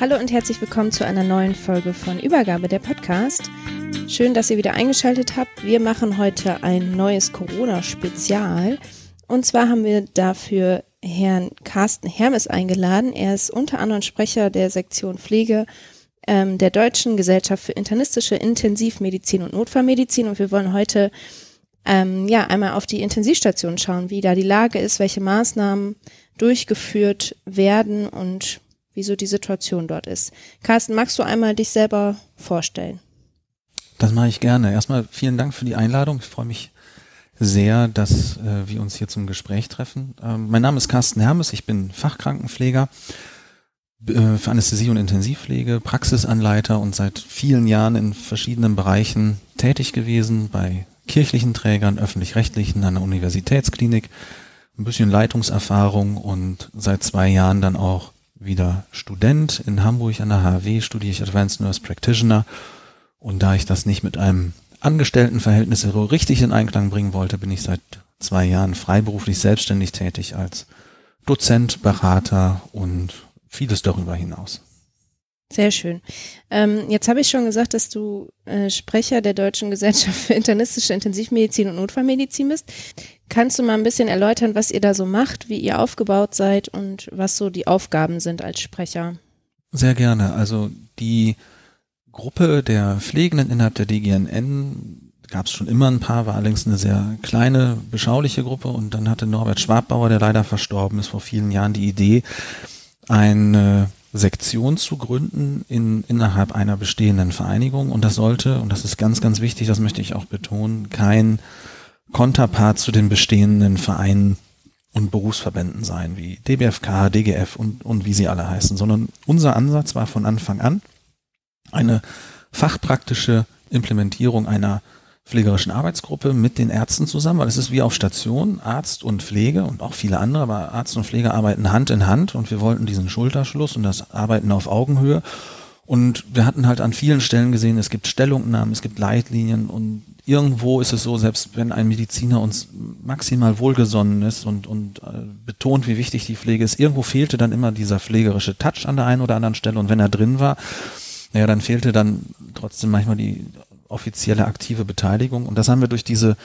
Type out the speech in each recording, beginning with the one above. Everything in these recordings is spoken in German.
Hallo und herzlich willkommen zu einer neuen Folge von Übergabe der Podcast. Schön, dass ihr wieder eingeschaltet habt. Wir machen heute ein neues Corona-Spezial. Und zwar haben wir dafür Herrn Carsten Hermes eingeladen. Er ist unter anderem Sprecher der Sektion Pflege ähm, der Deutschen Gesellschaft für internistische Intensivmedizin und Notfallmedizin. Und wir wollen heute ähm, ja einmal auf die Intensivstation schauen, wie da die Lage ist, welche Maßnahmen durchgeführt werden und wieso die Situation dort ist. Carsten, magst du einmal dich selber vorstellen? Das mache ich gerne. Erstmal vielen Dank für die Einladung. Ich freue mich sehr, dass äh, wir uns hier zum Gespräch treffen. Ähm, mein Name ist Carsten Hermes, ich bin Fachkrankenpfleger äh, für Anästhesie und Intensivpflege, Praxisanleiter und seit vielen Jahren in verschiedenen Bereichen tätig gewesen, bei kirchlichen Trägern, öffentlich-rechtlichen, an der Universitätsklinik, ein bisschen Leitungserfahrung und seit zwei Jahren dann auch wieder Student in Hamburg an der HW, studiere ich Advanced Nurse Practitioner. Und da ich das nicht mit einem Angestelltenverhältnis richtig in Einklang bringen wollte, bin ich seit zwei Jahren freiberuflich selbstständig tätig als Dozent, Berater und vieles darüber hinaus. Sehr schön. Ähm, jetzt habe ich schon gesagt, dass du äh, Sprecher der Deutschen Gesellschaft für internistische Intensivmedizin und Notfallmedizin bist. Kannst du mal ein bisschen erläutern, was ihr da so macht, wie ihr aufgebaut seid und was so die Aufgaben sind als Sprecher? Sehr gerne. Also die Gruppe der Pflegenden innerhalb der DGNN gab es schon immer ein paar, war allerdings eine sehr kleine, beschauliche Gruppe und dann hatte Norbert Schwabbauer, der leider verstorben ist, vor vielen Jahren die Idee, eine Sektion zu gründen in, innerhalb einer bestehenden Vereinigung. Und das sollte, und das ist ganz, ganz wichtig, das möchte ich auch betonen, kein Konterpart zu den bestehenden Vereinen und Berufsverbänden sein, wie DBFK, DGF und, und wie sie alle heißen, sondern unser Ansatz war von Anfang an eine fachpraktische Implementierung einer pflegerischen Arbeitsgruppe mit den Ärzten zusammen, weil es ist wie auf Station, Arzt und Pflege und auch viele andere, aber Arzt und Pflege arbeiten Hand in Hand und wir wollten diesen Schulterschluss und das Arbeiten auf Augenhöhe. Und wir hatten halt an vielen Stellen gesehen, es gibt Stellungnahmen, es gibt Leitlinien und irgendwo ist es so, selbst wenn ein Mediziner uns maximal wohlgesonnen ist und, und äh, betont, wie wichtig die Pflege ist, irgendwo fehlte dann immer dieser pflegerische Touch an der einen oder anderen Stelle und wenn er drin war, naja, dann fehlte dann trotzdem manchmal die offizielle aktive Beteiligung. Und das haben wir durch diese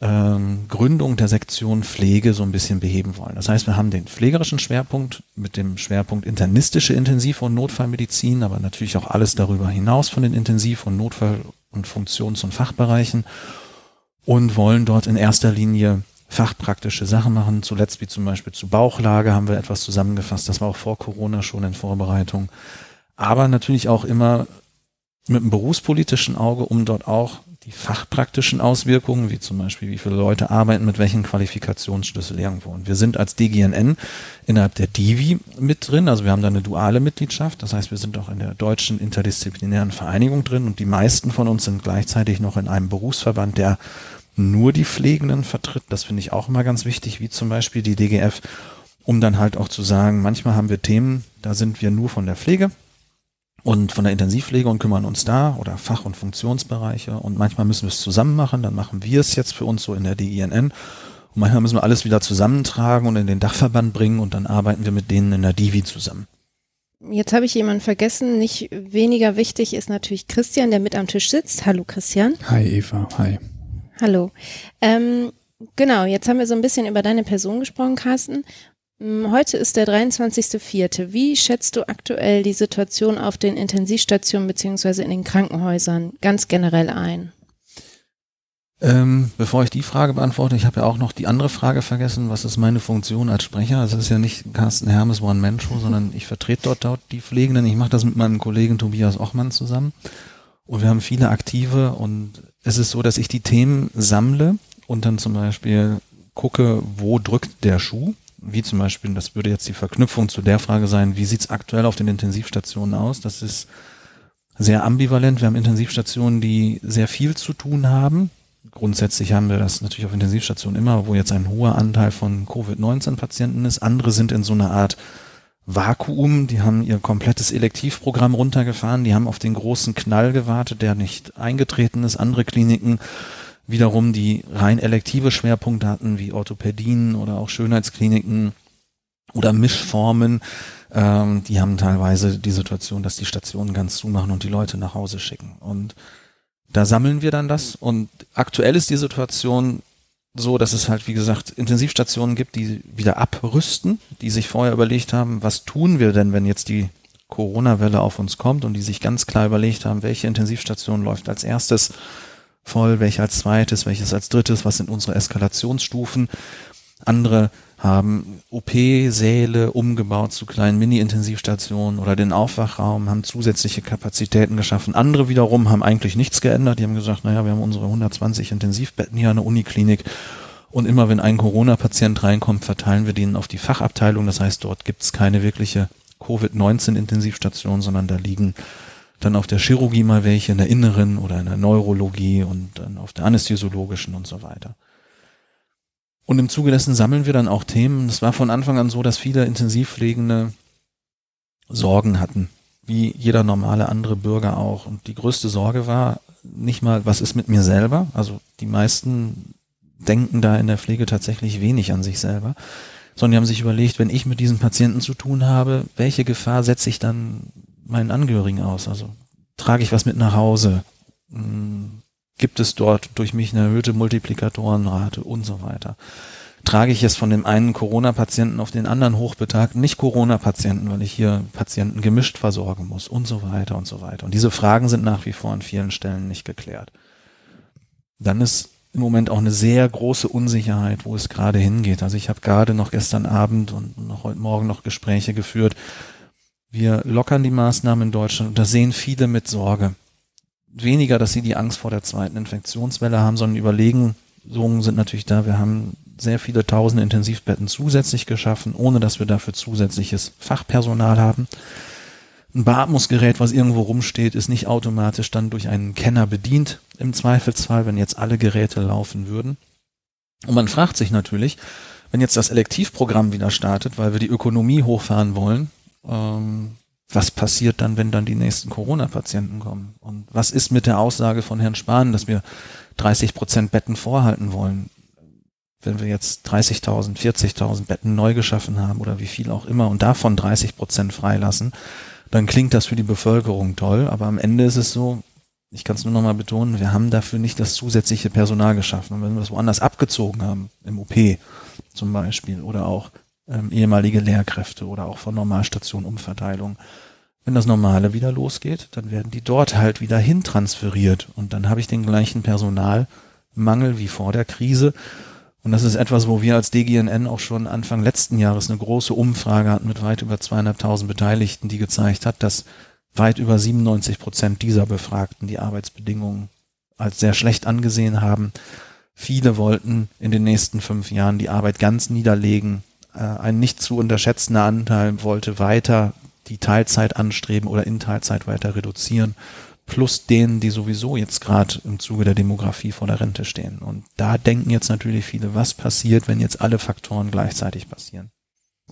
ähm, Gründung der Sektion Pflege so ein bisschen beheben wollen. Das heißt, wir haben den pflegerischen Schwerpunkt mit dem Schwerpunkt internistische Intensiv- und Notfallmedizin, aber natürlich auch alles darüber hinaus von den Intensiv- und Notfall- und Funktions- und Fachbereichen und wollen dort in erster Linie fachpraktische Sachen machen. Zuletzt wie zum Beispiel zu Bauchlage haben wir etwas zusammengefasst. Das war auch vor Corona schon in Vorbereitung. Aber natürlich auch immer mit einem berufspolitischen Auge, um dort auch die fachpraktischen Auswirkungen, wie zum Beispiel, wie viele Leute arbeiten mit welchen Qualifikationsschlüssel irgendwo. Und wir sind als DGNN innerhalb der DIVI mit drin, also wir haben da eine duale Mitgliedschaft, das heißt, wir sind auch in der deutschen interdisziplinären Vereinigung drin und die meisten von uns sind gleichzeitig noch in einem Berufsverband, der nur die Pflegenden vertritt. Das finde ich auch immer ganz wichtig, wie zum Beispiel die DGF, um dann halt auch zu sagen, manchmal haben wir Themen, da sind wir nur von der Pflege und von der Intensivpflege und kümmern uns da oder Fach- und Funktionsbereiche und manchmal müssen wir es zusammen machen, dann machen wir es jetzt für uns so in der DINN und manchmal müssen wir alles wieder zusammentragen und in den Dachverband bringen und dann arbeiten wir mit denen in der Divi zusammen. Jetzt habe ich jemanden vergessen. Nicht weniger wichtig ist natürlich Christian, der mit am Tisch sitzt. Hallo Christian. Hi Eva, hi. Hallo. Ähm, genau, jetzt haben wir so ein bisschen über deine Person gesprochen, Carsten. Mm, heute ist der 23.04. Wie schätzt du aktuell die Situation auf den Intensivstationen beziehungsweise in den Krankenhäusern ganz generell ein? Ähm, bevor ich die Frage beantworte, ich habe ja auch noch die andere Frage vergessen, was ist meine Funktion als Sprecher? Also es ist ja nicht Carsten Hermes One-Man-Show, sondern ich vertrete dort, dort die Pflegenden. Ich mache das mit meinem Kollegen Tobias Ochmann zusammen. Und wir haben viele Aktive und es ist so, dass ich die Themen sammle und dann zum Beispiel gucke, wo drückt der Schuh wie zum Beispiel, das würde jetzt die Verknüpfung zu der Frage sein, wie sieht's aktuell auf den Intensivstationen aus? Das ist sehr ambivalent. Wir haben Intensivstationen, die sehr viel zu tun haben. Grundsätzlich haben wir das natürlich auf Intensivstationen immer, wo jetzt ein hoher Anteil von Covid-19-Patienten ist. Andere sind in so einer Art Vakuum, die haben ihr komplettes Elektivprogramm runtergefahren, die haben auf den großen Knall gewartet, der nicht eingetreten ist. Andere Kliniken wiederum die rein elektive Schwerpunkte hatten, wie Orthopädien oder auch Schönheitskliniken oder Mischformen, ähm, die haben teilweise die Situation, dass die Stationen ganz zumachen und die Leute nach Hause schicken. Und da sammeln wir dann das. Und aktuell ist die Situation so, dass es halt, wie gesagt, Intensivstationen gibt, die wieder abrüsten, die sich vorher überlegt haben, was tun wir denn, wenn jetzt die Corona-Welle auf uns kommt und die sich ganz klar überlegt haben, welche Intensivstation läuft als erstes voll, welche als zweites, welches als drittes, was sind unsere Eskalationsstufen. Andere haben OP-Säle umgebaut zu kleinen Mini-Intensivstationen oder den Aufwachraum, haben zusätzliche Kapazitäten geschaffen. Andere wiederum haben eigentlich nichts geändert. Die haben gesagt, naja, wir haben unsere 120 Intensivbetten hier an der Uniklinik und immer wenn ein Corona-Patient reinkommt, verteilen wir den auf die Fachabteilung. Das heißt, dort gibt es keine wirkliche Covid-19-Intensivstation, sondern da liegen dann auf der Chirurgie mal welche, in der Inneren oder in der Neurologie und dann auf der anästhesiologischen und so weiter. Und im Zuge dessen sammeln wir dann auch Themen. Es war von Anfang an so, dass viele Intensivpflegende Sorgen hatten, wie jeder normale andere Bürger auch. Und die größte Sorge war nicht mal, was ist mit mir selber? Also die meisten denken da in der Pflege tatsächlich wenig an sich selber, sondern die haben sich überlegt, wenn ich mit diesen Patienten zu tun habe, welche Gefahr setze ich dann meinen Angehörigen aus? Also trage ich was mit nach Hause? Hm, gibt es dort durch mich eine erhöhte Multiplikatorenrate und so weiter? Trage ich es von dem einen Corona-Patienten auf den anderen hochbetagten Nicht-Corona-Patienten, weil ich hier Patienten gemischt versorgen muss und so weiter und so weiter. Und diese Fragen sind nach wie vor an vielen Stellen nicht geklärt. Dann ist im Moment auch eine sehr große Unsicherheit, wo es gerade hingeht. Also ich habe gerade noch gestern Abend und noch heute Morgen noch Gespräche geführt wir lockern die Maßnahmen in Deutschland und da sehen viele mit Sorge. Weniger, dass sie die Angst vor der zweiten Infektionswelle haben, sondern Überlegungen sind natürlich da. Wir haben sehr viele tausend Intensivbetten zusätzlich geschaffen, ohne dass wir dafür zusätzliches Fachpersonal haben. Ein Beatmungsgerät, was irgendwo rumsteht, ist nicht automatisch dann durch einen Kenner bedient, im Zweifelsfall, wenn jetzt alle Geräte laufen würden. Und man fragt sich natürlich, wenn jetzt das Elektivprogramm wieder startet, weil wir die Ökonomie hochfahren wollen, ähm, was passiert dann, wenn dann die nächsten Corona-Patienten kommen? Und was ist mit der Aussage von Herrn Spahn, dass wir 30 Prozent Betten vorhalten wollen? Wenn wir jetzt 30.000, 40.000 Betten neu geschaffen haben oder wie viel auch immer und davon 30 Prozent freilassen, dann klingt das für die Bevölkerung toll, aber am Ende ist es so, ich kann es nur nochmal betonen, wir haben dafür nicht das zusätzliche Personal geschaffen. Und wenn wir das woanders abgezogen haben, im OP zum Beispiel, oder auch ähm, ehemalige Lehrkräfte oder auch von Normalstation Umverteilung. Wenn das Normale wieder losgeht, dann werden die dort halt wieder hintransferiert und dann habe ich den gleichen Personalmangel wie vor der Krise. Und das ist etwas, wo wir als DGNN auch schon Anfang letzten Jahres eine große Umfrage hatten mit weit über zweieinhalbtausend Beteiligten, die gezeigt hat, dass weit über 97 Prozent dieser Befragten die Arbeitsbedingungen als sehr schlecht angesehen haben. Viele wollten in den nächsten fünf Jahren die Arbeit ganz niederlegen, ein nicht zu unterschätzender Anteil wollte weiter die Teilzeit anstreben oder in Teilzeit weiter reduzieren, plus denen, die sowieso jetzt gerade im Zuge der Demografie vor der Rente stehen. Und da denken jetzt natürlich viele, was passiert, wenn jetzt alle Faktoren gleichzeitig passieren.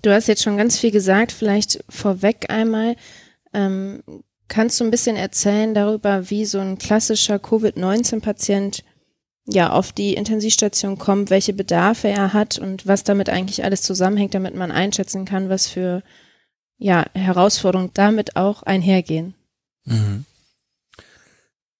Du hast jetzt schon ganz viel gesagt, vielleicht vorweg einmal. Ähm, kannst du ein bisschen erzählen darüber, wie so ein klassischer Covid-19-Patient ja auf die Intensivstation kommt, welche Bedarfe er hat und was damit eigentlich alles zusammenhängt, damit man einschätzen kann, was für ja, Herausforderungen damit auch einhergehen. Mhm.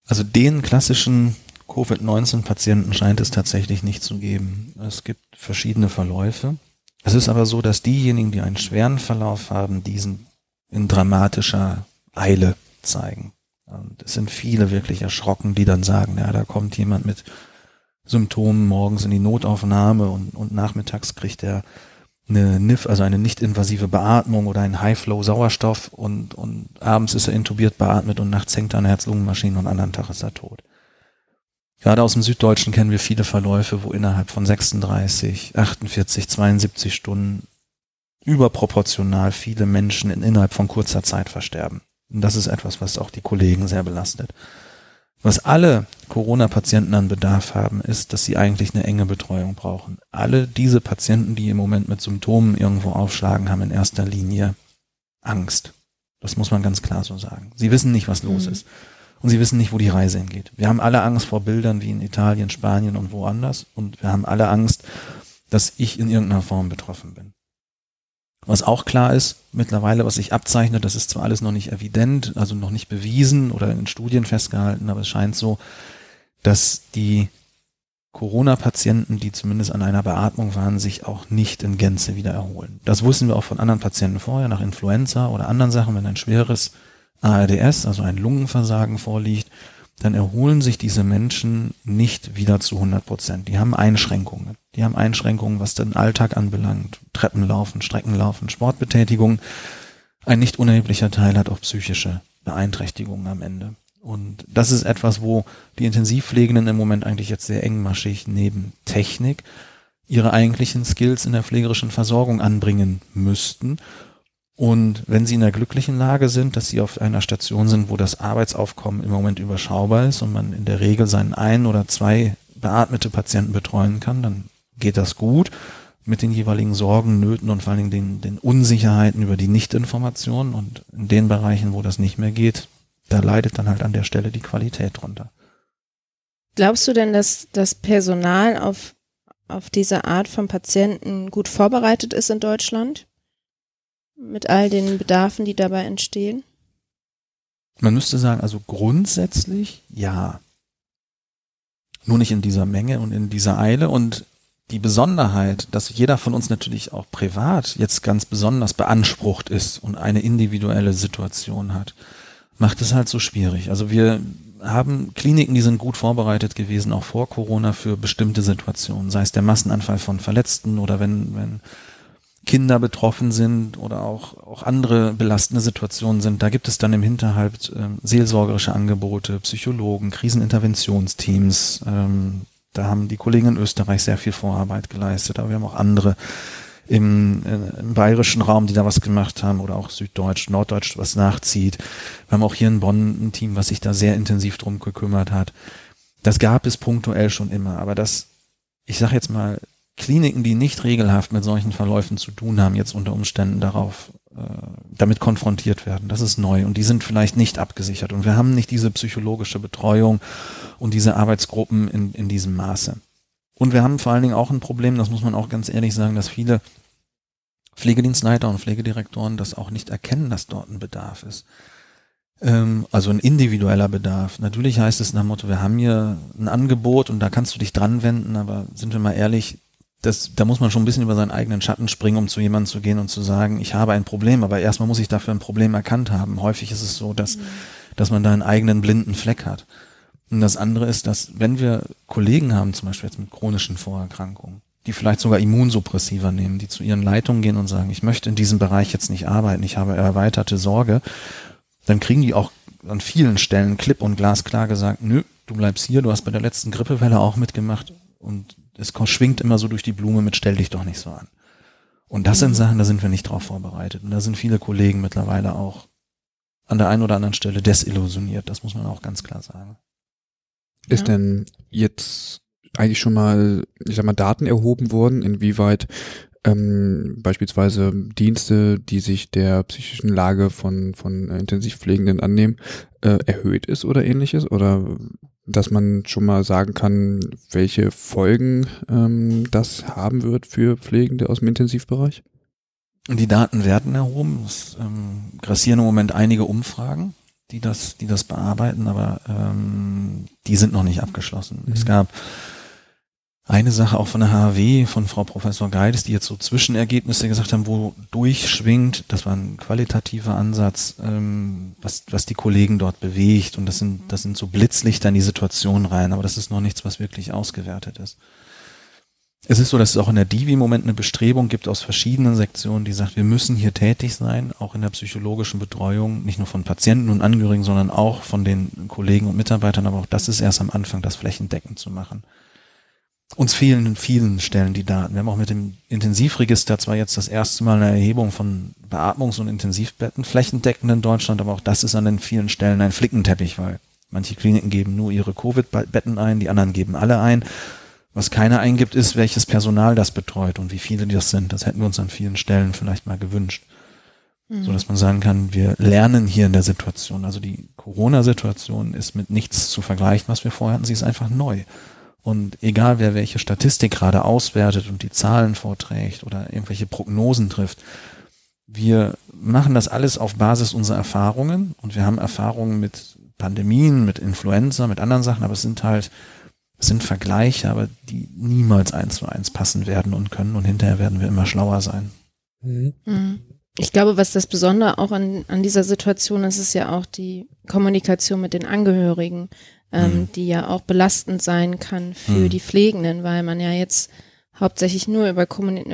Also den klassischen Covid-19-Patienten scheint es tatsächlich nicht zu geben. Es gibt verschiedene Verläufe. Es ist aber so, dass diejenigen, die einen schweren Verlauf haben, diesen in dramatischer Eile zeigen. Und es sind viele wirklich erschrocken, die dann sagen, ja, da kommt jemand mit Symptomen morgens in die Notaufnahme und, und nachmittags kriegt er eine NIF, also eine nicht-invasive Beatmung oder ein High-Flow-Sauerstoff und, und abends ist er intubiert beatmet und nachts hängt er an Herz-Lungen-Maschinen und anderen Tag ist er tot. Gerade aus dem Süddeutschen kennen wir viele Verläufe, wo innerhalb von 36, 48, 72 Stunden überproportional viele Menschen in, innerhalb von kurzer Zeit versterben. Und das ist etwas, was auch die Kollegen sehr belastet. Was alle Corona-Patienten an Bedarf haben, ist, dass sie eigentlich eine enge Betreuung brauchen. Alle diese Patienten, die im Moment mit Symptomen irgendwo aufschlagen, haben in erster Linie Angst. Das muss man ganz klar so sagen. Sie wissen nicht, was los mhm. ist und sie wissen nicht, wo die Reise hingeht. Wir haben alle Angst vor Bildern wie in Italien, Spanien und woanders und wir haben alle Angst, dass ich in irgendeiner Form betroffen bin. Was auch klar ist, mittlerweile, was sich abzeichnet, das ist zwar alles noch nicht evident, also noch nicht bewiesen oder in Studien festgehalten, aber es scheint so, dass die Corona-Patienten, die zumindest an einer Beatmung waren, sich auch nicht in Gänze wieder erholen. Das wussten wir auch von anderen Patienten vorher, nach Influenza oder anderen Sachen, wenn ein schweres ARDS, also ein Lungenversagen vorliegt, dann erholen sich diese Menschen nicht wieder zu 100 Prozent. Die haben Einschränkungen. Die haben Einschränkungen, was den Alltag anbelangt. Treppenlaufen, Streckenlaufen, Sportbetätigung. Ein nicht unerheblicher Teil hat auch psychische Beeinträchtigungen am Ende. Und das ist etwas, wo die Intensivpflegenden im Moment eigentlich jetzt sehr engmaschig neben Technik ihre eigentlichen Skills in der pflegerischen Versorgung anbringen müssten und wenn sie in der glücklichen Lage sind, dass sie auf einer Station sind, wo das Arbeitsaufkommen im Moment überschaubar ist und man in der Regel seinen ein oder zwei beatmete Patienten betreuen kann, dann geht das gut mit den jeweiligen Sorgen, Nöten und vor allen Dingen den, den Unsicherheiten über die Nichtinformation. Und in den Bereichen, wo das nicht mehr geht, da leidet dann halt an der Stelle die Qualität drunter. Glaubst du denn, dass das Personal auf, auf diese Art von Patienten gut vorbereitet ist in Deutschland? Mit all den Bedarfen, die dabei entstehen? Man müsste sagen, also grundsätzlich ja. Nur nicht in dieser Menge und in dieser Eile und die Besonderheit, dass jeder von uns natürlich auch privat jetzt ganz besonders beansprucht ist und eine individuelle Situation hat, macht es halt so schwierig. Also wir haben Kliniken, die sind gut vorbereitet gewesen, auch vor Corona für bestimmte Situationen, sei es der Massenanfall von Verletzten oder wenn, wenn Kinder betroffen sind oder auch, auch andere belastende Situationen sind, da gibt es dann im Hinterhalt äh, seelsorgerische Angebote, Psychologen, Kriseninterventionsteams. Ähm, da haben die Kollegen in Österreich sehr viel Vorarbeit geleistet, aber wir haben auch andere im, äh, im bayerischen Raum, die da was gemacht haben oder auch Süddeutsch, Norddeutsch was nachzieht. Wir haben auch hier in Bonn ein Team, was sich da sehr intensiv drum gekümmert hat. Das gab es punktuell schon immer, aber das, ich sage jetzt mal, Kliniken, die nicht regelhaft mit solchen Verläufen zu tun haben, jetzt unter Umständen darauf äh, damit konfrontiert werden. Das ist neu und die sind vielleicht nicht abgesichert und wir haben nicht diese psychologische Betreuung und diese Arbeitsgruppen in, in diesem Maße. Und wir haben vor allen Dingen auch ein Problem, das muss man auch ganz ehrlich sagen, dass viele Pflegedienstleiter und Pflegedirektoren das auch nicht erkennen, dass dort ein Bedarf ist. Ähm, also ein individueller Bedarf. Natürlich heißt es nach dem Motto, wir haben hier ein Angebot und da kannst du dich dran wenden, aber sind wir mal ehrlich, das, da muss man schon ein bisschen über seinen eigenen Schatten springen, um zu jemandem zu gehen und zu sagen, ich habe ein Problem, aber erstmal muss ich dafür ein Problem erkannt haben. Häufig ist es so, dass, mhm. dass man da einen eigenen blinden Fleck hat. Und das andere ist, dass wenn wir Kollegen haben, zum Beispiel jetzt mit chronischen Vorerkrankungen, die vielleicht sogar Immunsuppressiva nehmen, die zu ihren Leitungen gehen und sagen, ich möchte in diesem Bereich jetzt nicht arbeiten, ich habe erweiterte Sorge, dann kriegen die auch an vielen Stellen klipp und glasklar gesagt, nö, du bleibst hier, du hast bei der letzten Grippewelle auch mitgemacht und es schwingt immer so durch die Blume mit, stell dich doch nicht so an. Und das sind mhm. Sachen, da sind wir nicht drauf vorbereitet. Und da sind viele Kollegen mittlerweile auch an der einen oder anderen Stelle desillusioniert. Das muss man auch ganz klar sagen. Ist ja. denn jetzt eigentlich schon mal, ich sag mal, Daten erhoben worden, inwieweit ähm, beispielsweise Dienste, die sich der psychischen Lage von, von Intensivpflegenden annehmen, äh, erhöht ist oder ähnliches? Oder dass man schon mal sagen kann, welche Folgen ähm, das haben wird für Pflegende aus dem Intensivbereich? Die Daten werden erhoben. Es ähm, grassieren im Moment einige Umfragen, die das, die das bearbeiten, aber ähm, die sind noch nicht abgeschlossen. Mhm. Es gab eine Sache auch von der HAW, von Frau Professor Geides, die jetzt so Zwischenergebnisse gesagt haben, wo durchschwingt, das war ein qualitativer Ansatz, ähm, was, was die Kollegen dort bewegt. Und das sind, das sind so Blitzlichter in die Situation rein, aber das ist noch nichts, was wirklich ausgewertet ist. Es ist so, dass es auch in der Divi im Moment eine Bestrebung gibt aus verschiedenen Sektionen, die sagt, wir müssen hier tätig sein, auch in der psychologischen Betreuung, nicht nur von Patienten und Angehörigen, sondern auch von den Kollegen und Mitarbeitern, aber auch das ist erst am Anfang, das flächendeckend zu machen. Uns fehlen in vielen Stellen die Daten. Wir haben auch mit dem Intensivregister zwar jetzt das erste Mal eine Erhebung von Beatmungs- und Intensivbetten flächendeckend in Deutschland, aber auch das ist an den vielen Stellen ein Flickenteppich, weil manche Kliniken geben nur ihre Covid-Betten ein, die anderen geben alle ein. Was keiner eingibt, ist, welches Personal das betreut und wie viele das sind. Das hätten wir uns an vielen Stellen vielleicht mal gewünscht. Mhm. So dass man sagen kann, wir lernen hier in der Situation. Also die Corona-Situation ist mit nichts zu vergleichen, was wir vorher hatten. Sie ist einfach neu. Und egal wer welche Statistik gerade auswertet und die Zahlen vorträgt oder irgendwelche Prognosen trifft, wir machen das alles auf Basis unserer Erfahrungen und wir haben Erfahrungen mit Pandemien, mit Influenza, mit anderen Sachen, aber es sind halt, es sind Vergleiche, aber die niemals eins zu eins passen werden und können und hinterher werden wir immer schlauer sein. Mhm. mhm. Ich glaube, was das Besondere auch an, an dieser Situation ist, ist ja auch die Kommunikation mit den Angehörigen ähm, mhm. die ja auch belastend sein kann für mhm. die Pflegenden, weil man ja jetzt hauptsächlich nur über,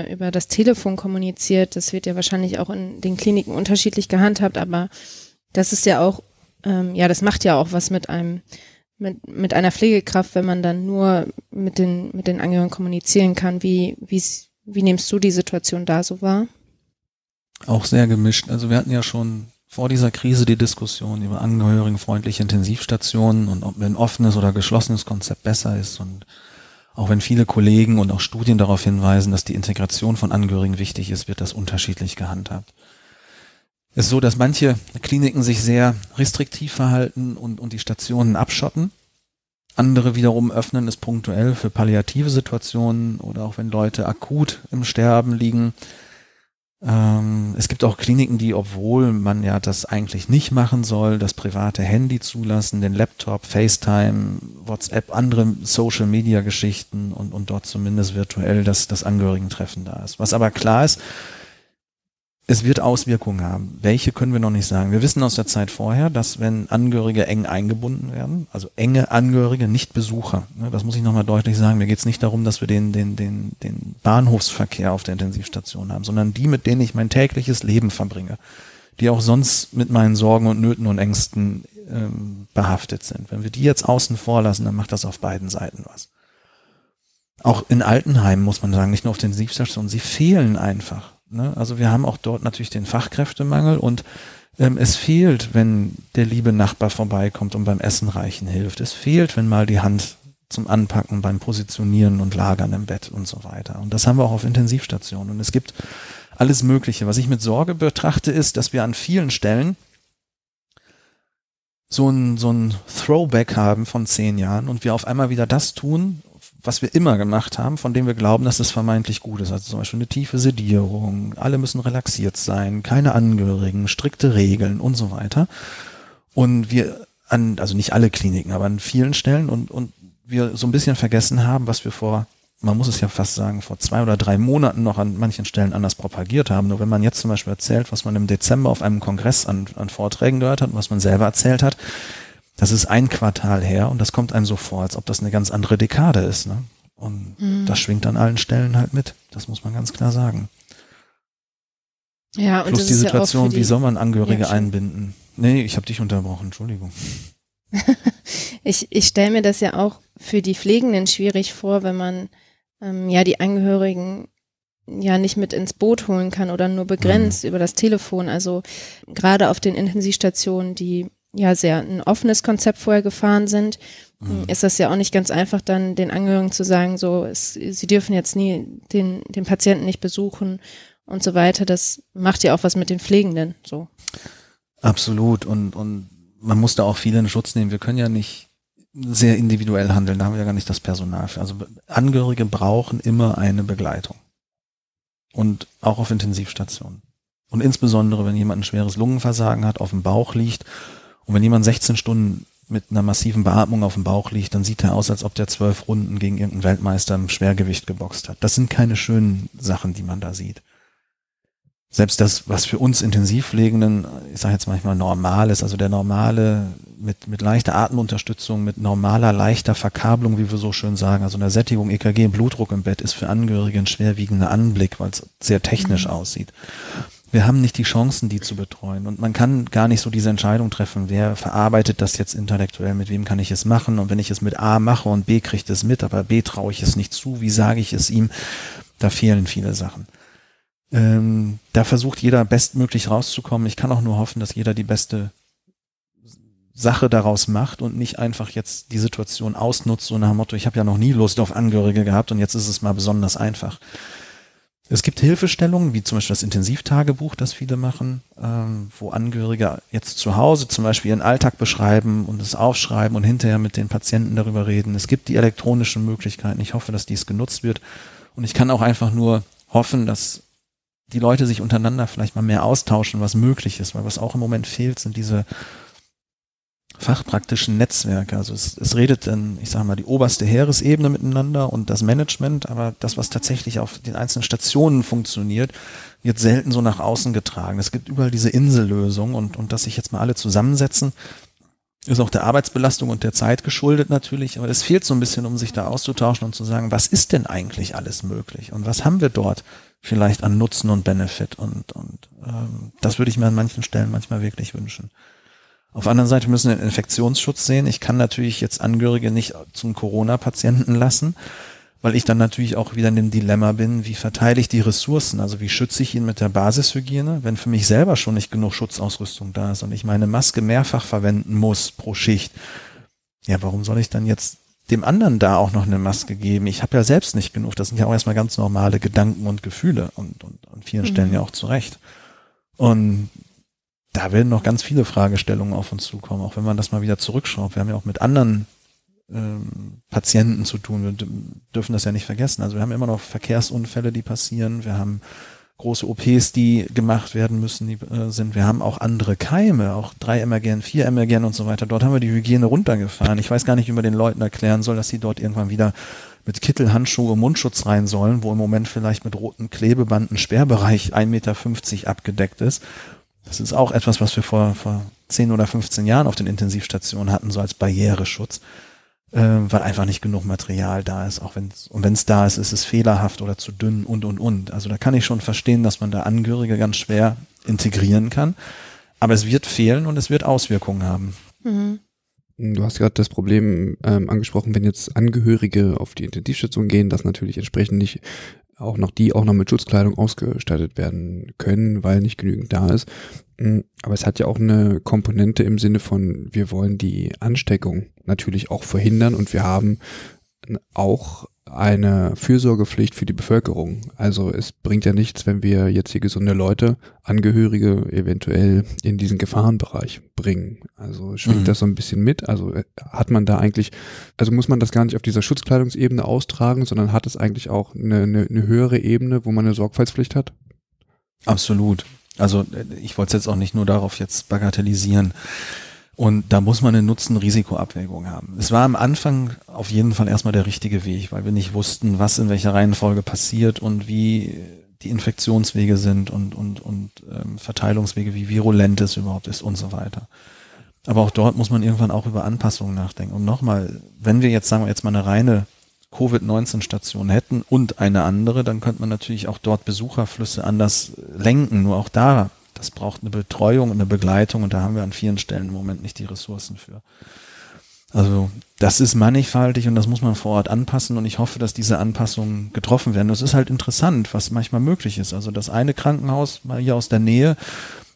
über das Telefon kommuniziert. Das wird ja wahrscheinlich auch in den Kliniken unterschiedlich gehandhabt, aber das ist ja auch, ähm, ja, das macht ja auch was mit einem, mit, mit einer Pflegekraft, wenn man dann nur mit den, mit den Angehörigen kommunizieren kann. Wie, wie, wie nimmst du die Situation da so wahr? Auch sehr gemischt. Also wir hatten ja schon vor dieser Krise die Diskussion über angehörigenfreundliche Intensivstationen und ob ein offenes oder geschlossenes Konzept besser ist und auch wenn viele Kollegen und auch Studien darauf hinweisen, dass die Integration von Angehörigen wichtig ist, wird das unterschiedlich gehandhabt. Es ist so, dass manche Kliniken sich sehr restriktiv verhalten und, und die Stationen abschotten. Andere wiederum öffnen es punktuell für palliative Situationen oder auch wenn Leute akut im Sterben liegen, ähm, es gibt auch Kliniken, die, obwohl man ja das eigentlich nicht machen soll, das private Handy zulassen, den Laptop, FaceTime, WhatsApp, andere Social-Media-Geschichten und, und dort zumindest virtuell das, das Angehörigentreffen da ist. Was aber klar ist, es wird Auswirkungen haben. Welche können wir noch nicht sagen. Wir wissen aus der Zeit vorher, dass wenn Angehörige eng eingebunden werden, also enge Angehörige, nicht Besucher, ne, das muss ich nochmal deutlich sagen, mir geht es nicht darum, dass wir den, den, den, den Bahnhofsverkehr auf der Intensivstation haben, sondern die, mit denen ich mein tägliches Leben verbringe, die auch sonst mit meinen Sorgen und Nöten und Ängsten ähm, behaftet sind. Wenn wir die jetzt außen vor lassen, dann macht das auf beiden Seiten was. Auch in Altenheimen muss man sagen, nicht nur auf den Intensivstationen, sie fehlen einfach. Ne? Also wir haben auch dort natürlich den Fachkräftemangel und ähm, es fehlt, wenn der liebe Nachbar vorbeikommt und beim Essen reichen hilft. Es fehlt, wenn mal die Hand zum Anpacken beim Positionieren und Lagern im Bett und so weiter. Und das haben wir auch auf Intensivstationen. Und es gibt alles Mögliche. Was ich mit Sorge betrachte, ist, dass wir an vielen Stellen so ein, so ein Throwback haben von zehn Jahren und wir auf einmal wieder das tun, was wir immer gemacht haben, von dem wir glauben, dass es vermeintlich gut ist. Also zum Beispiel eine tiefe Sedierung, alle müssen relaxiert sein, keine Angehörigen, strikte Regeln und so weiter. Und wir an, also nicht alle Kliniken, aber an vielen Stellen und, und wir so ein bisschen vergessen haben, was wir vor, man muss es ja fast sagen, vor zwei oder drei Monaten noch an manchen Stellen anders propagiert haben. Nur wenn man jetzt zum Beispiel erzählt, was man im Dezember auf einem Kongress an, an Vorträgen gehört hat und was man selber erzählt hat, das ist ein Quartal her und das kommt einem so vor, als ob das eine ganz andere Dekade ist. Ne? Und mhm. das schwingt an allen Stellen halt mit. Das muss man ganz klar sagen. Ja, und Plus die Situation, ja die, wie soll man Angehörige ja, einbinden? Nee, ich habe dich unterbrochen, Entschuldigung. ich ich stelle mir das ja auch für die Pflegenden schwierig vor, wenn man ähm, ja die Angehörigen ja nicht mit ins Boot holen kann oder nur begrenzt mhm. über das Telefon. Also gerade auf den Intensivstationen, die ja sehr ein offenes Konzept vorher gefahren sind, mhm. ist das ja auch nicht ganz einfach, dann den Angehörigen zu sagen, so, es, sie dürfen jetzt nie den, den Patienten nicht besuchen und so weiter. Das macht ja auch was mit den Pflegenden, so. Absolut. Und, und man muss da auch viele in Schutz nehmen. Wir können ja nicht sehr individuell handeln. Da haben wir ja gar nicht das Personal für. Also Angehörige brauchen immer eine Begleitung. und auch auf Intensivstationen. Und insbesondere, wenn jemand ein schweres Lungenversagen hat, auf dem Bauch liegt und wenn jemand 16 Stunden mit einer massiven Beatmung auf dem Bauch liegt, dann sieht er aus, als ob der zwölf Runden gegen irgendeinen Weltmeister im Schwergewicht geboxt hat. Das sind keine schönen Sachen, die man da sieht. Selbst das, was für uns Intensivpflegenden, ich sage jetzt manchmal normal ist, also der normale mit, mit leichter Atemunterstützung, mit normaler, leichter Verkabelung, wie wir so schön sagen, also einer Sättigung, EKG, Blutdruck im Bett ist für Angehörige ein schwerwiegender Anblick, weil es sehr technisch mhm. aussieht wir haben nicht die Chancen, die zu betreuen. Und man kann gar nicht so diese Entscheidung treffen, wer verarbeitet das jetzt intellektuell, mit wem kann ich es machen. Und wenn ich es mit A mache und B kriegt es mit, aber B traue ich es nicht zu, wie sage ich es ihm? Da fehlen viele Sachen. Ähm, da versucht jeder bestmöglich rauszukommen. Ich kann auch nur hoffen, dass jeder die beste Sache daraus macht und nicht einfach jetzt die Situation ausnutzt, so nach dem Motto, ich habe ja noch nie Lust auf Angehörige gehabt und jetzt ist es mal besonders einfach. Es gibt Hilfestellungen, wie zum Beispiel das Intensivtagebuch, das viele machen, ähm, wo Angehörige jetzt zu Hause zum Beispiel ihren Alltag beschreiben und es aufschreiben und hinterher mit den Patienten darüber reden. Es gibt die elektronischen Möglichkeiten. Ich hoffe, dass dies genutzt wird. Und ich kann auch einfach nur hoffen, dass die Leute sich untereinander vielleicht mal mehr austauschen, was möglich ist, weil was auch im Moment fehlt, sind diese fachpraktischen Netzwerke. Also es, es redet dann, ich sage mal, die oberste Heeresebene miteinander und das Management, aber das, was tatsächlich auf den einzelnen Stationen funktioniert, wird selten so nach außen getragen. Es gibt überall diese Insellösung und, und dass sich jetzt mal alle zusammensetzen, ist auch der Arbeitsbelastung und der Zeit geschuldet natürlich, aber es fehlt so ein bisschen, um sich da auszutauschen und zu sagen, was ist denn eigentlich alles möglich und was haben wir dort vielleicht an Nutzen und Benefit und, und ähm, das würde ich mir an manchen Stellen manchmal wirklich wünschen. Auf der anderen Seite müssen wir den Infektionsschutz sehen. Ich kann natürlich jetzt Angehörige nicht zum Corona-Patienten lassen, weil ich dann natürlich auch wieder in dem Dilemma bin, wie verteile ich die Ressourcen? Also wie schütze ich ihn mit der Basishygiene, wenn für mich selber schon nicht genug Schutzausrüstung da ist und ich meine Maske mehrfach verwenden muss pro Schicht. Ja, warum soll ich dann jetzt dem anderen da auch noch eine Maske geben? Ich habe ja selbst nicht genug. Das sind ja auch erstmal ganz normale Gedanken und Gefühle und, und an vielen mhm. Stellen ja auch zurecht. Und da werden noch ganz viele Fragestellungen auf uns zukommen, auch wenn man das mal wieder zurückschaut. Wir haben ja auch mit anderen ähm, Patienten zu tun. Wir dürfen das ja nicht vergessen. Also wir haben immer noch Verkehrsunfälle, die passieren. Wir haben große OPs, die gemacht werden müssen, die äh, sind. Wir haben auch andere Keime, auch 3 Emergen, 4 Emergen und so weiter. Dort haben wir die Hygiene runtergefahren. Ich weiß gar nicht, wie man den Leuten erklären soll, dass sie dort irgendwann wieder mit Kittel, Handschuhe, Mundschutz rein sollen, wo im Moment vielleicht mit roten Klebebanden Sperrbereich 1,50 Meter abgedeckt ist das ist auch etwas, was wir vor, vor 10 oder 15 Jahren auf den Intensivstationen hatten, so als Barriereschutz, äh, weil einfach nicht genug Material da ist. Auch wenn und wenn es da ist, ist es fehlerhaft oder zu dünn und und und. Also da kann ich schon verstehen, dass man da Angehörige ganz schwer integrieren kann. Aber es wird fehlen und es wird Auswirkungen haben. Mhm. Du hast gerade das Problem ähm, angesprochen, wenn jetzt Angehörige auf die Intensivstation gehen, dass natürlich entsprechend nicht auch noch die auch noch mit Schutzkleidung ausgestattet werden können, weil nicht genügend da ist. Mm, aber es hat ja auch eine Komponente im Sinne von, wir wollen die Ansteckung natürlich auch verhindern und wir haben auch eine Fürsorgepflicht für die Bevölkerung. Also es bringt ja nichts, wenn wir jetzt hier gesunde Leute, Angehörige eventuell in diesen Gefahrenbereich bringen. Also schwingt mhm. das so ein bisschen mit. Also äh, hat man da eigentlich, also muss man das gar nicht auf dieser Schutzkleidungsebene austragen, sondern hat es eigentlich auch eine, eine, eine höhere Ebene, wo man eine Sorgfaltspflicht hat? Absolut. Also äh, ich wollte es jetzt auch nicht nur darauf jetzt bagatellisieren. Und da muss man eine Nutzen-Risiko-Abwägung haben. Es war am Anfang auf jeden Fall erstmal der richtige Weg, weil wir nicht wussten, was in welcher Reihenfolge passiert und wie die Infektionswege sind und, und, und ähm, Verteilungswege, wie virulent es überhaupt ist und so weiter. Aber auch dort muss man irgendwann auch über Anpassungen nachdenken. Und nochmal, wenn wir jetzt sagen wir jetzt mal eine reine Covid-19-Station hätten und eine andere, dann könnte man natürlich auch dort Besucherflüsse anders lenken. Nur auch da das braucht eine Betreuung und eine Begleitung und da haben wir an vielen Stellen im Moment nicht die Ressourcen für. Also das ist mannigfaltig und das muss man vor Ort anpassen und ich hoffe, dass diese Anpassungen getroffen werden. Es ist halt interessant, was manchmal möglich ist. Also das eine Krankenhaus mal hier aus der Nähe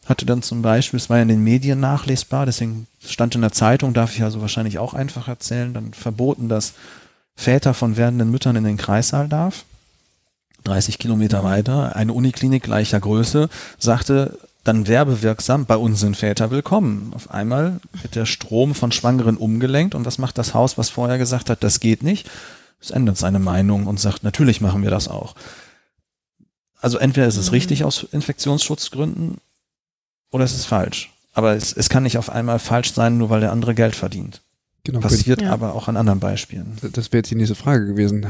hatte dann zum Beispiel, es war ja in den Medien nachlesbar, deswegen stand in der Zeitung, darf ich also wahrscheinlich auch einfach erzählen, dann verboten, dass Väter von werdenden Müttern in den Kreissaal darf. 30 Kilometer weiter, eine Uniklinik gleicher Größe, sagte, dann werbewirksam, bei uns sind Väter willkommen. Auf einmal wird der Strom von Schwangeren umgelenkt und was macht das Haus, was vorher gesagt hat, das geht nicht? Es ändert seine Meinung und sagt, natürlich machen wir das auch. Also entweder ist es Mhm. richtig aus Infektionsschutzgründen oder es ist falsch. Aber es, es kann nicht auf einmal falsch sein, nur weil der andere Geld verdient. Genau. Passiert Ja. aber auch an anderen Beispielen. Das wäre jetzt die nächste Frage gewesen.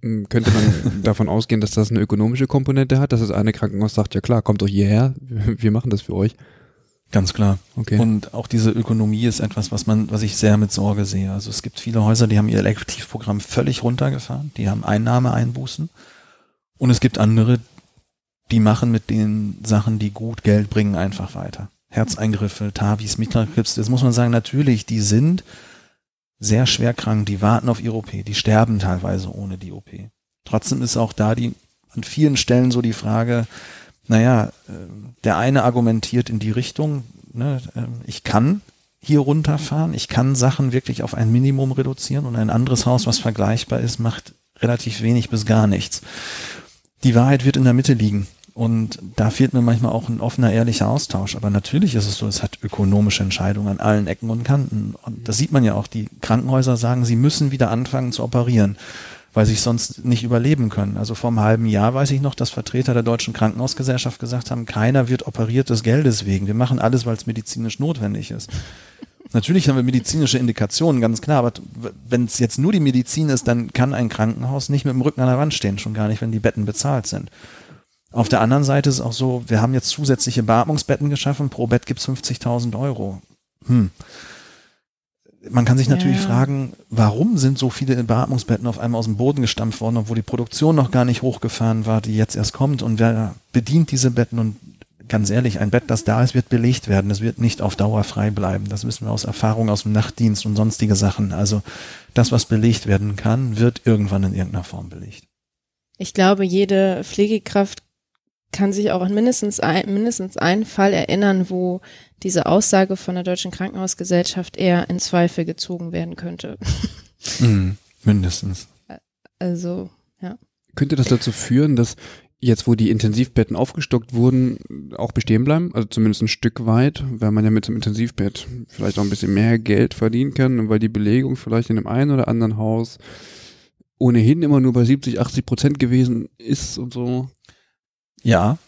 Könnte man davon ausgehen, dass das eine ökonomische Komponente hat, dass das eine Krankenhaus sagt, ja klar, kommt doch hierher, wir machen das für euch. Ganz klar. Okay. Und auch diese Ökonomie ist etwas, was man, was ich sehr mit Sorge sehe. Also es gibt viele Häuser, die haben ihr Elektivprogramm völlig runtergefahren, die haben Einnahmeeinbußen. Und es gibt andere, die machen mit den Sachen, die gut Geld bringen, einfach weiter. Herzeingriffe, TAVIs, Mitralkrebs, das muss man sagen, natürlich, die sind sehr schwer krank, die warten auf ihre OP, die sterben teilweise ohne die OP. Trotzdem ist auch da die an vielen Stellen so die Frage, naja, äh, der eine argumentiert in die Richtung, ne, äh, ich kann hier runterfahren, ich kann Sachen wirklich auf ein Minimum reduzieren und ein anderes Haus, was vergleichbar ist, macht relativ wenig bis gar nichts. Die Wahrheit wird in der Mitte liegen. Und da fehlt mir manchmal auch ein offener, ehrlicher Austausch. Aber natürlich ist es so, es hat ökonomische Entscheidungen an allen Ecken und Kanten. Und das sieht man ja auch. Die Krankenhäuser sagen, sie müssen wieder anfangen zu operieren, weil sie sonst nicht überleben können. Also vor einem halben Jahr weiß ich noch, dass Vertreter der Deutschen Krankenhausgesellschaft gesagt haben, keiner wird operiert des Geldes wegen. Wir machen alles, weil es medizinisch notwendig ist. Natürlich haben wir medizinische Indikationen, ganz klar, aber wenn es jetzt nur die Medizin ist, dann kann ein Krankenhaus nicht mit dem Rücken an der Wand stehen, schon gar nicht, wenn die Betten bezahlt sind. Auf der anderen Seite ist es auch so, wir haben jetzt zusätzliche Beatmungsbetten geschaffen, pro Bett gibt's 50.000 Euro. Hm. Man kann sich natürlich Ja. fragen, warum sind so viele Beatmungsbetten auf einmal aus dem Boden gestampft worden, obwohl die Produktion noch gar nicht hochgefahren war, die jetzt erst kommt und wer bedient diese Betten und ganz ehrlich, ein Bett, das da ist, wird belegt werden. Es wird nicht auf Dauer frei bleiben. Das wissen wir aus Erfahrung aus dem Nachtdienst und sonstige Sachen. Also das, was belegt werden kann, wird irgendwann in irgendeiner Form belegt. Ich glaube, jede Pflegekraft kann sich auch an mindestens, ein, mindestens einen Fall erinnern, wo diese Aussage von der Deutschen Krankenhausgesellschaft eher in Zweifel gezogen werden könnte. Mhm. Mindestens. Also, ja. Könnte das dazu führen, dass jetzt, wo die Intensivbetten aufgestockt wurden, auch bestehen bleiben? Also zumindest ein Stück weit, weil man ja mit dem Intensivbett vielleicht auch ein bisschen mehr Geld verdienen kann und weil die Belegung vielleicht in dem einen oder anderen Haus ohnehin immer nur bei 70, 80 Prozent gewesen ist und so. Ja,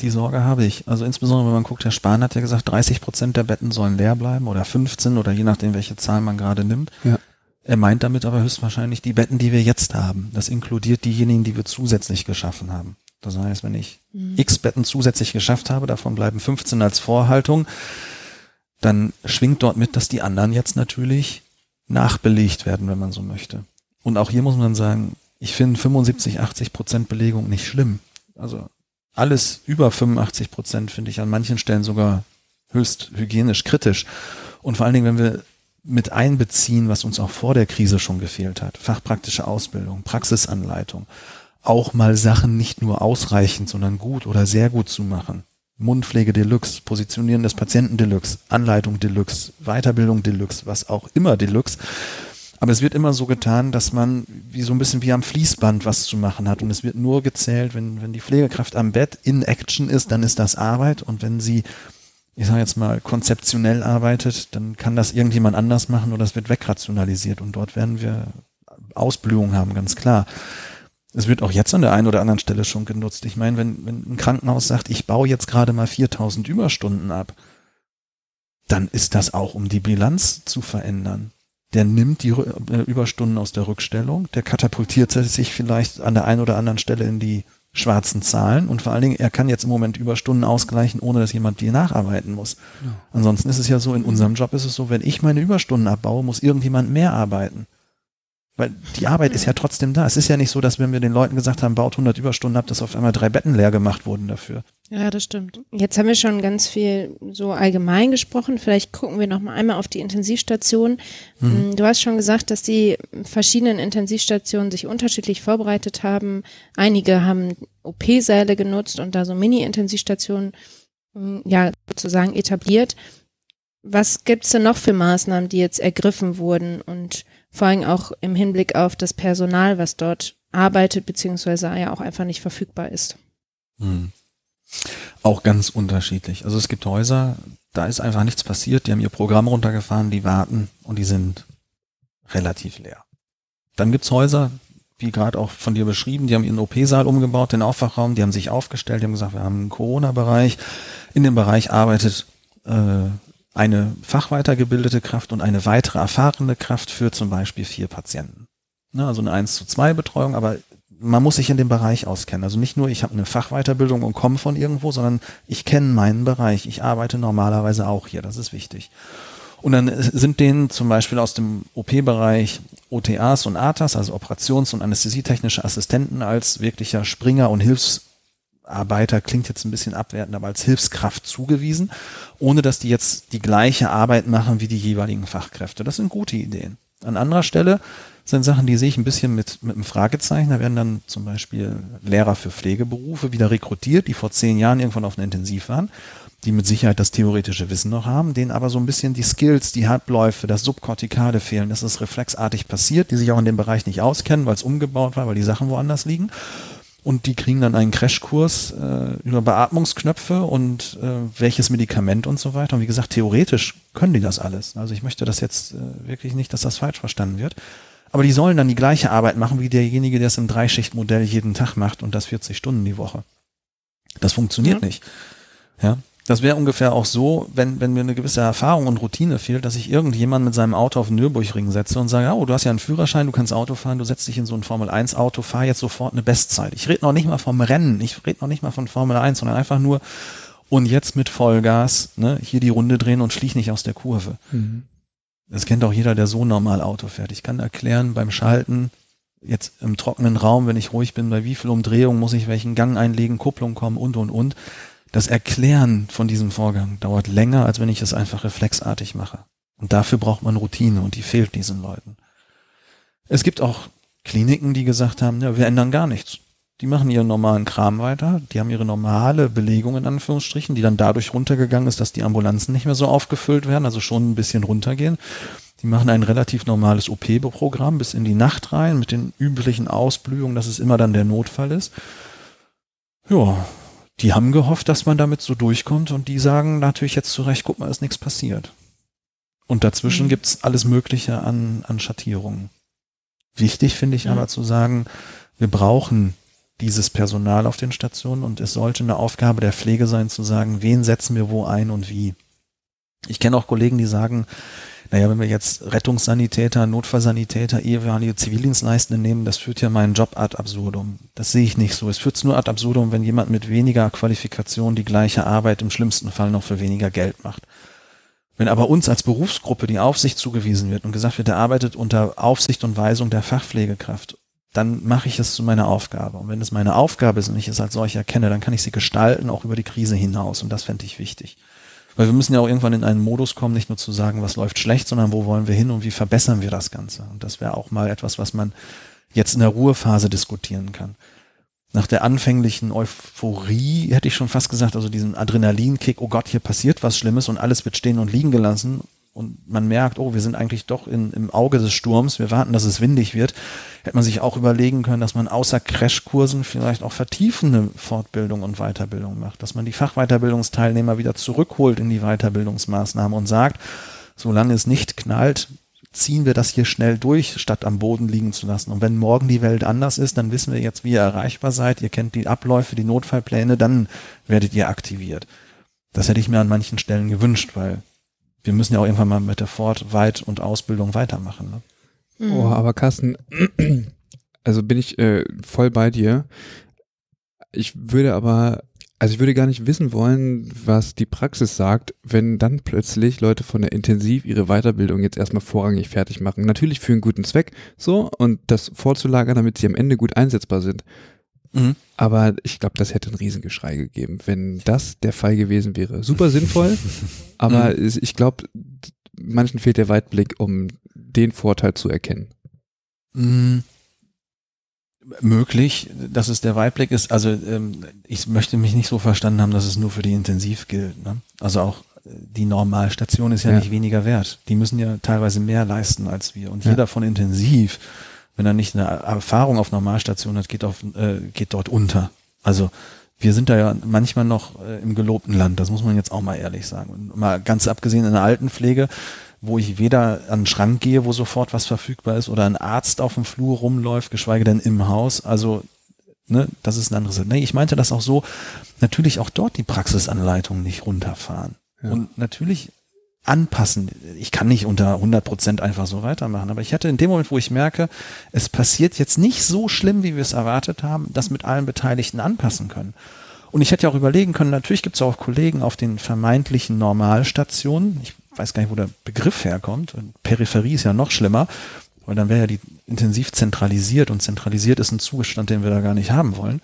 die Sorge habe ich. Also insbesondere, wenn man guckt, Herr Spahn hat ja gesagt, 30 Prozent der Betten sollen leer bleiben oder 15 oder je nachdem, welche Zahl man gerade nimmt. Ja. Er meint damit aber höchstwahrscheinlich die Betten, die wir jetzt haben. Das inkludiert diejenigen, die wir zusätzlich geschaffen haben. Das heißt, wenn ich Mhm. x Betten zusätzlich geschafft habe, davon bleiben 15 als Vorhaltung, dann schwingt dort mit, dass die anderen jetzt natürlich nachbelegt werden, wenn man so möchte. Und auch hier muss man sagen, ich finde 75, 80 Prozent Belegung nicht schlimm. Also alles über 85 Prozent finde ich an manchen Stellen sogar höchst hygienisch kritisch. Und vor allen Dingen, wenn wir mit einbeziehen, was uns auch vor der Krise schon gefehlt hat. Fachpraktische Ausbildung, Praxisanleitung. Auch mal Sachen nicht nur ausreichend, sondern gut oder sehr gut zu machen. Mundpflege Deluxe, Positionieren des Patienten Deluxe, Anleitung Deluxe, Weiterbildung Deluxe, was auch immer Deluxe. Aber es wird immer so getan, dass man wie so ein bisschen wie am Fließband was zu machen hat. Und es wird nur gezählt, wenn, wenn die Pflegekraft am Bett in Action ist, dann ist das Arbeit. Und wenn sie, ich sage jetzt mal, konzeptionell arbeitet, dann kann das irgendjemand anders machen oder es wird wegrationalisiert. Und dort werden wir Ausblühung haben, ganz klar. Es wird auch jetzt an der einen oder anderen Stelle schon genutzt. Ich meine, wenn, wenn ein Krankenhaus sagt, ich baue jetzt gerade mal 4000 Überstunden ab, dann ist das auch, um die Bilanz zu verändern. Der nimmt die äh, Überstunden aus der Rückstellung, der katapultiert sich vielleicht an der einen oder anderen Stelle in die schwarzen Zahlen und vor allen Dingen, er kann jetzt im Moment Überstunden ausgleichen, ohne dass jemand die nacharbeiten muss. Ansonsten ist es ja so, in unserem Job ist es so, wenn ich meine Überstunden abbaue, muss irgendjemand mehr arbeiten. Weil die Arbeit ist ja trotzdem da. Es ist ja nicht so, dass wenn wir den Leuten gesagt haben, baut 100 Überstunden ab, dass auf einmal drei Betten leer gemacht wurden dafür. Ja, das stimmt. Jetzt haben wir schon ganz viel so allgemein gesprochen. Vielleicht gucken wir noch mal einmal auf die Intensivstation. Mhm. Du hast schon gesagt, dass die verschiedenen Intensivstationen sich unterschiedlich vorbereitet haben. Einige haben OP-Säle genutzt und da so Mini-Intensivstationen mh, ja sozusagen etabliert. Was gibt's denn noch für Maßnahmen, die jetzt ergriffen wurden und vor allem auch im Hinblick auf das Personal, was dort arbeitet, beziehungsweise ja auch einfach nicht verfügbar ist? Hm. Auch ganz unterschiedlich. Also es gibt Häuser, da ist einfach nichts passiert, die haben ihr Programm runtergefahren, die warten und die sind relativ leer. Dann gibt's Häuser, wie gerade auch von dir beschrieben, die haben ihren OP-Saal umgebaut, den Aufwachraum, die haben sich aufgestellt, die haben gesagt, wir haben einen Corona-Bereich. In dem Bereich arbeitet äh, eine fachweitergebildete Kraft und eine weitere erfahrene Kraft für zum Beispiel vier Patienten. Ne, also eine 1 zu 2 Betreuung, aber man muss sich in dem Bereich auskennen. Also nicht nur, ich habe eine Fachweiterbildung und komme von irgendwo, sondern ich kenne meinen Bereich. Ich arbeite normalerweise auch hier. Das ist wichtig. Und dann sind denen zum Beispiel aus dem OP-Bereich OTAs und ATAs, also Operations- und Anästhesietechnische Assistenten als wirklicher Springer und Hilfsarbeiter, klingt jetzt ein bisschen abwertend, aber als Hilfskraft zugewiesen, ohne dass die jetzt die gleiche Arbeit machen wie die jeweiligen Fachkräfte. Das sind gute Ideen. An anderer Stelle sind Sachen, die sehe ich ein bisschen mit, mit einem Fragezeichen. Da werden dann zum Beispiel Lehrer für Pflegeberufe wieder rekrutiert, die vor zehn Jahren irgendwann auf einer Intensiv waren die mit Sicherheit das theoretische Wissen noch haben, denen aber so ein bisschen die Skills, die Halbläufe, das Subkortikale fehlen, dass es reflexartig passiert, die sich auch in dem Bereich nicht auskennen, weil es umgebaut war, weil die Sachen woanders liegen. Und die kriegen dann einen Crashkurs äh, über Beatmungsknöpfe und äh, welches Medikament und so weiter. Und wie gesagt, theoretisch können die das alles. Also ich möchte das jetzt äh, wirklich nicht, dass das falsch verstanden wird. Aber die sollen dann die gleiche Arbeit machen wie derjenige, der es im Dreischichtmodell jeden Tag macht und das 40 Stunden die Woche. Das funktioniert ja. nicht. Ja, das wäre ungefähr auch so, wenn, wenn mir eine gewisse Erfahrung und Routine fehlt, dass ich irgendjemand mit seinem Auto auf den Nürburgring setze und sage, oh, du hast ja einen Führerschein, du kannst Auto fahren, du setzt dich in so ein Formel-1-Auto, fahr jetzt sofort eine Bestzeit. Ich rede noch nicht mal vom Rennen, ich rede noch nicht mal von Formel 1, sondern einfach nur, und jetzt mit Vollgas, ne, hier die Runde drehen und flieg nicht aus der Kurve. Mhm. Das kennt auch jeder, der so normal Auto fährt. Ich kann erklären, beim Schalten, jetzt im trockenen Raum, wenn ich ruhig bin, bei wie viel Umdrehungen muss ich welchen Gang einlegen, Kupplung kommen und, und, und das Erklären von diesem Vorgang dauert länger, als wenn ich es einfach reflexartig mache. Und dafür braucht man Routine und die fehlt diesen Leuten. Es gibt auch Kliniken, die gesagt haben, ja, wir ändern gar nichts. Die machen ihren normalen Kram weiter, die haben ihre normale Belegung in Anführungsstrichen, die dann dadurch runtergegangen ist, dass die Ambulanzen nicht mehr so aufgefüllt werden, also schon ein bisschen runtergehen. Die machen ein relativ normales OP-Programm bis in die Nacht rein mit den üblichen Ausblühungen, dass es immer dann der Notfall ist. Ja, die haben gehofft, dass man damit so durchkommt und die sagen natürlich jetzt zu Recht, guck mal, ist nichts passiert. Und dazwischen mhm. gibt's alles Mögliche an, an Schattierungen. Wichtig finde ich ja. aber zu sagen, wir brauchen dieses Personal auf den Stationen und es sollte eine Aufgabe der Pflege sein zu sagen, wen setzen wir wo ein und wie. Ich kenne auch Kollegen, die sagen, naja, wenn wir jetzt Rettungssanitäter, Notfallsanitäter, ehemalige Zivildienstleistende nehmen, das führt ja meinen Job ad absurdum. Das sehe ich nicht so. Es führt nur ad absurdum, wenn jemand mit weniger Qualifikation die gleiche Arbeit im schlimmsten Fall noch für weniger Geld macht. Wenn aber uns als Berufsgruppe die Aufsicht zugewiesen wird und gesagt wird, der arbeitet unter Aufsicht und Weisung der Fachpflegekraft, dann mache ich es zu meiner Aufgabe. Und wenn es meine Aufgabe ist und ich es als solcher kenne, dann kann ich sie gestalten, auch über die Krise hinaus. Und das fände ich wichtig. Weil wir müssen ja auch irgendwann in einen Modus kommen, nicht nur zu sagen, was läuft schlecht, sondern wo wollen wir hin und wie verbessern wir das Ganze. Und das wäre auch mal etwas, was man jetzt in der Ruhephase diskutieren kann. Nach der anfänglichen Euphorie hätte ich schon fast gesagt, also diesen Adrenalinkick, oh Gott, hier passiert was Schlimmes und alles wird stehen und liegen gelassen und man merkt, oh, wir sind eigentlich doch in, im Auge des Sturms, wir warten, dass es windig wird, hätte man sich auch überlegen können, dass man außer Crashkursen vielleicht auch vertiefende Fortbildung und Weiterbildung macht, dass man die Fachweiterbildungsteilnehmer wieder zurückholt in die Weiterbildungsmaßnahmen und sagt, solange es nicht knallt, ziehen wir das hier schnell durch, statt am Boden liegen zu lassen. Und wenn morgen die Welt anders ist, dann wissen wir jetzt, wie ihr erreichbar seid, ihr kennt die Abläufe, die Notfallpläne, dann werdet ihr aktiviert. Das hätte ich mir an manchen Stellen gewünscht, weil wir müssen ja auch irgendwann mal mit der Fort-, Weit- und Ausbildung weitermachen. Ne? Mhm. Oh, aber Carsten, also bin ich äh, voll bei dir. Ich würde aber, also ich würde gar nicht wissen wollen, was die Praxis sagt, wenn dann plötzlich Leute von der Intensiv ihre Weiterbildung jetzt erstmal vorrangig fertig machen. Natürlich für einen guten Zweck, so, und das vorzulagern, damit sie am Ende gut einsetzbar sind. Mhm. Aber ich glaube, das hätte ein Riesengeschrei gegeben, wenn das der Fall gewesen wäre. Super sinnvoll, aber mhm. ich glaube, manchen fehlt der Weitblick, um den Vorteil zu erkennen. Mhm. Möglich, dass es der Weitblick ist. Also ähm, ich möchte mich nicht so verstanden haben, dass es nur für die Intensiv gilt. Ne? Also auch äh, die Normalstation ist ja, ja, nicht weniger wert. Die müssen ja teilweise mehr leisten als wir. Und ja. jeder von Intensiv wenn er nicht eine Erfahrung auf Normalstation hat, geht, auf, äh, geht dort unter. Also wir sind da ja manchmal noch äh, im gelobten Land, das muss man jetzt auch mal ehrlich sagen. Und mal ganz abgesehen in der Altenpflege, wo ich weder an den Schrank gehe, wo sofort was verfügbar ist, oder ein Arzt auf dem Flur rumläuft, geschweige denn im Haus. Also, ne, das ist ein anderes. Nee, ich meinte das auch so, natürlich auch dort die Praxisanleitung nicht runterfahren. Ja. Und natürlich anpassen. Ich kann nicht unter 100 Prozent einfach so weitermachen, aber ich hatte in dem Moment, wo ich merke, es passiert jetzt nicht so schlimm, wie wir es erwartet haben, das mit allen Beteiligten anpassen können. Und ich hätte ja auch überlegen können, natürlich gibt es auch Kollegen auf den vermeintlichen Normalstationen, ich weiß gar nicht, wo der Begriff herkommt, Peripherie ist ja noch schlimmer, weil dann wäre ja die intensiv zentralisiert und zentralisiert ist ein Zustand, den wir da gar nicht haben wollen.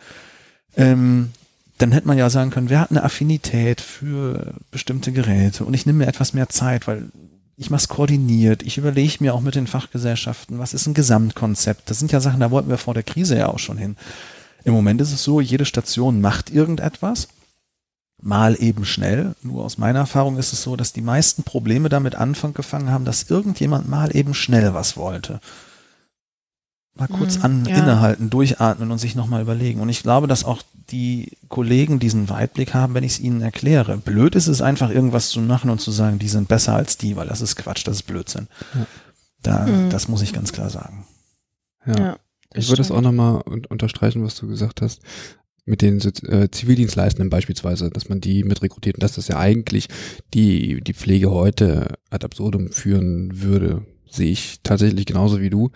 Ähm, dann hätte man ja sagen können, wer hat eine Affinität für bestimmte Geräte und ich nehme mir etwas mehr Zeit, weil ich mache es koordiniert, ich überlege mir auch mit den Fachgesellschaften, was ist ein Gesamtkonzept. Das sind ja Sachen, da wollten wir vor der Krise ja auch schon hin. Im Moment ist es so, jede Station macht irgendetwas, mal eben schnell. Nur aus meiner Erfahrung ist es so, dass die meisten Probleme damit Anfang gefangen haben, dass irgendjemand mal eben schnell was wollte mal kurz mhm, an, ja. innehalten, durchatmen und sich nochmal überlegen. Und ich glaube, dass auch die Kollegen diesen Weitblick haben, wenn ich es ihnen erkläre. Blöd ist es einfach, irgendwas zu machen und zu sagen, die sind besser als die, weil das ist Quatsch, das ist Blödsinn. Ja. Da, mhm. Das muss ich ganz klar sagen. Ja. ja ich würde es auch nochmal unterstreichen, was du gesagt hast mit den äh, Zivildienstleistenden beispielsweise, dass man die mit rekrutiert und dass das ja eigentlich die, die Pflege heute ad absurdum führen würde, sehe ich tatsächlich genauso wie du.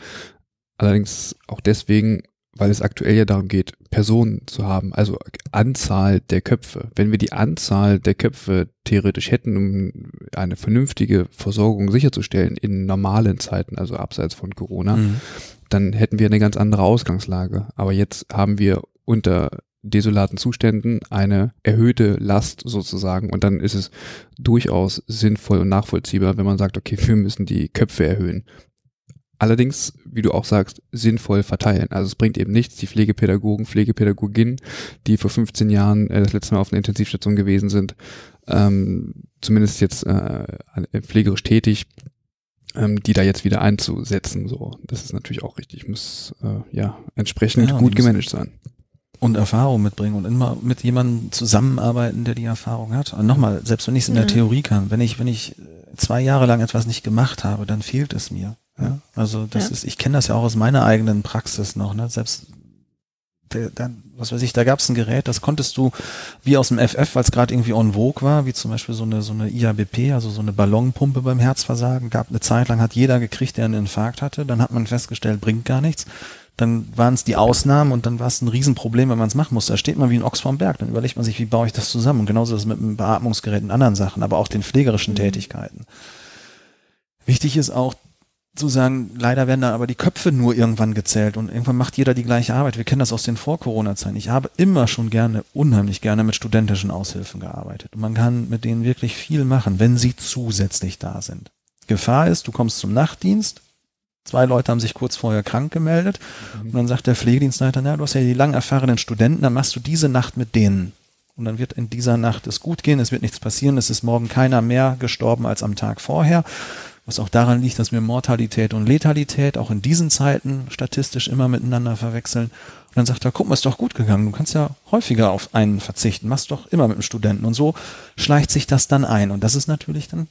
Allerdings auch deswegen, weil es aktuell ja darum geht, Personen zu haben, also Anzahl der Köpfe. Wenn wir die Anzahl der Köpfe theoretisch hätten, um eine vernünftige Versorgung sicherzustellen in normalen Zeiten, also abseits von Corona, mhm. dann hätten wir eine ganz andere Ausgangslage. Aber jetzt haben wir unter desolaten Zuständen eine erhöhte Last sozusagen und dann ist es durchaus sinnvoll und nachvollziehbar, wenn man sagt, okay, wir müssen die Köpfe erhöhen. Allerdings, wie du auch sagst, sinnvoll verteilen. Also es bringt eben nichts, die Pflegepädagogen, Pflegepädagoginnen, die vor 15 Jahren äh, das letzte Mal auf einer Intensivstation gewesen sind, ähm, zumindest jetzt äh, pflegerisch tätig, ähm, die da jetzt wieder einzusetzen. So, das ist natürlich auch richtig. Muss äh, ja entsprechend ja, gut gemanagt sein. Und Erfahrung mitbringen und immer mit jemandem zusammenarbeiten, der die Erfahrung hat. Und nochmal, selbst wenn ich es in der mhm. Theorie kann, wenn ich, wenn ich zwei Jahre lang etwas nicht gemacht habe, dann fehlt es mir. Ja, also das ja. ist, ich kenne das ja auch aus meiner eigenen Praxis noch, ne? Selbst der, was weiß ich, da gab es ein Gerät, das konntest du wie aus dem FF, weil es gerade irgendwie en vogue war, wie zum Beispiel so eine so eine IABP, also so eine Ballonpumpe beim Herzversagen, gab eine Zeit lang hat jeder gekriegt, der einen Infarkt hatte, dann hat man festgestellt, bringt gar nichts. Dann waren es die Ausnahmen und dann war es ein Riesenproblem, wenn man es machen musste. Da steht man wie ein Ochs vorm Berg. Dann überlegt man sich, wie baue ich das zusammen? Und genauso ist es mit einem Beatmungsgerät und anderen Sachen, aber auch den pflegerischen mhm. Tätigkeiten. Wichtig ist auch, zu sagen, leider werden da aber die Köpfe nur irgendwann gezählt und irgendwann macht jeder die gleiche Arbeit. Wir kennen das aus den Vor-Corona-Zeiten. Ich habe immer schon gerne, unheimlich gerne mit studentischen Aushilfen gearbeitet. Und man kann mit denen wirklich viel machen, wenn sie zusätzlich da sind. Gefahr ist, du kommst zum Nachtdienst, zwei Leute haben sich kurz vorher krank gemeldet mhm. und dann sagt der Pflegedienstleiter, na, du hast ja die lang erfahrenen Studenten, dann machst du diese Nacht mit denen. Und dann wird in dieser Nacht es gut gehen, es wird nichts passieren, es ist morgen keiner mehr gestorben als am Tag vorher was auch daran liegt, dass wir Mortalität und Letalität auch in diesen Zeiten statistisch immer miteinander verwechseln. Und dann sagt er, guck mal, ist doch gut gegangen. Du kannst ja häufiger auf einen verzichten. Machst doch immer mit dem Studenten. Und so schleicht sich das dann ein. Und das ist natürlich dann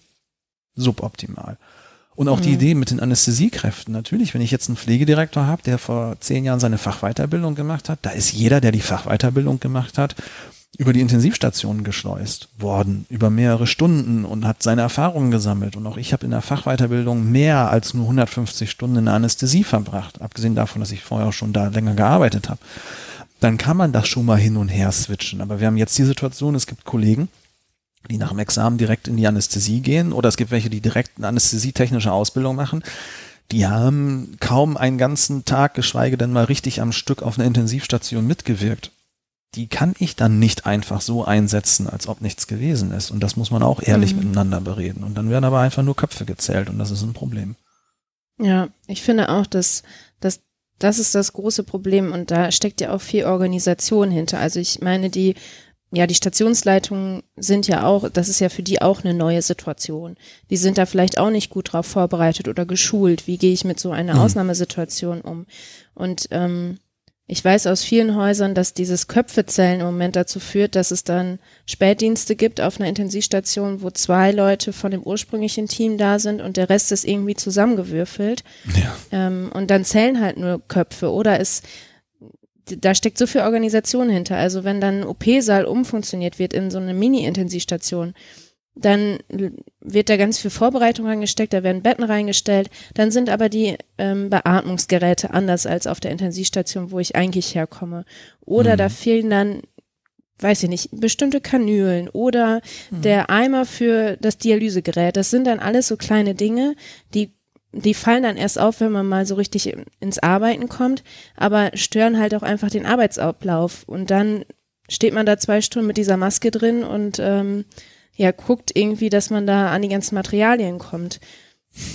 suboptimal. Und auch mhm. die Idee mit den Anästhesiekräften. Natürlich, wenn ich jetzt einen Pflegedirektor habe, der vor zehn Jahren seine Fachweiterbildung gemacht hat, da ist jeder, der die Fachweiterbildung gemacht hat, über die Intensivstationen geschleust worden, über mehrere Stunden und hat seine Erfahrungen gesammelt. Und auch ich habe in der Fachweiterbildung mehr als nur 150 Stunden in der Anästhesie verbracht, abgesehen davon, dass ich vorher schon da länger gearbeitet habe. Dann kann man das schon mal hin und her switchen. Aber wir haben jetzt die Situation, es gibt Kollegen, die nach dem Examen direkt in die Anästhesie gehen oder es gibt welche, die direkt eine anästhesietechnische Ausbildung machen. Die haben kaum einen ganzen Tag, geschweige denn mal richtig am Stück auf einer Intensivstation mitgewirkt die kann ich dann nicht einfach so einsetzen, als ob nichts gewesen ist. Und das muss man auch ehrlich mhm. miteinander bereden. Und dann werden aber einfach nur Köpfe gezählt und das ist ein Problem. Ja, ich finde auch, dass, dass das ist das große Problem und da steckt ja auch viel Organisation hinter. Also ich meine, die, ja, die Stationsleitungen sind ja auch, das ist ja für die auch eine neue Situation. Die sind da vielleicht auch nicht gut drauf vorbereitet oder geschult. Wie gehe ich mit so einer mhm. Ausnahmesituation um? Und ähm, Ich weiß aus vielen Häusern, dass dieses Köpfezellen im Moment dazu führt, dass es dann Spätdienste gibt auf einer Intensivstation, wo zwei Leute von dem ursprünglichen Team da sind und der Rest ist irgendwie zusammengewürfelt. Ja. Ähm, und dann zählen halt nur Köpfe oder es da steckt so viel Organisation hinter. Also wenn dann ein OP-Saal umfunktioniert wird in so eine Mini-Intensivstation, dann wird da ganz viel Vorbereitung reingesteckt, da werden Betten reingestellt, dann sind aber die ähm, Beatmungsgeräte anders als auf der Intensivstation, wo ich eigentlich herkomme. Oder mhm. da fehlen dann, weiß ich nicht, bestimmte Kanülen oder mhm. der Eimer für das Dialysegerät. Das sind dann alles so kleine Dinge, die die fallen dann erst auf, wenn man mal so richtig ins Arbeiten kommt, aber stören halt auch einfach den Arbeitsablauf. Und dann steht man da zwei Stunden mit dieser Maske drin und ähm, ja, guckt irgendwie, dass man da an die ganzen Materialien kommt.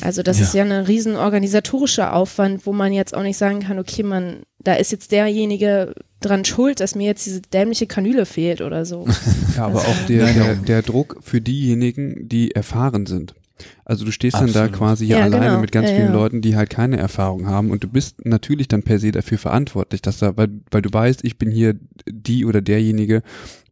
Also das ja. ist ja ein riesen organisatorischer Aufwand, wo man jetzt auch nicht sagen kann, okay, man, da ist jetzt derjenige dran schuld, dass mir jetzt diese dämliche Kanüle fehlt oder so. Ja, aber also, auch der, der, der Druck für diejenigen, die erfahren sind. Also du stehst Absolut. dann da quasi hier ja, alleine genau. mit ganz ja, vielen ja. Leuten, die halt keine Erfahrung haben und du bist natürlich dann per se dafür verantwortlich, dass da, weil, weil du weißt, ich bin hier die oder derjenige,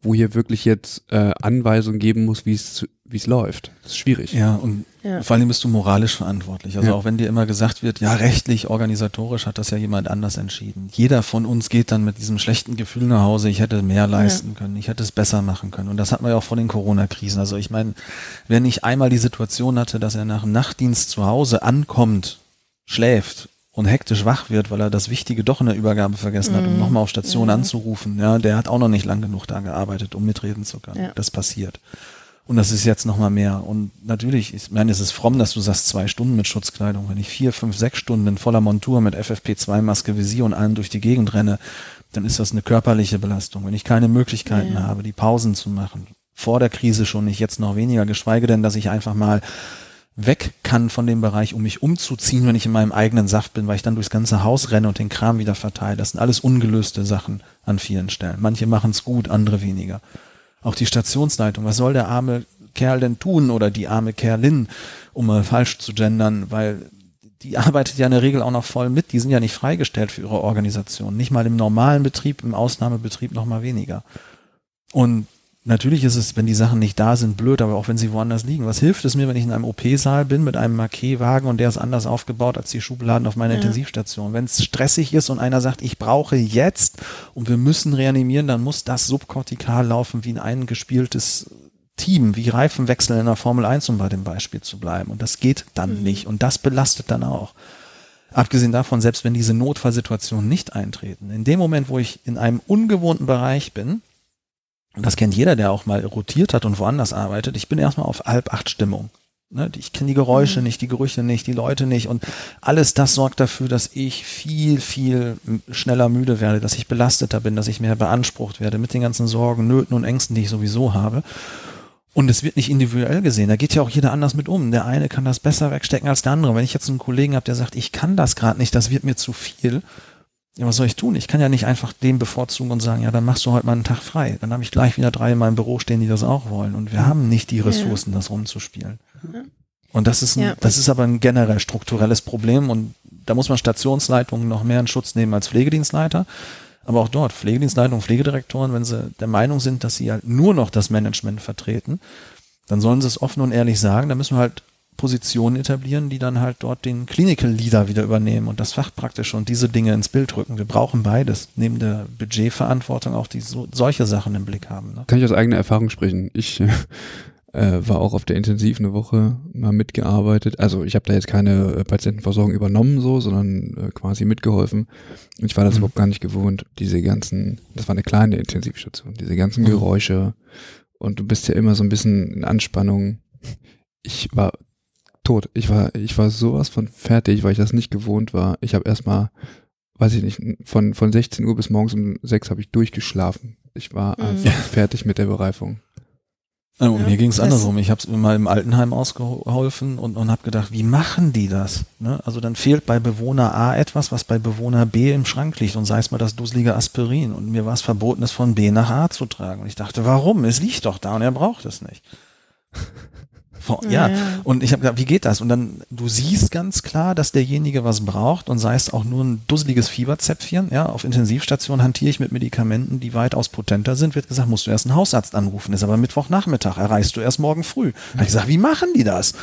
wo hier wirklich jetzt äh, Anweisungen geben muss, wie es wie es läuft. Das ist schwierig. Ja, und ja. vor allem bist du moralisch verantwortlich. Also ja. auch wenn dir immer gesagt wird, ja, rechtlich, organisatorisch hat das ja jemand anders entschieden. Jeder von uns geht dann mit diesem schlechten Gefühl nach Hause, ich hätte mehr leisten ja. können, ich hätte es besser machen können. Und das hat man ja auch vor den Corona-Krisen. Also ich meine, wenn ich einmal die Situation hatte, dass er nach dem Nachtdienst zu Hause ankommt, schläft und hektisch wach wird, weil er das Wichtige doch in der Übergabe vergessen hat, um mhm. nochmal auf Station mhm. anzurufen. Ja, der hat auch noch nicht lang genug da gearbeitet, um mitreden zu können. Ja. Das passiert. Und das ist jetzt nochmal mehr. Und natürlich, ich meine, es ist fromm, dass du sagst, zwei Stunden mit Schutzkleidung. Wenn ich vier, fünf, sechs Stunden in voller Montur mit FFP2-Maske, Visier und allem durch die Gegend renne, dann ist das eine körperliche Belastung. Wenn ich keine Möglichkeiten ja. habe, die Pausen zu machen, vor der Krise schon nicht, jetzt noch weniger, geschweige denn, dass ich einfach mal weg kann von dem Bereich, um mich umzuziehen, wenn ich in meinem eigenen Saft bin, weil ich dann durchs ganze Haus renne und den Kram wieder verteile. Das sind alles ungelöste Sachen an vielen Stellen. Manche machen es gut, andere weniger. Auch die Stationsleitung, was soll der arme Kerl denn tun oder die arme Kerlin, um mal falsch zu gendern, weil die arbeitet ja in der Regel auch noch voll mit. Die sind ja nicht freigestellt für ihre Organisation. Nicht mal im normalen Betrieb, im Ausnahmebetrieb noch mal weniger. Und Natürlich ist es, wenn die Sachen nicht da sind, blöd, aber auch wenn sie woanders liegen. Was hilft es mir, wenn ich in einem OP-Saal bin mit einem Marquet-Wagen und der ist anders aufgebaut als die Schubladen auf meiner ja. Intensivstation? Wenn es stressig ist und einer sagt, ich brauche jetzt und wir müssen reanimieren, dann muss das subkortikal laufen wie ein eingespieltes Team, wie Reifenwechsel in der Formel 1, um bei dem Beispiel zu bleiben. Und das geht dann mhm. nicht und das belastet dann auch. Abgesehen davon, selbst wenn diese Notfallsituationen nicht eintreten, in dem Moment, wo ich in einem ungewohnten Bereich bin, das kennt jeder, der auch mal rotiert hat und woanders arbeitet, ich bin erstmal auf halb acht Stimmung. Ne, ich kenne die Geräusche mhm. nicht, die Gerüche nicht, die Leute nicht und alles das sorgt dafür, dass ich viel, viel schneller müde werde, dass ich belasteter bin, dass ich mehr beansprucht werde mit den ganzen Sorgen, Nöten und Ängsten, die ich sowieso habe. Und es wird nicht individuell gesehen. Da geht ja auch jeder anders mit um. Der eine kann das besser wegstecken als der andere. Wenn ich jetzt einen Kollegen habe, der sagt, ich kann das gerade nicht, das wird mir zu viel, ja, was soll ich tun? Ich kann ja nicht einfach den bevorzugen und sagen, ja, dann machst du heute mal einen Tag frei. Dann habe ich gleich wieder drei in meinem Büro stehen, die das auch wollen. Und wir ja. haben nicht die Ressourcen, ja. das rumzuspielen. Ja. Und das ist, ein, das ist aber ein generell strukturelles Problem. Und da muss man Stationsleitungen noch mehr in Schutz nehmen als Pflegedienstleiter. Aber auch dort, Pflegedienstleitungen, Pflegedirektoren, wenn sie der Meinung sind, dass sie halt nur noch das Management vertreten, dann sollen sie es offen und ehrlich sagen. Da müssen wir halt Positionen etablieren, die dann halt dort den Clinical Leader wieder übernehmen und das Fachpraktische und diese Dinge ins Bild rücken. Wir brauchen beides. Neben der Budgetverantwortung auch die so, solche Sachen im Blick haben. Ne? Kann ich aus eigener Erfahrung sprechen. Ich äh, war auch auf der Intensiv eine Woche mal mitgearbeitet. Also ich habe da jetzt keine äh, Patientenversorgung übernommen so, sondern äh, quasi mitgeholfen. Und ich war das mhm. überhaupt gar nicht gewohnt. Diese ganzen, das war eine kleine Intensivstation, diese ganzen mhm. Geräusche. Und du bist ja immer so ein bisschen in Anspannung. Ich war tot. Ich war, ich war sowas von fertig, weil ich das nicht gewohnt war. Ich habe erstmal, weiß ich nicht, von, von 16 Uhr bis morgens um 6 habe ich durchgeschlafen. Ich war mhm. einfach fertig mit der Bereifung. Also, ja, mir ging es andersrum. Ich habe es mal im Altenheim ausgeholfen und, und habe gedacht, wie machen die das? Ne? Also dann fehlt bei Bewohner A etwas, was bei Bewohner B im Schrank liegt und sei es mal das dusselige Aspirin. Und mir war es verboten, es von B nach A zu tragen. Und ich dachte, warum? Es liegt doch da und er braucht es nicht. Ja. ja. und ich habe gesagt, wie geht das? Und dann, du siehst ganz klar, dass derjenige was braucht und sei es auch nur ein dusseliges Fieberzäpfchen, ja, auf Intensivstation hantiere ich mit Medikamenten, die weitaus potenter sind, wird gesagt, musst du erst einen Hausarzt anrufen, ist aber Mittwochnachmittag, erreichst du erst morgen früh. Da habe ich gesagt, wie machen die das?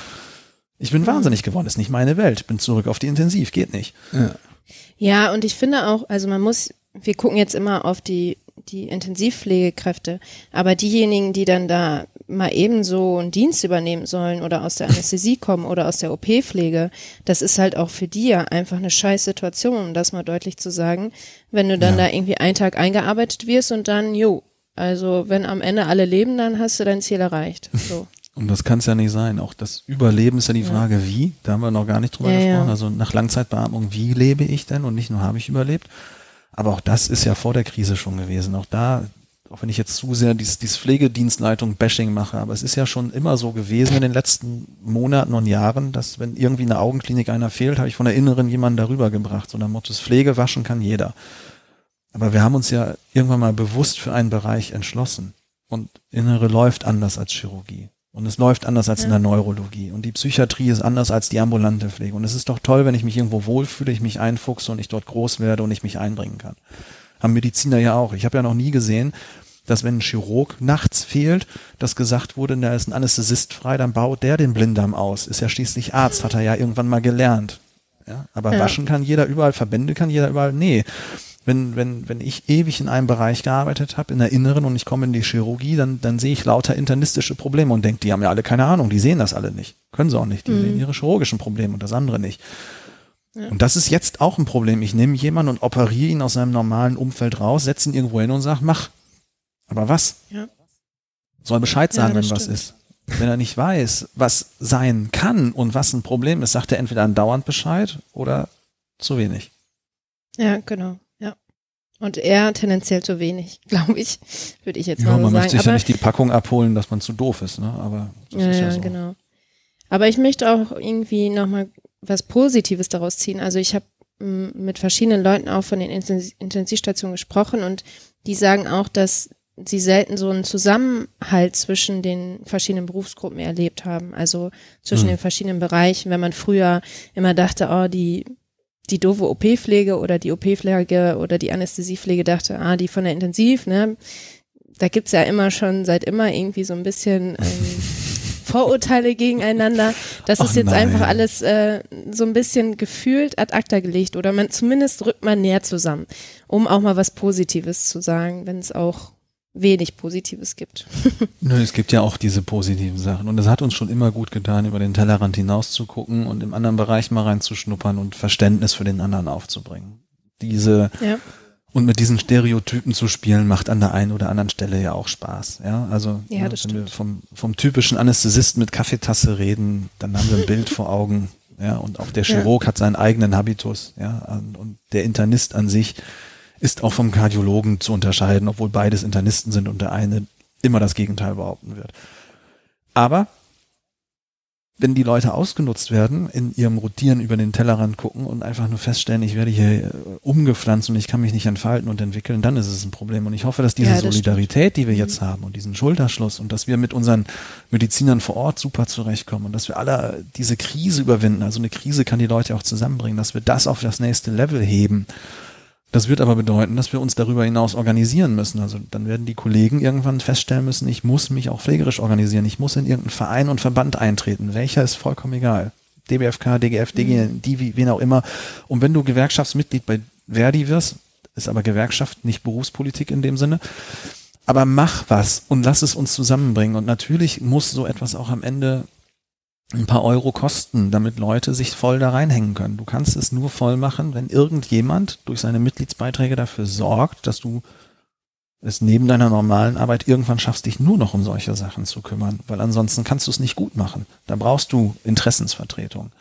Ich bin wahnsinnig geworden, ist nicht meine Welt, bin zurück auf die Intensiv, geht nicht. Ja. ja, und ich finde auch, also man muss, wir gucken jetzt immer auf die die Intensivpflegekräfte, aber diejenigen, die dann da mal ebenso einen Dienst übernehmen sollen oder aus der Anästhesie kommen oder aus der OP-Pflege, das ist halt auch für die ja einfach eine scheiß Situation, um das mal deutlich zu sagen, wenn du dann ja. da irgendwie einen Tag eingearbeitet wirst und dann, jo, also wenn am Ende alle leben, dann hast du dein Ziel erreicht. So. Und das kann es ja nicht sein. Auch das Überleben ist ja die Frage, ja. wie. Da haben wir noch gar nicht drüber ja, gesprochen. Also nach Langzeitbeatmung, wie lebe ich denn? Und nicht nur habe ich überlebt. Aber auch das ist ja vor der Krise schon gewesen. Auch da auch wenn ich jetzt zu sehr dieses, dieses Pflegedienstleitung-Bashing mache, aber es ist ja schon immer so gewesen in den letzten Monaten und Jahren, dass wenn irgendwie in der Augenklinik einer fehlt, habe ich von der Inneren jemanden darüber gebracht. So nach Motto, Pflege waschen kann jeder. Aber wir haben uns ja irgendwann mal bewusst für einen Bereich entschlossen. Und Innere läuft anders als Chirurgie. Und es läuft anders als ja. in der Neurologie. Und die Psychiatrie ist anders als die ambulante Pflege. Und es ist doch toll, wenn ich mich irgendwo wohlfühle, ich mich einfuchse und ich dort groß werde und ich mich einbringen kann haben Mediziner ja auch. Ich habe ja noch nie gesehen, dass wenn ein Chirurg nachts fehlt, dass gesagt wurde, da ist ein Anästhesist frei, dann baut der den Blinddarm aus. Ist ja schließlich Arzt, hat er ja irgendwann mal gelernt. Ja, aber ja. waschen kann jeder überall, Verbände kann jeder überall. Nee. Wenn, wenn, wenn ich ewig in einem Bereich gearbeitet habe, in der Inneren und ich komme in die Chirurgie, dann, dann sehe ich lauter internistische Probleme und denke, die haben ja alle keine Ahnung, die sehen das alle nicht. Können sie auch nicht. Die mhm. sehen ihre chirurgischen Probleme und das andere nicht. Und das ist jetzt auch ein Problem. Ich nehme jemanden und operiere ihn aus seinem normalen Umfeld raus, setze ihn irgendwo hin und sage, mach. Aber was? Ja. Soll Bescheid sagen, ja, wenn was ist. Wenn er nicht weiß, was sein kann und was ein Problem ist, sagt er entweder andauernd Bescheid oder zu wenig. Ja, genau. Und er tendenziell zu wenig, glaube ich, würde ich jetzt ja, mal so man sagen. Man möchte sich ja nicht die Packung abholen, dass man zu doof ist, ne? Aber das ja, ist ja, ja so. genau. Aber ich möchte auch irgendwie nochmal was Positives daraus ziehen. Also ich habe mit verschiedenen Leuten auch von den Intensivstationen gesprochen und die sagen auch, dass sie selten so einen Zusammenhalt zwischen den verschiedenen Berufsgruppen erlebt haben, also zwischen mhm. den verschiedenen Bereichen, wenn man früher immer dachte, oh, die die doofe OP-Pflege oder die OP-Pflege oder die Anästhesiepflege dachte, ah, die von der Intensiv, ne, da gibt's ja immer schon seit immer irgendwie so ein bisschen ähm, Vorurteile gegeneinander. Das ist jetzt nein. einfach alles äh, so ein bisschen gefühlt ad acta gelegt oder man zumindest rückt man näher zusammen, um auch mal was Positives zu sagen, wenn es auch wenig Positives gibt. Nö, es gibt ja auch diese positiven Sachen. Und es hat uns schon immer gut getan, über den Tellerrand hinaus zu gucken und im anderen Bereich mal reinzuschnuppern und Verständnis für den anderen aufzubringen. Diese ja. Und mit diesen Stereotypen zu spielen, macht an der einen oder anderen Stelle ja auch Spaß. Ja, also ja, ne, wenn stimmt. wir vom, vom typischen Anästhesisten mit Kaffeetasse reden, dann haben wir ein Bild vor Augen. Ja, und auch der Chirurg ja. hat seinen eigenen Habitus. Ja, und der Internist an sich ist auch vom Kardiologen zu unterscheiden, obwohl beides Internisten sind und der eine immer das Gegenteil behaupten wird. Aber wenn die Leute ausgenutzt werden, in ihrem Rotieren über den Tellerrand gucken und einfach nur feststellen, ich werde hier äh, umgepflanzt und ich kann mich nicht entfalten und entwickeln, dann ist es ein Problem. Und ich hoffe, dass diese ja, das Solidarität, stimmt. die wir mhm. jetzt haben und diesen Schulterschluss und dass wir mit unseren Medizinern vor Ort super zurechtkommen und dass wir alle diese Krise überwinden, also eine Krise kann die Leute auch zusammenbringen, dass wir das auf das nächste Level heben das wird aber bedeuten, dass wir uns darüber hinaus organisieren müssen. Also dann werden die Kollegen irgendwann feststellen müssen, ich muss mich auch pflegerisch organisieren. Ich muss in irgendeinen Verein und Verband eintreten. Welcher ist vollkommen egal. DBFK, DGF, DG, mhm. die, wen auch immer. Und wenn du Gewerkschaftsmitglied bei Verdi wirst, ist aber Gewerkschaft, nicht Berufspolitik in dem Sinne. Aber mach was und lass es uns zusammenbringen. Und natürlich muss so etwas auch am Ende ein paar Euro kosten, damit Leute sich voll da reinhängen können. Du kannst es nur voll machen, wenn irgendjemand durch seine Mitgliedsbeiträge dafür sorgt, dass du es neben deiner normalen Arbeit irgendwann schaffst, dich nur noch um solche Sachen zu kümmern, weil ansonsten kannst du es nicht gut machen. Da brauchst du Interessensvertretung.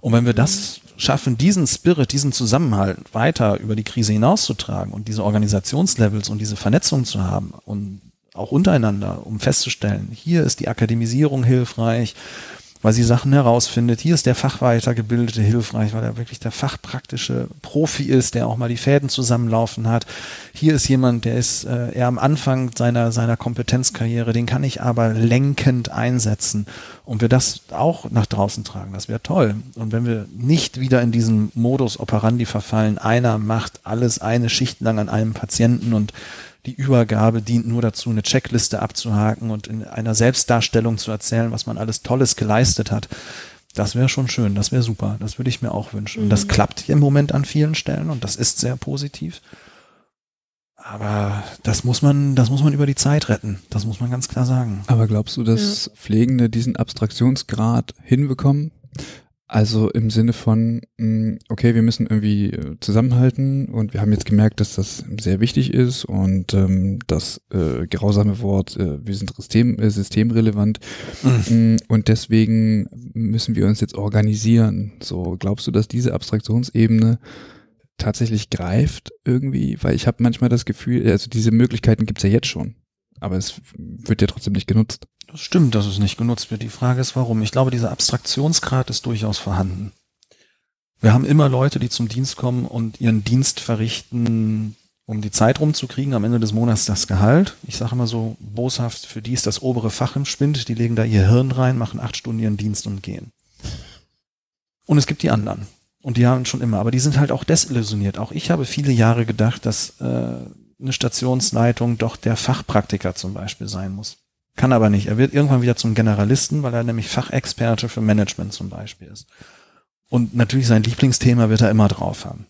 Und wenn wir das schaffen, diesen Spirit, diesen Zusammenhalt weiter über die Krise hinauszutragen und diese Organisationslevels und diese Vernetzung zu haben und auch untereinander, um festzustellen, hier ist die Akademisierung hilfreich, weil sie Sachen herausfindet. Hier ist der Fachweitergebildete hilfreich, weil er wirklich der fachpraktische Profi ist, der auch mal die Fäden zusammenlaufen hat. Hier ist jemand, der ist äh, eher am Anfang seiner, seiner Kompetenzkarriere, den kann ich aber lenkend einsetzen. Und wir das auch nach draußen tragen, das wäre toll. Und wenn wir nicht wieder in diesen Modus operandi verfallen, einer macht alles eine Schicht lang an einem Patienten und die Übergabe dient nur dazu, eine Checkliste abzuhaken und in einer Selbstdarstellung zu erzählen, was man alles Tolles geleistet hat. Das wäre schon schön, das wäre super, das würde ich mir auch wünschen. Mhm. Das klappt im Moment an vielen Stellen und das ist sehr positiv. Aber das muss man, das muss man über die Zeit retten. Das muss man ganz klar sagen. Aber glaubst du, dass ja. Pflegende diesen Abstraktionsgrad hinbekommen? Also im Sinne von, mm, okay, wir müssen irgendwie äh, zusammenhalten und wir haben jetzt gemerkt, dass das sehr wichtig ist und ähm, das äh, grausame Wort, äh, wir sind System, äh, systemrelevant mhm. und deswegen müssen wir uns jetzt organisieren. So, glaubst du, dass diese Abstraktionsebene tatsächlich greift irgendwie? Weil ich habe manchmal das Gefühl, also diese Möglichkeiten gibt's ja jetzt schon, aber es wird ja trotzdem nicht genutzt. Das stimmt, dass es nicht genutzt wird. Die Frage ist, warum. Ich glaube, dieser Abstraktionsgrad ist durchaus vorhanden. Wir haben immer Leute, die zum Dienst kommen und ihren Dienst verrichten, um die Zeit rumzukriegen, am Ende des Monats das Gehalt. Ich sage immer so boshaft, für die ist das obere Fach im Spind, die legen da ihr Hirn rein, machen acht Stunden ihren Dienst und gehen. Und es gibt die anderen. Und die haben schon immer, aber die sind halt auch desillusioniert. Auch ich habe viele Jahre gedacht, dass äh, eine Stationsleitung doch der Fachpraktiker zum Beispiel sein muss. Kann aber nicht. Er wird irgendwann wieder zum Generalisten, weil er nämlich Fachexperte für Management zum Beispiel ist. Und natürlich sein Lieblingsthema wird er immer drauf haben.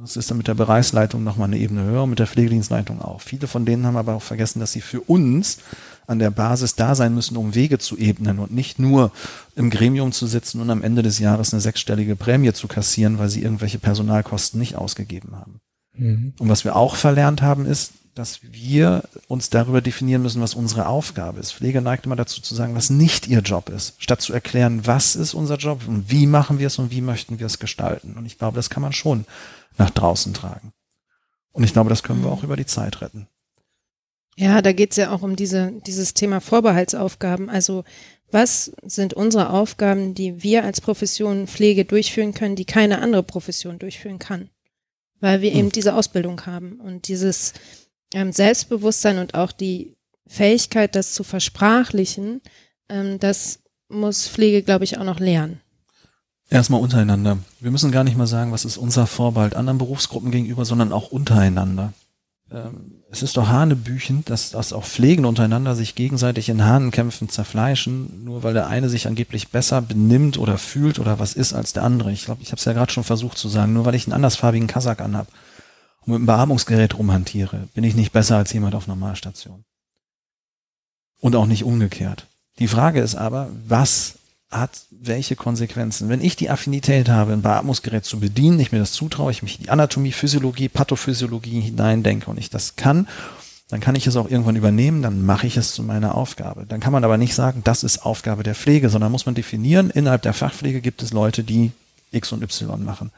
Das ist dann mit der Bereichsleitung nochmal eine Ebene höher und mit der Pflegedienstleitung auch. Viele von denen haben aber auch vergessen, dass sie für uns an der Basis da sein müssen, um Wege zu ebnen und nicht nur im Gremium zu sitzen und am Ende des Jahres eine sechsstellige Prämie zu kassieren, weil sie irgendwelche Personalkosten nicht ausgegeben haben. Mhm. Und was wir auch verlernt haben, ist, dass wir uns darüber definieren müssen, was unsere Aufgabe ist. Pflege neigt immer dazu zu sagen, was nicht ihr Job ist, statt zu erklären, was ist unser Job und wie machen wir es und wie möchten wir es gestalten. Und ich glaube, das kann man schon nach draußen tragen. Und ich glaube, das können wir auch über die Zeit retten. Ja, da geht es ja auch um diese, dieses Thema Vorbehaltsaufgaben. Also was sind unsere Aufgaben, die wir als Profession Pflege durchführen können, die keine andere Profession durchführen kann? Weil wir hm. eben diese Ausbildung haben und dieses ähm, Selbstbewusstsein und auch die Fähigkeit, das zu versprachlichen, ähm, das muss Pflege, glaube ich, auch noch lernen. Erstmal untereinander. Wir müssen gar nicht mal sagen, was ist unser Vorbehalt anderen Berufsgruppen gegenüber, sondern auch untereinander. Ähm, es ist doch hanebüchend, dass, dass auch Pflegende untereinander sich gegenseitig in Hahnenkämpfen zerfleischen, nur weil der eine sich angeblich besser benimmt oder fühlt oder was ist als der andere. Ich glaube, ich habe es ja gerade schon versucht zu sagen, nur weil ich einen andersfarbigen Kasach anhab und mit einem Beatmungsgerät rumhantiere, bin ich nicht besser als jemand auf Normalstation. Und auch nicht umgekehrt. Die Frage ist aber, was hat welche Konsequenzen? Wenn ich die Affinität habe, ein Beatmungsgerät zu bedienen, ich mir das zutraue, ich mich in die Anatomie, Physiologie, Pathophysiologie hineindenke und ich das kann, dann kann ich es auch irgendwann übernehmen, dann mache ich es zu meiner Aufgabe. Dann kann man aber nicht sagen, das ist Aufgabe der Pflege, sondern muss man definieren, innerhalb der Fachpflege gibt es Leute, die X und Y machen.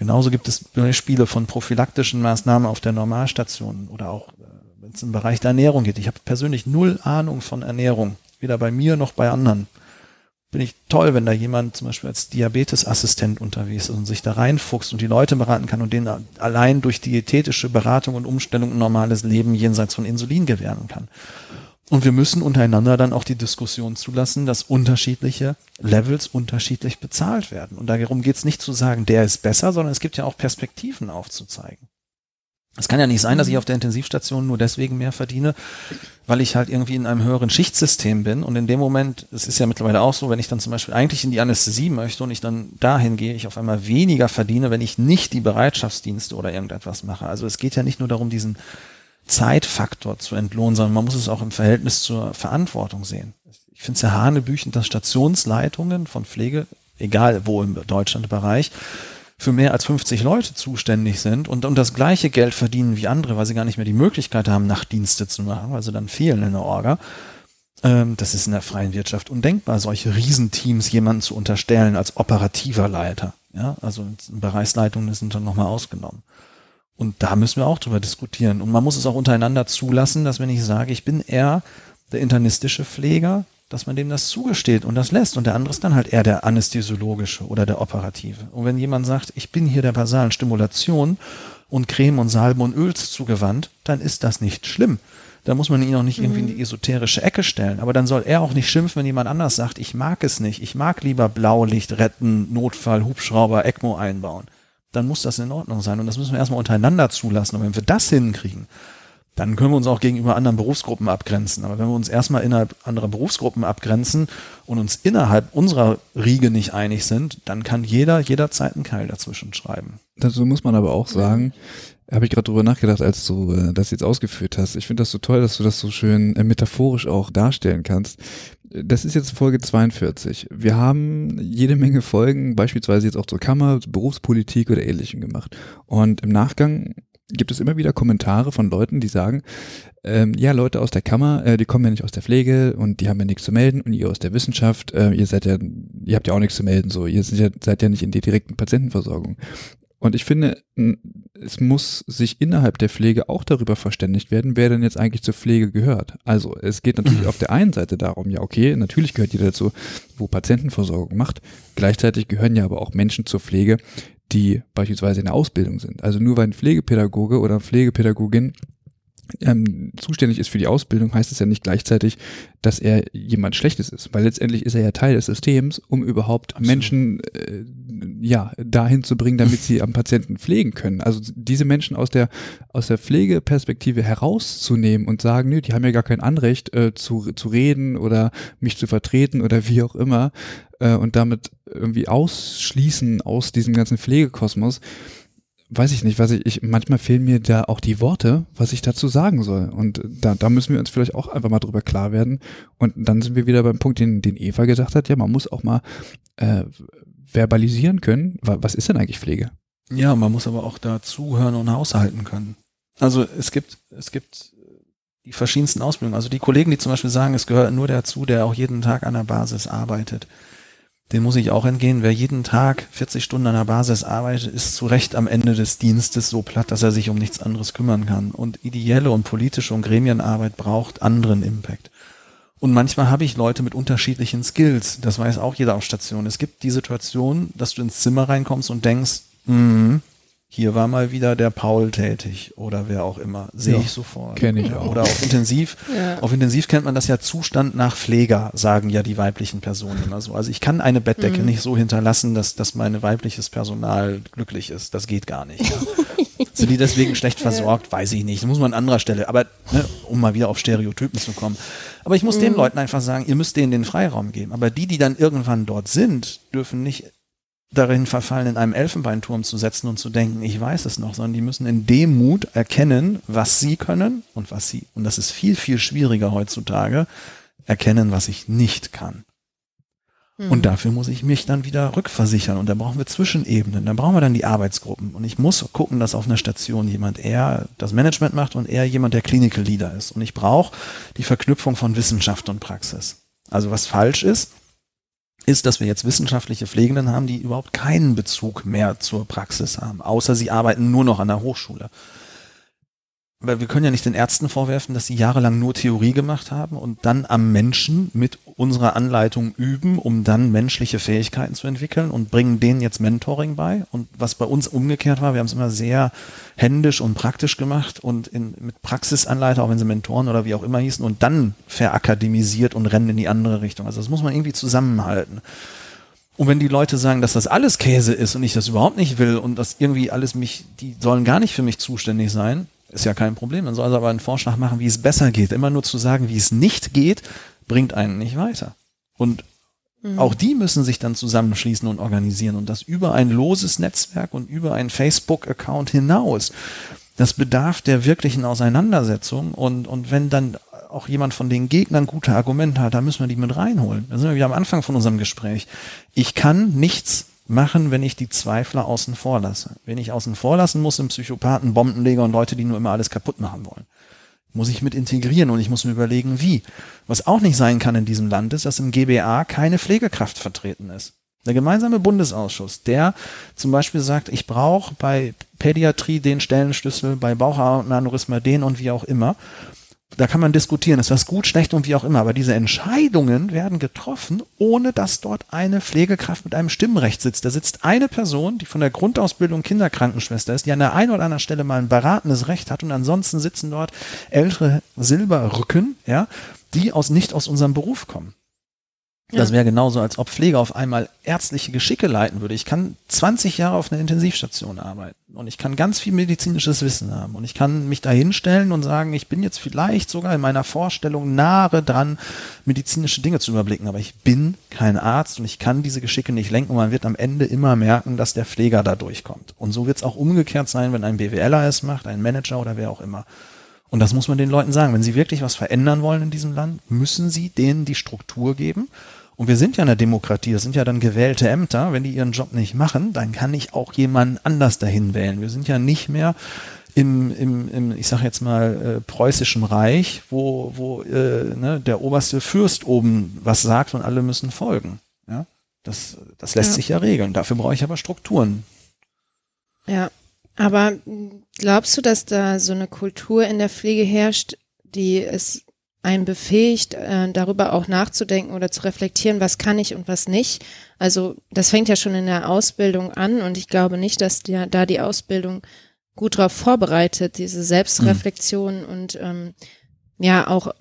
Genauso gibt es Beispiele von prophylaktischen Maßnahmen auf der Normalstation oder auch, äh, wenn es im Bereich der Ernährung geht. Ich habe persönlich null Ahnung von Ernährung, weder bei mir noch bei anderen. Bin ich toll, wenn da jemand zum Beispiel als Diabetesassistent unterwegs ist und sich da reinfuchst und die Leute beraten kann und denen allein durch diätetische Beratung und Umstellung ein normales Leben jenseits von Insulin gewähren kann. Und wir müssen untereinander dann auch die Diskussion zulassen, dass unterschiedliche Levels unterschiedlich bezahlt werden. Und darum geht es nicht zu sagen, der ist besser, sondern es gibt ja auch Perspektiven aufzuzeigen. Es kann ja nicht sein, dass ich mhm. auf der Intensivstation nur deswegen mehr verdiene, weil ich halt irgendwie in einem höheren Schichtsystem bin. Und in dem Moment, es ist ja mittlerweile auch so, wenn ich dann zum Beispiel eigentlich in die Anästhesie möchte und ich dann dahin gehe, ich auf einmal weniger verdiene, wenn ich nicht die Bereitschaftsdienste oder irgendetwas mache. Also es geht ja nicht nur darum, diesen Zeitfaktor zu entlohnen, sondern man muss es auch im Verhältnis zur Verantwortung sehen. Ich finde es ja hanebüchend, dass Stationsleitungen von Pflege, egal wo im Deutschlandbereich, für mehr als 50 Leute zuständig sind und, und das gleiche Geld verdienen wie andere, weil sie gar nicht mehr die Möglichkeit haben, Nachtdienste zu machen, weil sie dann fehlen in der Orga. Ähm, das ist in der freien Wirtschaft undenkbar, solche Riesenteams jemanden zu unterstellen als operativer Leiter. Ja, also Bereichsleitungen sind dann nochmal ausgenommen. Und da müssen wir auch drüber diskutieren. Und man muss es auch untereinander zulassen, dass wenn ich sage, ich bin eher der internistische Pfleger dass man dem das zugesteht und das lässt und der andere ist dann halt eher der anästhesiologische oder der operative. Und wenn jemand sagt, ich bin hier der basalen Stimulation und Creme und Salbe und Öls zugewandt, dann ist das nicht schlimm. Da muss man ihn auch nicht irgendwie in die esoterische Ecke stellen. Aber dann soll er auch nicht schimpfen, wenn jemand anders sagt, ich mag es nicht. Ich mag lieber Blaulicht retten, Notfall, Hubschrauber, ECMO einbauen. Dann muss das in Ordnung sein. Und das müssen wir erstmal untereinander zulassen. Und wenn wir das hinkriegen, dann können wir uns auch gegenüber anderen Berufsgruppen abgrenzen. Aber wenn wir uns erstmal innerhalb anderer Berufsgruppen abgrenzen und uns innerhalb unserer Riege nicht einig sind, dann kann jeder jederzeit einen Keil dazwischen schreiben. Dazu muss man aber auch sagen, habe ich gerade drüber nachgedacht, als du äh, das jetzt ausgeführt hast. Ich finde das so toll, dass du das so schön äh, metaphorisch auch darstellen kannst. Das ist jetzt Folge 42. Wir haben jede Menge Folgen, beispielsweise jetzt auch zur Kammer, Berufspolitik oder ähnlichem gemacht. Und im Nachgang gibt es immer wieder Kommentare von Leuten, die sagen, ähm, ja, Leute aus der Kammer, äh, die kommen ja nicht aus der Pflege und die haben ja nichts zu melden und ihr aus der Wissenschaft, äh, ihr seid ja, ihr habt ja auch nichts zu melden, so, ihr seid ja, seid ja nicht in der direkten Patientenversorgung. Und ich finde, es muss sich innerhalb der Pflege auch darüber verständigt werden, wer denn jetzt eigentlich zur Pflege gehört. Also es geht natürlich auf der einen Seite darum, ja okay, natürlich gehört jeder dazu, wo Patientenversorgung macht. Gleichzeitig gehören ja aber auch Menschen zur Pflege, die beispielsweise in der Ausbildung sind. Also nur weil ein Pflegepädagoge oder Pflegepädagogin ähm, zuständig ist für die Ausbildung, heißt es ja nicht gleichzeitig, dass er jemand Schlechtes ist, weil letztendlich ist er ja Teil des Systems, um überhaupt Absolut. Menschen äh, ja dahin zu bringen, damit sie am Patienten pflegen können. Also diese Menschen aus der aus der Pflegeperspektive herauszunehmen und sagen, nö, die haben ja gar kein Anrecht äh, zu zu reden oder mich zu vertreten oder wie auch immer äh, und damit irgendwie ausschließen aus diesem ganzen Pflegekosmos weiß ich nicht, was ich, ich, manchmal fehlen mir da auch die Worte, was ich dazu sagen soll. Und da, da müssen wir uns vielleicht auch einfach mal drüber klar werden. Und dann sind wir wieder beim Punkt, den, den Eva gesagt hat, ja, man muss auch mal äh, verbalisieren können, was ist denn eigentlich Pflege? Ja, man muss aber auch da zuhören und haushalten können. Also es gibt, es gibt die verschiedensten Ausbildungen. Also die Kollegen, die zum Beispiel sagen, es gehört nur dazu, der auch jeden Tag an der Basis arbeitet dem muss ich auch entgehen. Wer jeden Tag 40 Stunden an der Basis arbeitet, ist zu Recht am Ende des Dienstes so platt, dass er sich um nichts anderes kümmern kann. Und ideelle und politische und Gremienarbeit braucht anderen Impact. Und manchmal habe ich Leute mit unterschiedlichen Skills. Das weiß auch jeder auf Station. Es gibt die Situation, dass du ins Zimmer reinkommst und denkst, mm, hier war mal wieder der Paul tätig oder wer auch immer. Sehe ja, ich sofort. Kenne ich auch. Oder auf Intensiv. ja. Auf Intensiv kennt man das ja Zustand nach Pfleger, sagen ja die weiblichen Personen immer so. Also ich kann eine Bettdecke mhm. nicht so hinterlassen, dass, dass mein weibliches Personal glücklich ist. Das geht gar nicht. Ja. Sind die deswegen schlecht versorgt? Weiß ich nicht. Das muss man an anderer Stelle. Aber ne, um mal wieder auf Stereotypen zu kommen. Aber ich muss mhm. den Leuten einfach sagen, ihr müsst denen den Freiraum geben. Aber die, die dann irgendwann dort sind, dürfen nicht darin verfallen, in einem Elfenbeinturm zu setzen und zu denken, ich weiß es noch, sondern die müssen in Demut erkennen, was sie können und was sie, und das ist viel, viel schwieriger heutzutage, erkennen, was ich nicht kann. Mhm. Und dafür muss ich mich dann wieder rückversichern. Und da brauchen wir Zwischenebenen. Da brauchen wir dann die Arbeitsgruppen. Und ich muss gucken, dass auf einer Station jemand eher das Management macht und eher jemand der Clinical Leader ist. Und ich brauche die Verknüpfung von Wissenschaft und Praxis. Also was falsch ist, ist, dass wir jetzt wissenschaftliche Pflegenden haben, die überhaupt keinen Bezug mehr zur Praxis haben, außer sie arbeiten nur noch an der Hochschule weil wir können ja nicht den Ärzten vorwerfen, dass sie jahrelang nur Theorie gemacht haben und dann am Menschen mit unserer Anleitung üben, um dann menschliche Fähigkeiten zu entwickeln und bringen denen jetzt Mentoring bei. Und was bei uns umgekehrt war, wir haben es immer sehr händisch und praktisch gemacht und in, mit Praxisanleiter, auch wenn sie Mentoren oder wie auch immer hießen, und dann verakademisiert und rennen in die andere Richtung. Also das muss man irgendwie zusammenhalten. Und wenn die Leute sagen, dass das alles Käse ist und ich das überhaupt nicht will und das irgendwie alles mich, die sollen gar nicht für mich zuständig sein, ist ja kein Problem. Man soll also aber einen Vorschlag machen, wie es besser geht. Immer nur zu sagen, wie es nicht geht, bringt einen nicht weiter. Und mhm. auch die müssen sich dann zusammenschließen und organisieren und das über ein loses Netzwerk und über einen Facebook-Account hinaus. Das bedarf der wirklichen Auseinandersetzung und, und wenn dann auch jemand von den Gegnern gute Argumente hat, da müssen wir die mit reinholen. Da sind wir wieder am Anfang von unserem Gespräch. Ich kann nichts machen, wenn ich die Zweifler außen vor lasse. Wenn ich außen vor lassen muss, sind Psychopathen, Bombenleger und Leute, die nur immer alles kaputt machen wollen. Muss ich mit integrieren und ich muss mir überlegen, wie. Was auch nicht sein kann in diesem Land ist, dass im GBA keine Pflegekraft vertreten ist. Der gemeinsame Bundesausschuss, der zum Beispiel sagt, ich brauche bei Pädiatrie den Stellenschlüssel, bei Bauchaneurysma den und wie auch immer. Da kann man diskutieren, ist das gut, schlecht und wie auch immer, aber diese Entscheidungen werden getroffen, ohne dass dort eine Pflegekraft mit einem Stimmrecht sitzt. Da sitzt eine Person, die von der Grundausbildung Kinderkrankenschwester ist, die an der einen oder anderen Stelle mal ein beratendes Recht hat und ansonsten sitzen dort ältere Silberrücken, ja, die aus, nicht aus unserem Beruf kommen. Das wäre genauso, als ob Pflege auf einmal ärztliche Geschicke leiten würde. Ich kann 20 Jahre auf einer Intensivstation arbeiten und ich kann ganz viel medizinisches Wissen haben und ich kann mich da hinstellen und sagen, ich bin jetzt vielleicht sogar in meiner Vorstellung nahe dran, medizinische Dinge zu überblicken, aber ich bin kein Arzt und ich kann diese Geschicke nicht lenken und man wird am Ende immer merken, dass der Pfleger da durchkommt. Und so wird es auch umgekehrt sein, wenn ein BWLer es macht, ein Manager oder wer auch immer. Und das muss man den Leuten sagen. Wenn sie wirklich was verändern wollen in diesem Land, müssen sie denen die Struktur geben und wir sind ja eine Demokratie, das sind ja dann gewählte Ämter. Wenn die ihren Job nicht machen, dann kann ich auch jemanden anders dahin wählen. Wir sind ja nicht mehr im, im, im ich sag jetzt mal, äh, preußischen Reich, wo, wo äh, ne, der oberste Fürst oben was sagt und alle müssen folgen. Ja? Das, das lässt ja. sich ja regeln. Dafür brauche ich aber Strukturen. Ja, aber glaubst du, dass da so eine Kultur in der Pflege herrscht, die es einen befähigt, äh, darüber auch nachzudenken oder zu reflektieren, was kann ich und was nicht. Also das fängt ja schon in der Ausbildung an und ich glaube nicht, dass die, da die Ausbildung gut darauf vorbereitet, diese Selbstreflexion mhm. und ähm, ja auch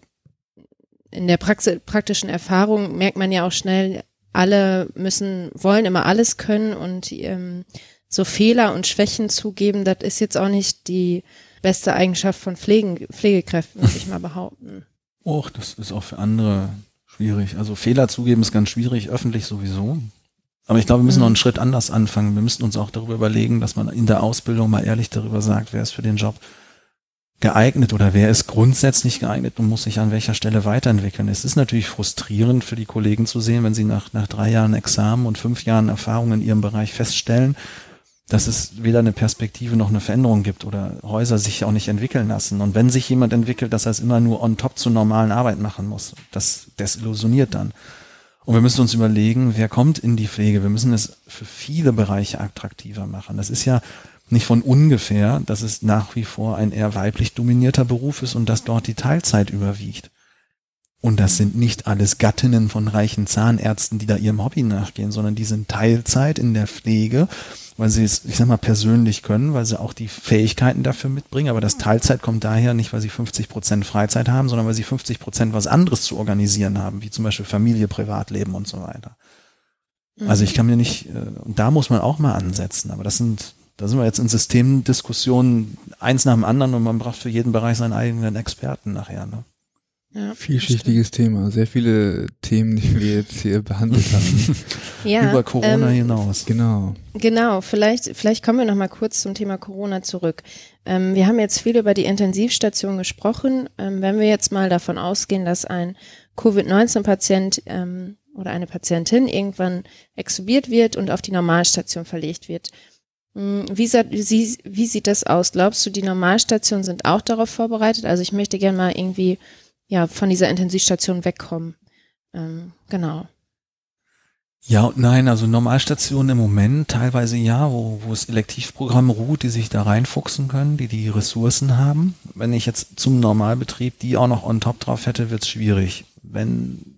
in der Praxis, praktischen Erfahrung merkt man ja auch schnell, alle müssen, wollen immer alles können und ähm, so Fehler und Schwächen zugeben, das ist jetzt auch nicht die beste Eigenschaft von Pflegen, Pflegekräften, würde ich mal behaupten. Och, das ist auch für andere schwierig. Also Fehler zugeben ist ganz schwierig, öffentlich sowieso. Aber ich glaube, wir müssen noch einen mhm. Schritt anders anfangen. Wir müssten uns auch darüber überlegen, dass man in der Ausbildung mal ehrlich darüber sagt, wer ist für den Job geeignet oder wer ist grundsätzlich geeignet und muss sich an welcher Stelle weiterentwickeln. Es ist natürlich frustrierend für die Kollegen zu sehen, wenn sie nach, nach drei Jahren Examen und fünf Jahren Erfahrung in ihrem Bereich feststellen, dass es weder eine Perspektive noch eine Veränderung gibt oder Häuser sich auch nicht entwickeln lassen. Und wenn sich jemand entwickelt, dass er es immer nur on top zur normalen Arbeit machen muss, das desillusioniert dann. Und wir müssen uns überlegen, wer kommt in die Pflege. Wir müssen es für viele Bereiche attraktiver machen. Das ist ja nicht von ungefähr, dass es nach wie vor ein eher weiblich dominierter Beruf ist und dass dort die Teilzeit überwiegt. Und das sind nicht alles Gattinnen von reichen Zahnärzten, die da ihrem Hobby nachgehen, sondern die sind Teilzeit in der Pflege, weil sie es, ich sag mal, persönlich können, weil sie auch die Fähigkeiten dafür mitbringen. Aber das Teilzeit kommt daher nicht, weil sie 50 Prozent Freizeit haben, sondern weil sie 50 Prozent was anderes zu organisieren haben, wie zum Beispiel Familie, Privatleben und so weiter. Also ich kann mir nicht, äh, und da muss man auch mal ansetzen, aber das sind, da sind wir jetzt in Systemdiskussionen eins nach dem anderen und man braucht für jeden Bereich seinen eigenen Experten nachher. Ne? Ja, Vielschichtiges Thema, sehr viele Themen, die wir jetzt hier behandelt haben. ja, Über Corona ähm, hinaus. Genau. Genau, vielleicht, vielleicht kommen wir noch mal kurz zum Thema Corona zurück. Ähm, wir haben jetzt viel über die Intensivstation gesprochen. Ähm, wenn wir jetzt mal davon ausgehen, dass ein Covid-19-Patient ähm, oder eine Patientin irgendwann extubiert wird und auf die Normalstation verlegt wird. Hm, wie, wie, wie sieht das aus? Glaubst du, die Normalstationen sind auch darauf vorbereitet? Also ich möchte gerne mal irgendwie ja, von dieser Intensivstation wegkommen. Ähm, genau. Ja und nein, also Normalstationen im Moment teilweise ja, wo, wo es Elektivprogramme ruht, die sich da reinfuchsen können, die die Ressourcen haben. Wenn ich jetzt zum Normalbetrieb die auch noch on top drauf hätte, wird's schwierig. Wenn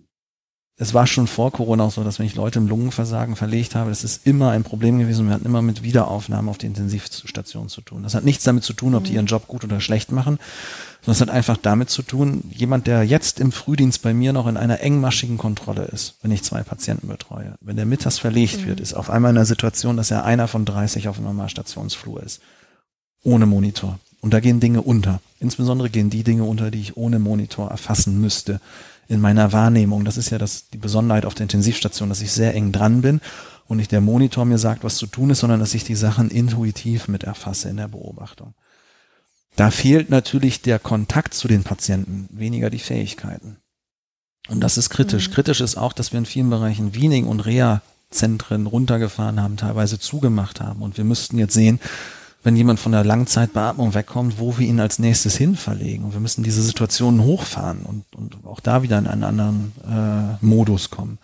es war schon vor Corona auch so, dass wenn ich Leute im Lungenversagen verlegt habe, das ist immer ein Problem gewesen. Wir hatten immer mit Wiederaufnahmen auf die Intensivstation zu tun. Das hat nichts damit zu tun, ob die ihren Job gut oder schlecht machen, sondern es hat einfach damit zu tun, jemand, der jetzt im Frühdienst bei mir noch in einer engmaschigen Kontrolle ist, wenn ich zwei Patienten betreue, wenn der mittags verlegt mhm. wird, ist auf einmal in einer Situation, dass er einer von 30 auf dem Normalstationsflur ist. Ohne Monitor. Und da gehen Dinge unter. Insbesondere gehen die Dinge unter, die ich ohne Monitor erfassen müsste in meiner Wahrnehmung. Das ist ja das, die Besonderheit auf der Intensivstation, dass ich sehr eng dran bin und nicht der Monitor mir sagt, was zu tun ist, sondern dass ich die Sachen intuitiv mit erfasse in der Beobachtung. Da fehlt natürlich der Kontakt zu den Patienten, weniger die Fähigkeiten. Und das ist kritisch. Mhm. Kritisch ist auch, dass wir in vielen Bereichen Wiening und Reha-Zentren runtergefahren haben, teilweise zugemacht haben. Und wir müssten jetzt sehen, wenn jemand von der Langzeitbeatmung wegkommt, wo wir ihn als nächstes hin verlegen. Und wir müssen diese Situationen hochfahren und, und auch da wieder in einen anderen äh, Modus kommen.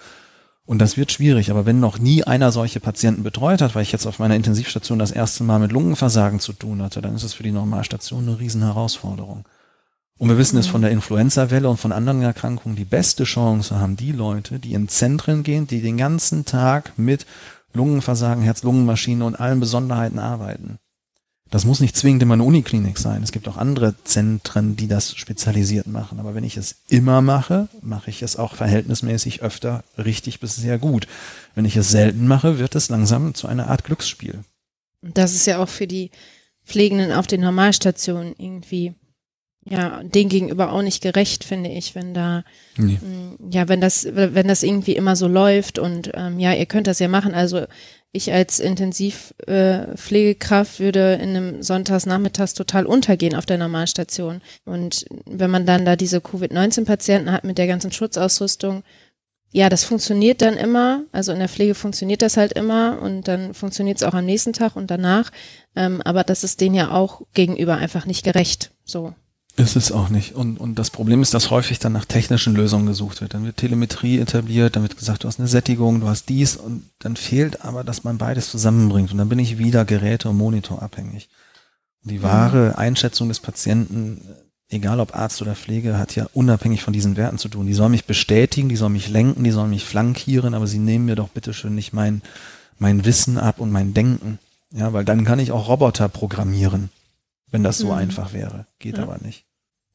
Und das wird schwierig, aber wenn noch nie einer solche Patienten betreut hat, weil ich jetzt auf meiner Intensivstation das erste Mal mit Lungenversagen zu tun hatte, dann ist es für die Normalstation eine riesen Herausforderung. Und wir wissen es von der Influenza-Welle und von anderen Erkrankungen, die beste Chance haben die Leute, die in Zentren gehen, die den ganzen Tag mit Lungenversagen, Herz-Lungen-Maschinen und allen Besonderheiten arbeiten. Das muss nicht zwingend immer eine Uniklinik sein. Es gibt auch andere Zentren, die das spezialisiert machen. Aber wenn ich es immer mache, mache ich es auch verhältnismäßig öfter richtig bis sehr gut. Wenn ich es selten mache, wird es langsam zu einer Art Glücksspiel. Das ist ja auch für die Pflegenden auf den Normalstationen irgendwie ja, den gegenüber auch nicht gerecht, finde ich, wenn da, nee. Mm, ja, wenn das, wenn das irgendwie immer so läuft und ähm, ja, ihr könnt das ja machen. Also ich als Intensivpflegekraft äh, würde in einem Sonntagsnachmittags total untergehen auf der Normalstation. Und wenn man dann da diese Covid-19-Patienten hat mit der ganzen Schutzausrüstung, ja, das funktioniert dann immer. Also in der Pflege funktioniert das halt immer und dann funktioniert es auch am nächsten Tag und danach. Ähm, aber das ist denen ja auch gegenüber einfach nicht gerecht. So. Ist es auch nicht. Und, und das Problem ist, dass häufig dann nach technischen Lösungen gesucht wird. Dann wird Telemetrie etabliert, dann wird gesagt, du hast eine Sättigung, du hast dies und dann fehlt aber, dass man beides zusammenbringt. Und dann bin ich wieder Geräte und Monitor abhängig. Und die wahre Einschätzung des Patienten, egal ob Arzt oder Pflege, hat ja unabhängig von diesen Werten zu tun. Die sollen mich bestätigen, die sollen mich lenken, die sollen mich flankieren, aber sie nehmen mir doch bitteschön nicht mein, mein Wissen ab und mein Denken. Ja, weil dann kann ich auch Roboter programmieren, wenn das so mhm. einfach wäre. Geht ja. aber nicht.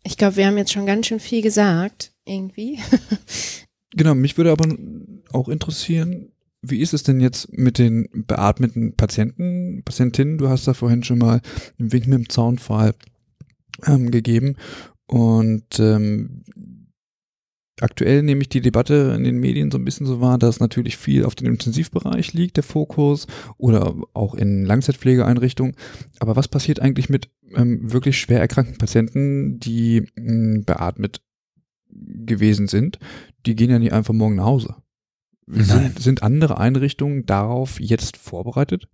Ich glaube, wir haben jetzt schon ganz schön viel gesagt, irgendwie. genau, mich würde aber auch interessieren, wie ist es denn jetzt mit den beatmeten Patienten, Patientinnen? Du hast da vorhin schon mal einen Wink mit dem Zaunfall ähm, gegeben. Und ähm, aktuell nehme ich die Debatte in den Medien so ein bisschen so wahr, dass natürlich viel auf den Intensivbereich liegt, der Fokus, oder auch in Langzeitpflegeeinrichtungen. Aber was passiert eigentlich mit ähm, wirklich schwer erkrankten Patienten, die mh, hm, beatmet gewesen sind? Die gehen ja nicht einfach morgen nach Hause. Sind, sind andere Einrichtungen darauf jetzt vorbereitet?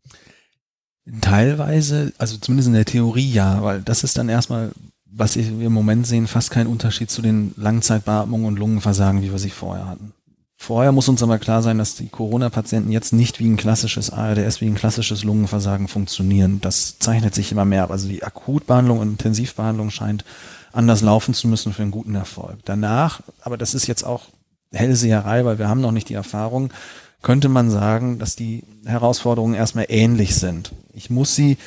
Teilweise, also zumindest in der Theorie ja, weil das ist dann erstmal was wir im Moment sehen, fast kein Unterschied zu den Langzeitbeatmungen und Lungenversagen, wie wir sie vorher hatten. Vorher muss uns aber klar sein, dass die Corona-Patienten jetzt nicht wie ein klassisches ARDS, wie ein klassisches Lungenversagen funktionieren. Das zeichnet sich immer mehr ab. Also die Akutbehandlung und Intensivbehandlung scheint anders laufen zu müssen für einen guten Erfolg. Danach, aber das ist jetzt auch Hellseherei, weil wir haben noch nicht die Erfahrung, könnte man sagen, dass die Herausforderungen erstmal ähnlich sind. Ich muss sie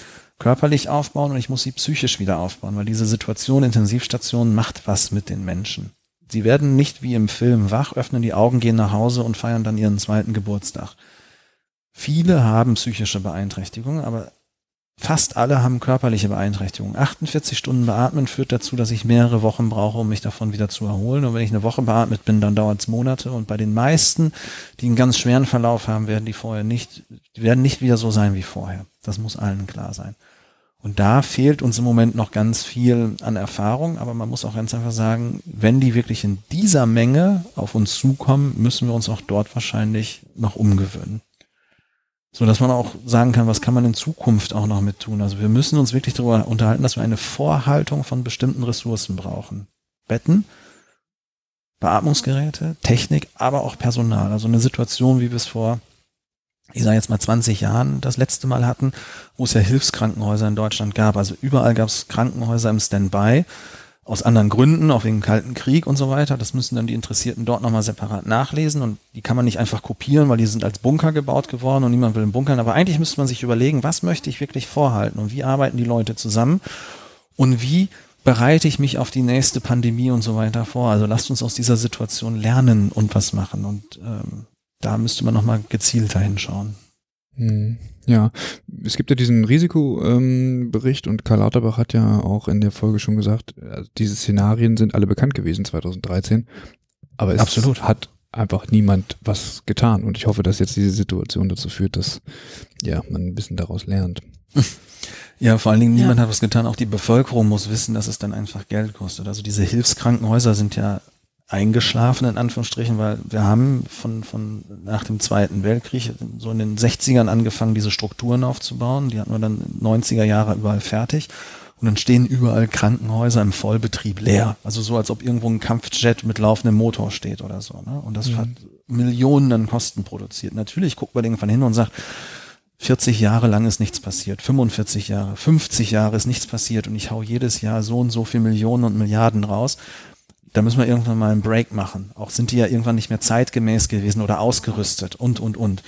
körperlich aufbauen und ich muss sie psychisch wieder aufbauen, weil diese Situation Intensivstation macht was mit den Menschen. Sie werden nicht wie im Film wach, öffnen die Augen, gehen nach Hause und feiern dann ihren zweiten Geburtstag. Viele haben psychische Beeinträchtigungen, aber fast alle haben körperliche Beeinträchtigungen. 48 Stunden beatmen führt dazu, dass ich mehrere Wochen brauche, um mich davon wieder zu erholen. Und wenn ich eine Woche beatmet bin, dann dauert es Monate. Und bei den meisten, die einen ganz schweren Verlauf haben, werden die vorher nicht, die werden nicht wieder so sein wie vorher. Das muss allen klar sein. Und da fehlt uns im Moment noch ganz viel an Erfahrung, aber man muss auch ganz einfach sagen, wenn die wirklich in dieser Menge auf uns zukommen, müssen wir uns auch dort wahrscheinlich noch umgewöhnen. So dass man auch sagen kann, was kann man in Zukunft auch noch mit tun. Also wir müssen uns wirklich darüber unterhalten, dass wir eine Vorhaltung von bestimmten Ressourcen brauchen. Betten, Beatmungsgeräte, Technik, aber auch Personal. Also eine Situation, wie wir es vor ich sage jetzt mal 20 Jahren das letzte Mal hatten, wo es ja Hilfskrankenhäuser in Deutschland gab. Also überall gab es Krankenhäuser im Standby aus anderen Gründen, auch wegen Kalten Krieg und so weiter. Das müssen dann die Interessierten dort nochmal separat nachlesen und die kann man nicht einfach kopieren, weil die sind als Bunker gebaut geworden und niemand will im Bunkern. Aber eigentlich müsste man sich überlegen, was möchte ich wirklich vorhalten und wie arbeiten die Leute zusammen und wie bereite ich mich auf die nächste Pandemie und so weiter vor. Also lasst uns aus dieser Situation lernen und was machen und ähm, da müsste man nochmal gezielter hinschauen. Hm, ja, es gibt ja diesen Risikobericht und Karl Lauterbach hat ja auch in der Folge schon gesagt, also diese Szenarien sind alle bekannt gewesen 2013, aber es Absolut. hat einfach niemand was getan und ich hoffe, dass jetzt diese Situation dazu führt, dass ja man ein bisschen daraus lernt. Ja, vor allen Dingen niemand ja. hat was getan. Auch die Bevölkerung muss wissen, dass es dann einfach Geld kostet. Also diese Hilfskrankenhäuser sind ja eingeschlafen, in Anführungsstrichen, weil wir haben von, von nach dem Zweiten Weltkrieg so in den 60ern angefangen, diese Strukturen aufzubauen. Die hatten wir dann 90er Jahre überall fertig. Und dann stehen überall Krankenhäuser im Vollbetrieb leer. Also so, als ob irgendwo ein Kampfjet mit laufendem Motor steht oder so. Ne? Und das mhm. hat Millionen an Kosten produziert. Natürlich guckt man irgendwann hin und sagt, 40 Jahre lang ist nichts passiert, 45 Jahre, 50 Jahre ist nichts passiert und ich hau jedes Jahr so und so viel Millionen und Milliarden raus, da müssen wir irgendwann mal einen Break machen. Auch sind die ja irgendwann nicht mehr zeitgemäß gewesen oder ausgerüstet und, und, und.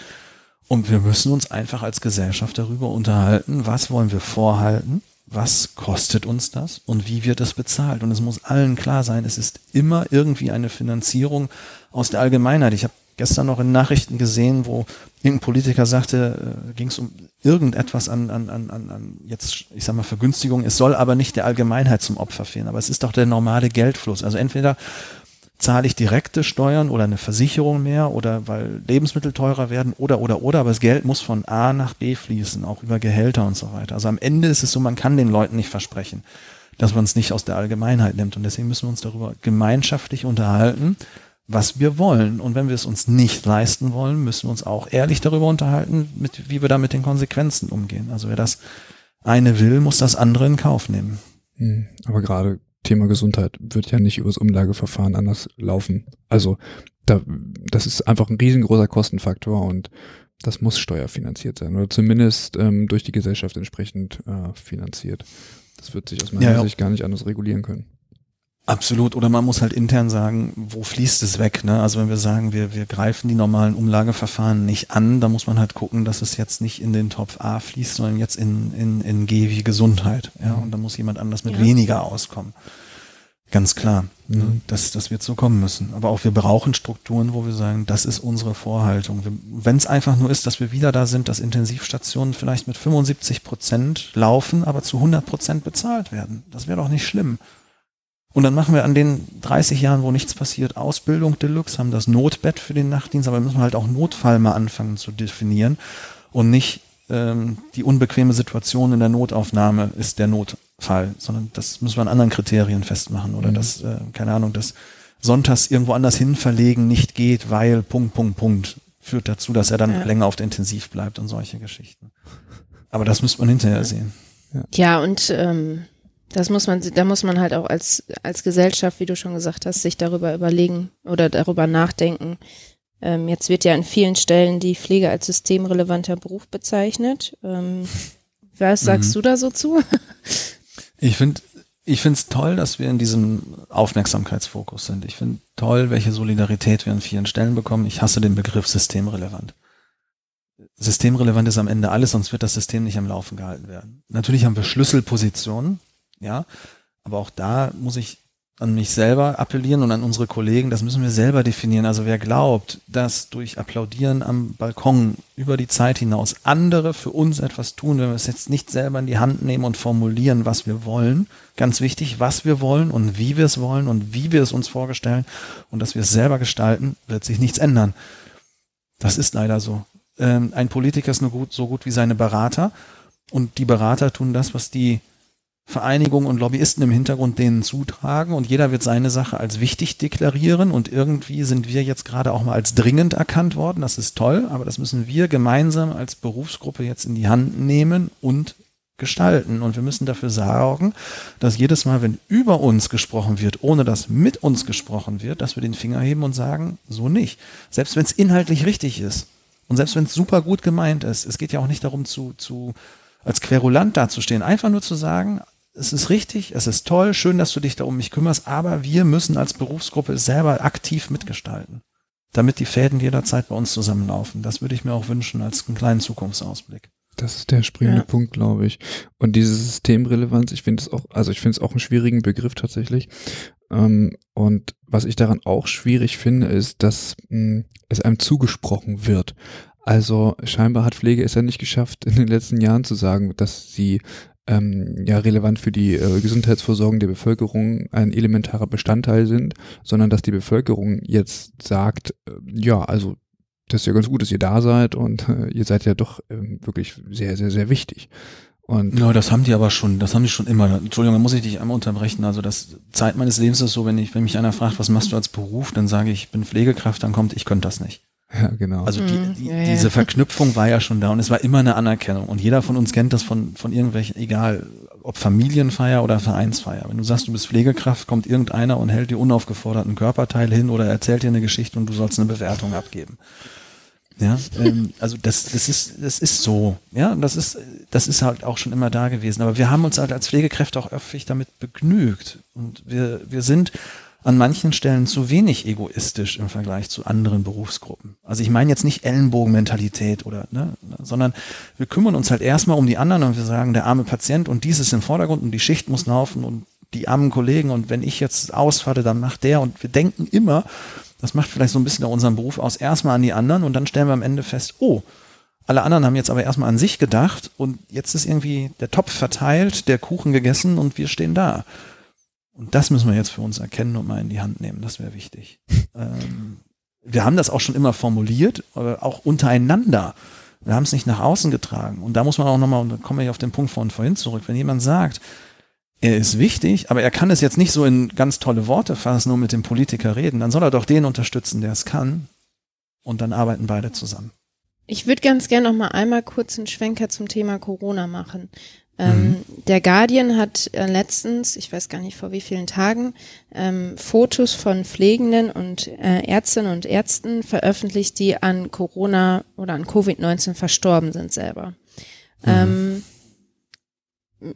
Und wir müssen uns einfach als Gesellschaft darüber unterhalten, was wollen wir vorhalten, was kostet uns das und wie wird es bezahlt. Und es muss allen klar sein, es ist immer irgendwie eine Finanzierung aus der Allgemeinheit. Ich habe gestern noch in Nachrichten gesehen, wo irgendein Politiker sagte, äh, ging es um irgendetwas an, an, an, an jetzt, ich sag mal, Vergünstigung. Es soll aber nicht der Allgemeinheit zum Opfer fehlen, aber es ist doch der normale Geldfluss. Also entweder zahle ich direkte Steuern oder eine Versicherung mehr oder weil Lebensmittel teurer werden oder oder oder, aber das Geld muss von A nach B fließen, auch über Gehälter und so weiter. Also am Ende ist es so, man kann den Leuten nicht versprechen, dass man es nicht aus der Allgemeinheit nimmt und deswegen müssen wir uns darüber gemeinschaftlich unterhalten was wir wollen. Und wenn wir es uns nicht leisten wollen, müssen wir uns auch ehrlich darüber unterhalten, mit, wie wir da mit den Konsequenzen umgehen. Also wer das eine will, muss das andere in Kauf nehmen. Hm, aber gerade Thema Gesundheit wird ja nicht übers Umlageverfahren anders laufen. Also da, das ist einfach ein riesengroßer Kostenfaktor und das muss steuerfinanziert sein oder zumindest ähm, durch die Gesellschaft entsprechend äh, finanziert. Das wird sich aus meiner ja, Sicht gar nicht anders regulieren können. Absolut. Oder man muss halt intern sagen, wo fließt es weg? Ne? Also wenn wir sagen, wir, wir greifen die normalen Umlageverfahren nicht an, dann muss man halt gucken, dass es jetzt nicht in den Topf A fließt, sondern jetzt in, in, in G wie Gesundheit. Ja, und da muss jemand anders mit ja. weniger auskommen. Ganz klar. Ne? Mhm. Das, das wird so kommen müssen. Aber auch wir brauchen Strukturen, wo wir sagen, das ist unsere Vorhaltung. Wenn es einfach nur ist, dass wir wieder da sind, dass Intensivstationen vielleicht mit 75 Prozent laufen, aber zu 100 Prozent bezahlt werden. Das wäre doch nicht schlimm. Und dann machen wir an den 30 Jahren, wo nichts passiert, Ausbildung Deluxe, haben das Notbett für den Nachtdienst, aber müssen halt auch Notfall mal anfangen zu definieren und nicht ähm, die unbequeme Situation in der Notaufnahme ist der Notfall, sondern das müssen wir an anderen Kriterien festmachen oder mhm. dass, äh, keine Ahnung, dass sonntags irgendwo anders hin verlegen nicht geht, weil Punkt, Punkt, Punkt führt dazu, dass er dann ja. länger auf der Intensiv bleibt und solche Geschichten. Aber das müsste man hinterher sehen. Ja, ja und ähm, das muss man, da muss man halt auch als, als Gesellschaft, wie du schon gesagt hast, sich darüber überlegen oder darüber nachdenken. Ähm, jetzt wird ja an vielen Stellen die Pflege als systemrelevanter Beruf bezeichnet. Ähm, was sagst mhm. du da so zu? Ich finde ich finde es toll, dass wir in diesem Aufmerksamkeitsfokus sind. Ich finde toll, welche Solidarität wir an vielen Stellen bekommen. Ich hasse den Begriff systemrelevant. Systemrelevant ist am Ende alles, sonst wird das System nicht am Laufen gehalten werden. Natürlich haben wir Schlüsselpositionen, ja. Aber auch da muss ich an mich selber appellieren und an unsere Kollegen, das müssen wir selber definieren. Also wer glaubt, dass durch Applaudieren am Balkon über die Zeit hinaus andere für uns etwas tun, wenn wir es jetzt nicht selber in die Hand nehmen und formulieren, was wir wollen, ganz wichtig, was wir wollen und wie wir es wollen und wie wir es uns vorstellen und dass wir es selber gestalten, wird sich nichts ändern. Das ist leider so. Ähm, ein Politiker ist nur gut, so gut wie seine Berater und die Berater tun das, was die Vereinigungen und Lobbyisten im Hintergrund denen zutragen und jeder wird seine Sache als wichtig deklarieren und irgendwie sind wir jetzt gerade auch mal als dringend erkannt worden. Das ist toll, aber das müssen wir gemeinsam als Berufsgruppe jetzt in die Hand nehmen und gestalten. Und wir müssen dafür sorgen, dass jedes Mal, wenn über uns gesprochen wird, ohne dass mit uns gesprochen wird, dass wir den Finger heben und sagen, so nicht. Selbst wenn es inhaltlich richtig ist und selbst wenn es super gut gemeint ist. Es geht ja auch nicht darum, zu, zu als Querulant dazustehen. Einfach nur zu sagen, es ist richtig, es ist toll, schön, dass du dich da um mich kümmerst, aber wir müssen als Berufsgruppe selber aktiv mitgestalten, damit die Fäden jederzeit bei uns zusammenlaufen. Das würde ich mir auch wünschen als einen kleinen Zukunftsausblick. Das ist der springende ja. Punkt, glaube ich. Und diese Systemrelevanz, ich finde es auch, also ich finde es auch einen schwierigen Begriff tatsächlich. Ähm, und was ich daran auch schwierig finde, ist, dass hm, es einem zugesprochen wird. Also scheinbar hat Pflege es ja nicht geschafft, in den letzten Jahren zu sagen, dass sie ähm, ja relevant für die äh, Gesundheitsversorgung der Bevölkerung ein elementarer Bestandteil sind, sondern dass die Bevölkerung jetzt sagt, äh, ja, also das ist ja ganz gut, dass ihr da seid und äh, ihr seid ja doch ähm, wirklich sehr, sehr, sehr wichtig. Und ja, das haben die aber schon, das haben die schon immer. Entschuldigung, da muss ich dich einmal unterbrechen. Also das Zeit meines Lebens ist so, wenn ich, wenn mich einer fragt, was machst du als Beruf, dann sage ich, ich bin Pflegekraft, dann kommt, ich könnte das nicht. Ja, genau. Also die, mhm. die, ja, diese Verknüpfung war ja schon da und es war immer eine Anerkennung. Und jeder von uns kennt das von, von irgendwelchen, egal ob Familienfeier oder Vereinsfeier. Wenn du sagst, du bist Pflegekraft, kommt irgendeiner und hält dir unaufgeforderten Körperteil hin oder erzählt dir eine Geschichte und du sollst eine Bewertung abgeben. Ja, ähm, also das, das ist, das ist so. Ja, das ist, das ist halt auch schon immer da gewesen. Aber wir haben uns halt als Pflegekräfte auch öffentlich damit begnügt. Und wir, wir sind an manchen Stellen zu wenig egoistisch im Vergleich zu anderen Berufsgruppen. Also ich meine jetzt nicht Ellenbogenmentalität oder, ne, sondern wir kümmern uns halt erstmal um die anderen und wir sagen, der arme Patient und dies ist im Vordergrund und die Schicht muss laufen und die armen Kollegen und wenn ich jetzt ausfalle, dann macht der und wir denken immer, das macht vielleicht so ein bisschen auch unseren Beruf aus, erstmal an die anderen und dann stellen wir am Ende fest, oh, alle anderen haben jetzt aber erstmal an sich gedacht und jetzt ist irgendwie der Topf verteilt, der Kuchen gegessen und wir stehen da. Und das müssen wir jetzt für uns erkennen und mal in die Hand nehmen. Das wäre wichtig. ähm, wir haben das auch schon immer formuliert, auch untereinander. Wir haben es nicht nach außen getragen. Und da muss man auch nochmal, und da komme ich auf den Punkt von vorhin zurück, wenn jemand sagt, er ist wichtig, aber er kann es jetzt nicht so in ganz tolle Worte fassen, nur mit dem Politiker reden, dann soll er doch den unterstützen, der es kann. Und dann arbeiten beide zusammen. Ich würde ganz gerne noch mal einmal kurz einen Schwenker zum Thema Corona machen. Ähm, mhm. Der Guardian hat äh, letztens, ich weiß gar nicht vor wie vielen Tagen, ähm, Fotos von Pflegenden und äh, Ärztinnen und Ärzten veröffentlicht, die an Corona oder an Covid-19 verstorben sind selber. Mhm. Ähm,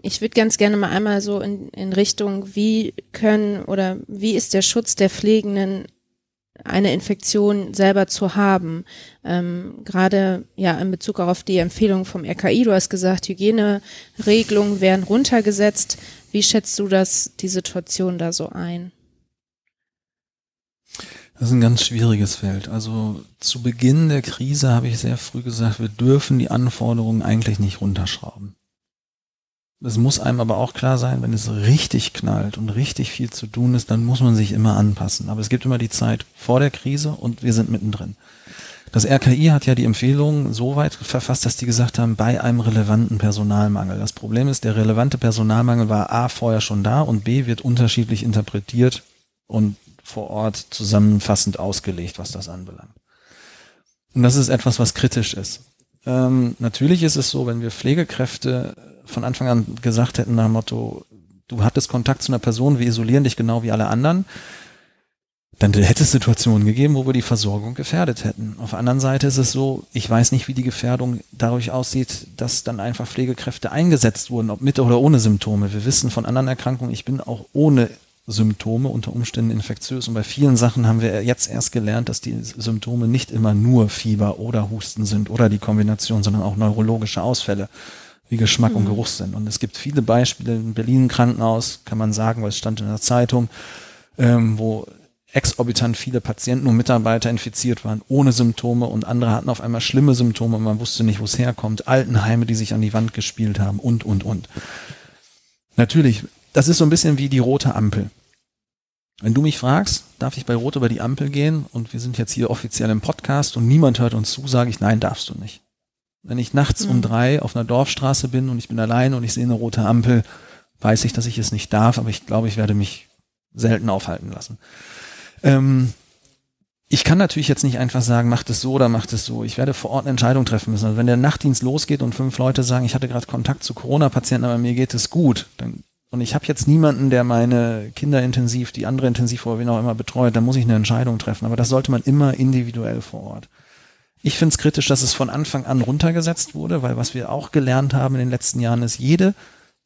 ich würde ganz gerne mal einmal so in, in Richtung, wie können oder wie ist der Schutz der Pflegenden, eine Infektion selber zu haben. Ähm, Gerade ja in Bezug auf die Empfehlung vom RKI, du hast gesagt, Hygieneregelungen werden runtergesetzt. Wie schätzt du das, die Situation da so ein? Das ist ein ganz schwieriges Feld. Also zu Beginn der Krise habe ich sehr früh gesagt, wir dürfen die Anforderungen eigentlich nicht runterschrauben. Es muss einem aber auch klar sein, wenn es richtig knallt und richtig viel zu tun ist, dann muss man sich immer anpassen. Aber es gibt immer die Zeit vor der Krise und wir sind mittendrin. Das RKI hat ja die Empfehlung so weit verfasst, dass die gesagt haben, bei einem relevanten Personalmangel. Das Problem ist, der relevante Personalmangel war A vorher schon da und B wird unterschiedlich interpretiert und vor Ort zusammenfassend ausgelegt, was das anbelangt. Und das ist etwas, was kritisch ist. Ähm, natürlich ist es so, wenn wir Pflegekräfte von Anfang an gesagt hätten nach dem Motto, du hattest Kontakt zu einer Person, wir isolieren dich genau wie alle anderen, dann hätte es Situationen gegeben, wo wir die Versorgung gefährdet hätten. Auf der anderen Seite ist es so, ich weiß nicht, wie die Gefährdung dadurch aussieht, dass dann einfach Pflegekräfte eingesetzt wurden, ob mit oder ohne Symptome. Wir wissen von anderen Erkrankungen, ich bin auch ohne Symptome unter Umständen infektiös. Und bei vielen Sachen haben wir jetzt erst gelernt, dass die Symptome nicht immer nur Fieber oder Husten sind oder die Kombination, sondern auch neurologische Ausfälle wie Geschmack mhm. und Geruchssinn. Und es gibt viele Beispiele in Berlin Krankenhaus, kann man sagen, weil es stand in der Zeitung, ähm, wo exorbitant viele Patienten und Mitarbeiter infiziert waren, ohne Symptome und andere hatten auf einmal schlimme Symptome und man wusste nicht, wo es herkommt. Altenheime, die sich an die Wand gespielt haben und, und, und. Natürlich, das ist so ein bisschen wie die rote Ampel. Wenn du mich fragst, darf ich bei Rot über die Ampel gehen und wir sind jetzt hier offiziell im Podcast und niemand hört uns zu, sage ich, nein, darfst du nicht. Wenn ich nachts mhm. um drei auf einer Dorfstraße bin und ich bin allein und ich sehe eine rote Ampel, weiß ich, dass ich es nicht darf, aber ich glaube, ich werde mich selten aufhalten lassen. Ähm, ich kann natürlich jetzt nicht einfach sagen, macht es so oder macht es so. Ich werde vor Ort eine Entscheidung treffen müssen. Also wenn der Nachtdienst losgeht und fünf Leute sagen, ich hatte gerade Kontakt zu Corona-Patienten, aber mir geht es gut, dann, und ich habe jetzt niemanden, der meine Kinder intensiv, die andere intensiv oder wen auch immer betreut, dann muss ich eine Entscheidung treffen. Aber das sollte man immer individuell vor Ort. Ich finde es kritisch, dass es von Anfang an runtergesetzt wurde, weil was wir auch gelernt haben in den letzten Jahren ist, jede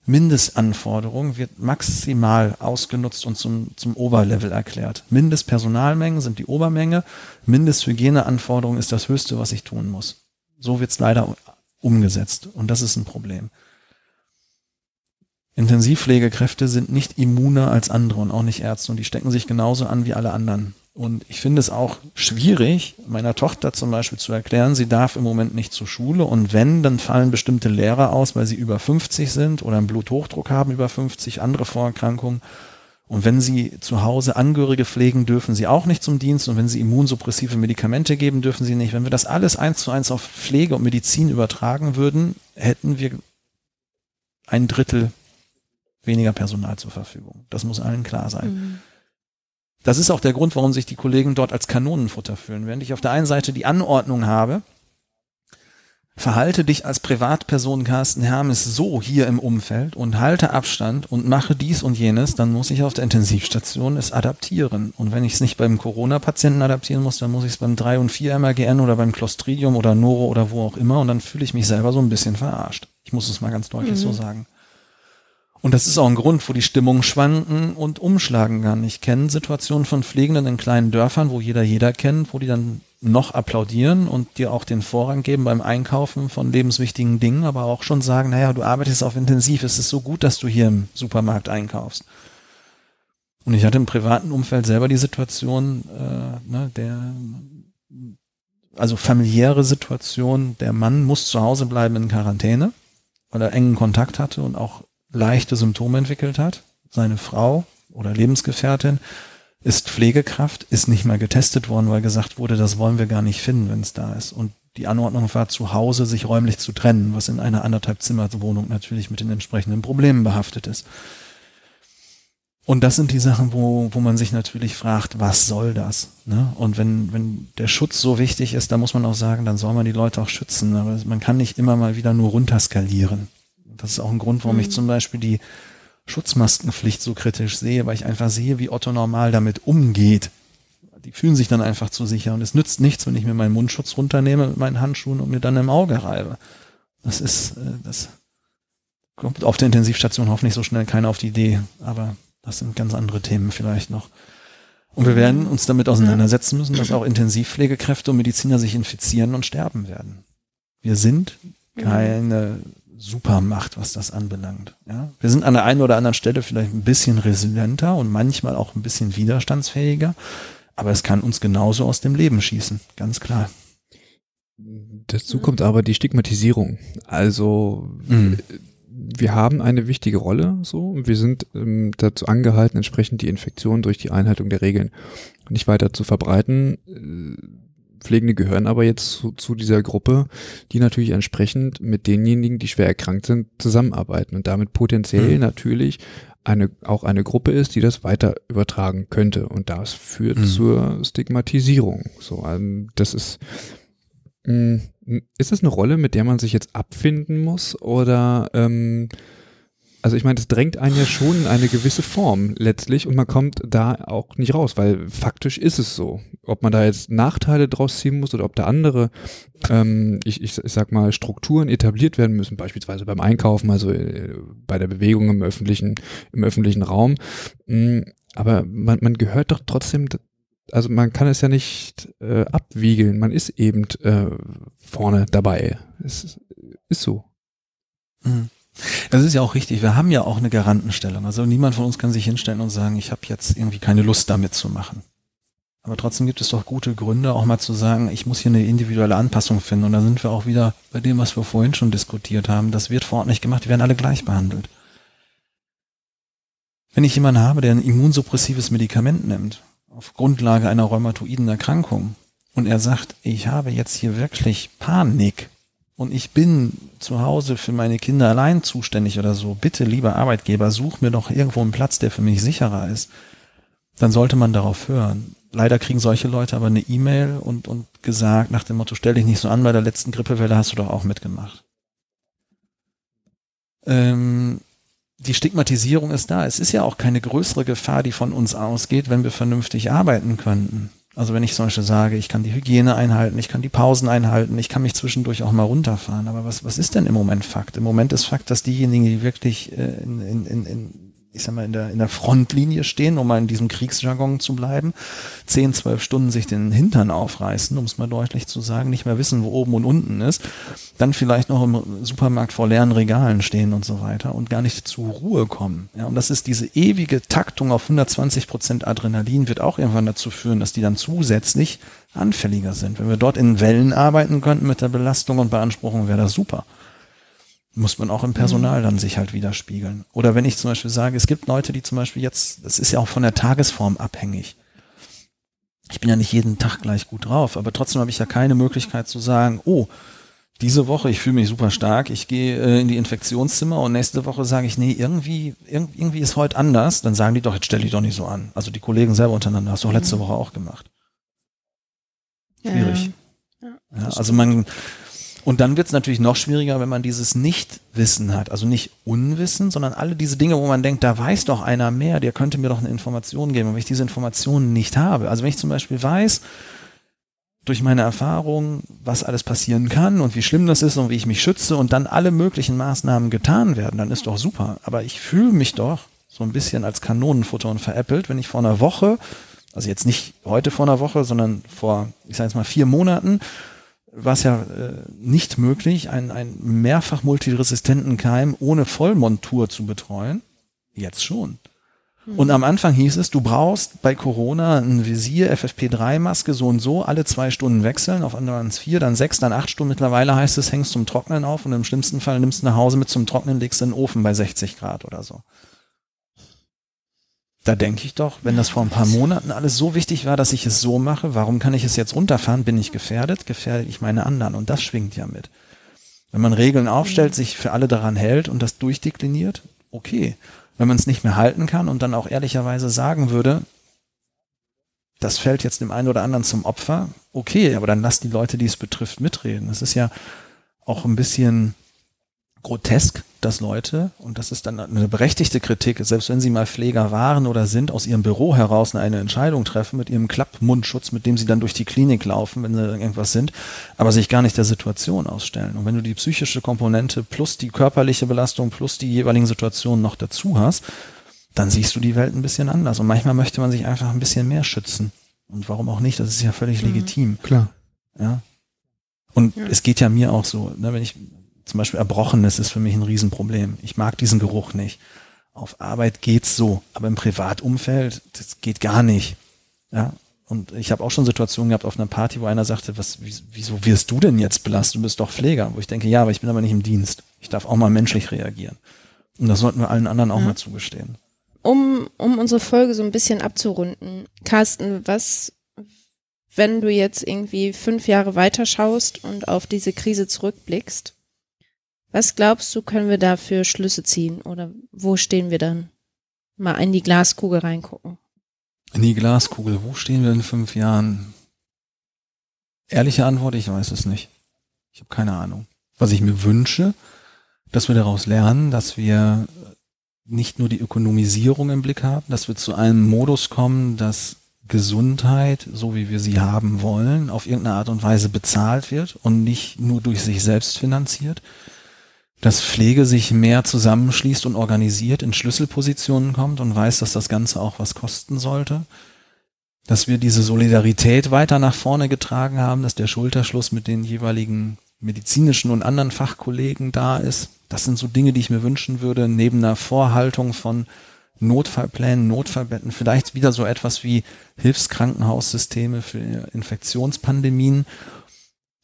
Mindestanforderung wird maximal ausgenutzt und zum, zum Oberlevel erklärt. Mindestpersonalmengen sind die Obermenge, Mindesthygieneanforderung ist das Höchste, was ich tun muss. So wird es leider umgesetzt und das ist ein Problem. Intensivpflegekräfte sind nicht immuner als andere und auch nicht Ärzte und die stecken sich genauso an wie alle anderen. Und ich finde es auch schwierig, meiner Tochter zum Beispiel zu erklären, sie darf im Moment nicht zur Schule und wenn, dann fallen bestimmte Lehrer aus, weil sie über 50 sind oder einen Bluthochdruck haben über 50, andere Vorerkrankungen. Und wenn sie zu Hause Angehörige pflegen, dürfen sie auch nicht zum Dienst. Und wenn sie immunsuppressive Medikamente geben, dürfen sie nicht. Wenn wir das alles eins zu eins auf Pflege und Medizin übertragen würden, hätten wir ein Drittel weniger Personal zur Verfügung. Das muss allen klar sein. Mhm. Das ist auch der Grund, warum sich die Kollegen dort als Kanonenfutter fühlen. Während ich auf der einen Seite die Anordnung habe, verhalte dich als Privatperson Carsten Hermes so hier im Umfeld und halte Abstand und mache dies und jenes, dann muss ich auf der Intensivstation es adaptieren. Und wenn ich es nicht beim Corona-Patienten adaptieren muss, dann muss ich es beim 3 und 4 MRGN oder beim Clostridium oder Noro oder wo auch immer und dann fühle ich mich selber so ein bisschen verarscht. Ich muss es mal ganz deutlich mhm. so sagen. Und das ist auch ein Grund, wo die Stimmungen schwanken und umschlagen kann. Ich kenne Situationen von Pflegenden in kleinen Dörfern, wo jeder jeder kennt, wo die dann noch applaudieren und dir auch den Vorrang geben beim Einkaufen von lebenswichtigen Dingen, aber auch schon sagen, naja, du arbeitest auf intensiv, es ist so gut, dass du hier im Supermarkt einkaufst. Und ich hatte im privaten Umfeld selber die Situation, äh, ne, der, also familiäre Situation, der Mann muss zu Hause bleiben in Quarantäne, weil er engen Kontakt hatte und auch leichte Symptome entwickelt hat. Seine Frau oder Lebensgefährtin ist Pflegekraft, ist nicht mal getestet worden, weil gesagt wurde, das wollen wir gar nicht finden, wenn es da ist. Und die Anordnung war zu Hause, sich räumlich zu trennen, was in einer anderthalb Zimmerwohnung natürlich mit den entsprechenden Problemen behaftet ist. Und das sind die Sachen, wo, wo man sich natürlich fragt, was soll das? Ne? Und wenn, wenn der Schutz so wichtig ist, dann muss man auch sagen, dann soll man die Leute auch schützen. Aber man kann nicht immer mal wieder nur runterskalieren. Das ist auch ein Grund, warum mhm. ich zum Beispiel die Schutzmaskenpflicht so kritisch sehe, weil ich einfach sehe, wie Otto normal damit umgeht. Die fühlen sich dann einfach zu sicher und es nützt nichts, wenn ich mir meinen Mundschutz runternehme mit meinen Handschuhen und mir dann im Auge reibe. Das ist, äh, das kommt auf der Intensivstation hoffentlich so schnell keiner auf die Idee, aber das sind ganz andere Themen vielleicht noch. Und wir werden uns damit auseinandersetzen müssen, dass auch Intensivpflegekräfte und Mediziner sich infizieren und sterben werden. Wir sind keine Supermacht, was das anbelangt. Ja? Wir sind an der einen oder anderen Stelle vielleicht ein bisschen resilienter und manchmal auch ein bisschen widerstandsfähiger, aber es kann uns genauso aus dem Leben schießen, ganz klar. Dazu kommt aber die Stigmatisierung. Also mhm. wir haben eine wichtige Rolle so und wir sind ähm, dazu angehalten, entsprechend die Infektion durch die Einhaltung der Regeln nicht weiter zu verbreiten. Pflegende gehören aber jetzt zu, zu, dieser Gruppe, die natürlich entsprechend mit denjenigen, die schwer erkrankt sind, zusammenarbeiten und damit potenziell mhm. natürlich eine, auch eine Gruppe ist, die das weiter übertragen könnte. Und das führt mhm. zur Stigmatisierung. So, ähm, das ist, mh, mm, ist das eine Rolle, mit der man sich jetzt abfinden muss oder ähm, also ich meine, das drängt einen ja schon in eine gewisse Form letztlich und man kommt da auch nicht raus, weil faktisch ist es so. Ob man da jetzt Nachteile draus ziehen muss oder ob da andere, ähm, ich, ich, ich sag mal, Strukturen etabliert werden müssen, beispielsweise beim Einkaufen, also äh, bei der Bewegung im öffentlichen, im öffentlichen Raum. Mhm, aber man, man gehört doch trotzdem also man kann es ja nicht äh, abwiegeln, man ist eben äh, vorne dabei. Es ist so. Mhm. Das ist ja auch richtig. Wir haben ja auch eine Garantenstellung. Also niemand von uns kann sich hinstellen und sagen, ich habe jetzt irgendwie keine Lust damit zu machen. Aber trotzdem gibt es doch gute Gründe, auch mal zu sagen, ich muss hier eine individuelle Anpassung finden. Und da sind wir auch wieder bei dem, was wir vorhin schon diskutiert haben. Das wird vor Ort nicht gemacht. Die werden alle gleich behandelt. Wenn ich jemanden habe, der ein immunsuppressives Medikament nimmt, auf Grundlage einer rheumatoiden Erkrankung, und er sagt, ich habe jetzt hier wirklich Panik, und ich bin zu Hause für meine Kinder allein zuständig oder so, bitte lieber Arbeitgeber, such mir doch irgendwo einen Platz, der für mich sicherer ist, dann sollte man darauf hören. Leider kriegen solche Leute aber eine E-Mail und, und gesagt nach dem Motto, stell dich nicht so an, bei der letzten Grippewelle hast du doch auch mitgemacht. Ähm, die Stigmatisierung ist da. Es ist ja auch keine größere Gefahr, die von uns ausgeht, wenn wir vernünftig arbeiten könnten. Also wenn ich zum Beispiel sage, ich kann die Hygiene einhalten, ich kann die Pausen einhalten, ich kann mich zwischendurch auch mal runterfahren. Aber was, was ist denn im Moment Fakt? Im Moment ist Fakt, dass diejenigen, die wirklich äh, in, in, in, in ich sag mal, in der, in der Frontlinie stehen, um mal in diesem Kriegsjargon zu bleiben, zehn, zwölf Stunden sich den Hintern aufreißen, um es mal deutlich zu sagen, nicht mehr wissen, wo oben und unten ist, dann vielleicht noch im Supermarkt vor leeren Regalen stehen und so weiter und gar nicht zur Ruhe kommen. Ja, und das ist diese ewige Taktung auf 120 Prozent Adrenalin wird auch irgendwann dazu führen, dass die dann zusätzlich anfälliger sind. Wenn wir dort in Wellen arbeiten könnten mit der Belastung und Beanspruchung, wäre das super muss man auch im Personal mhm. dann sich halt widerspiegeln. Oder wenn ich zum Beispiel sage, es gibt Leute, die zum Beispiel jetzt, das ist ja auch von der Tagesform abhängig. Ich bin ja nicht jeden Tag gleich gut drauf, aber trotzdem habe ich ja keine Möglichkeit zu sagen, oh, diese Woche, ich fühle mich super stark, ich gehe äh, in die Infektionszimmer und nächste Woche sage ich, nee, irgendwie, irgendwie ist heute anders, dann sagen die doch, jetzt stell dich doch nicht so an. Also die Kollegen selber untereinander, hast du auch letzte mhm. Woche auch gemacht. Schwierig. Ja, ja, also man, Und dann wird es natürlich noch schwieriger, wenn man dieses Nichtwissen hat. Also nicht Unwissen, sondern alle diese Dinge, wo man denkt, da weiß doch einer mehr, der könnte mir doch eine Information geben. Wenn ich diese Informationen nicht habe, also wenn ich zum Beispiel weiß, durch meine Erfahrung, was alles passieren kann und wie schlimm das ist und wie ich mich schütze und dann alle möglichen Maßnahmen getan werden, dann ist doch super. Aber ich fühle mich doch so ein bisschen als Kanonenfutter und veräppelt, wenn ich vor einer Woche, also jetzt nicht heute vor einer Woche, sondern vor, ich sage jetzt mal vier Monaten, war es ja äh, nicht möglich, einen, einen mehrfach multiresistenten Keim ohne Vollmontur zu betreuen. Jetzt schon. Und am Anfang hieß es, du brauchst bei Corona ein Visier, FFP3-Maske, so und so, alle zwei Stunden wechseln, auf anderen vier, dann sechs, dann acht Stunden. Mittlerweile heißt es, hängst zum Trocknen auf und im schlimmsten Fall nimmst du nach Hause mit zum Trocknen, legst in den Ofen bei 60 Grad oder so. Da denke ich doch, wenn das vor ein paar Monaten alles so wichtig war, dass ich es so mache, warum kann ich es jetzt runterfahren? Bin ich gefährdet? Gefährde ich meine anderen? Und das schwingt ja mit. Wenn man Regeln aufstellt, sich für alle daran hält und das durchdekliniert, okay wenn man es nicht mehr halten kann und dann auch ehrlicherweise sagen würde, das fällt jetzt dem einen oder anderen zum Opfer, okay, aber dann lass die Leute, die es betrifft, mitreden. Es ist ja auch ein bisschen grotesk, dass Leute, und das ist dann eine berechtigte Kritik, selbst wenn sie mal Pfleger waren oder sind, aus ihrem Büro heraus eine Entscheidung treffen mit ihrem Klappmundschutz, mit dem sie dann durch die Klinik laufen, wenn sie irgendwas sind, aber sich gar nicht der Situation ausstellen. Und wenn du die psychische Komponente plus die körperliche Belastung plus die jeweiligen Situationen noch dazu hast, dann siehst du die Welt ein bisschen anders. Und manchmal möchte man sich einfach ein bisschen mehr schützen. Und warum auch nicht? Das ist ja völlig mhm. legitim. Klar. Ja. Und ja. es geht ja mir auch so, ne, wenn ich zum Beispiel Erbrochenes ist für mich ein Riesenproblem. Ich mag diesen Geruch nicht. Auf Arbeit geht's so, aber im Privatumfeld, das geht gar nicht. Ja, und ich habe auch schon Situationen gehabt auf einer Party, wo einer sagte, was, wieso wirst du denn jetzt belastet? Du bist doch Pfleger. Wo ich denke, ja, aber ich bin aber nicht im Dienst. Ich darf auch mal menschlich reagieren. Und das sollten wir allen anderen auch ja. mal zugestehen. Um, um unsere Folge so ein bisschen abzurunden, Carsten, was, wenn du jetzt irgendwie fünf Jahre weiter schaust und auf diese Krise zurückblickst, was glaubst du, können wir da für Schlüsse ziehen oder wo stehen wir dann? Mal in die Glaskugel reingucken. In die Glaskugel, wo stehen wir in fünf Jahren? Ehrliche Antwort, ich weiß es nicht. Ich habe keine Ahnung. Was ich mir wünsche, dass wir daraus lernen, dass wir nicht nur die Ökonomisierung im Blick haben, dass wir zu einem Modus kommen, dass Gesundheit, so wie wir sie haben wollen, auf irgendeine Art und Weise bezahlt wird und nicht nur durch sich selbst finanziert dass Pflege sich mehr zusammenschließt und organisiert, in Schlüsselpositionen kommt und weiß, dass das Ganze auch was kosten sollte. Dass wir diese Solidarität weiter nach vorne getragen haben, dass der Schulterschluss mit den jeweiligen medizinischen und anderen Fachkollegen da ist. Das sind so Dinge, die ich mir wünschen würde, neben einer Vorhaltung von Notfallplänen, Notfallbetten, vielleicht wieder so etwas wie Hilfskrankenhaussysteme für Infektionspandemien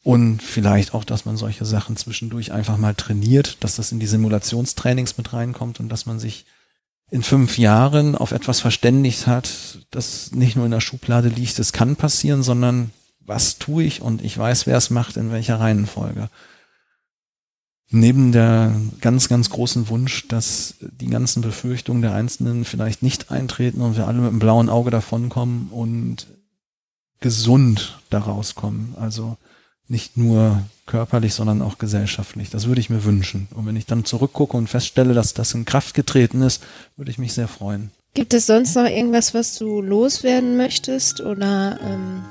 und vielleicht auch, dass man solche Sachen zwischendurch einfach mal trainiert, dass das in die Simulationstrainings mit reinkommt und dass man sich in fünf Jahren auf etwas verständigt hat, das nicht nur in der Schublade liegt, es kann passieren, sondern was tue ich und ich weiß, wer es macht, in welcher Reihenfolge. Neben der ganz, ganz großen Wunsch, dass die ganzen Befürchtungen der Einzelnen vielleicht nicht eintreten und wir alle mit einem blauen Auge davonkommen und gesund daraus kommen. Also nicht nur körperlich, sondern auch gesellschaftlich. Das würde ich mir wünschen. Und wenn ich dann zurückgucke und feststelle, dass das in Kraft getreten ist, würde ich mich sehr freuen. Gibt es sonst noch irgendwas, was du loswerden möchtest oder ähm,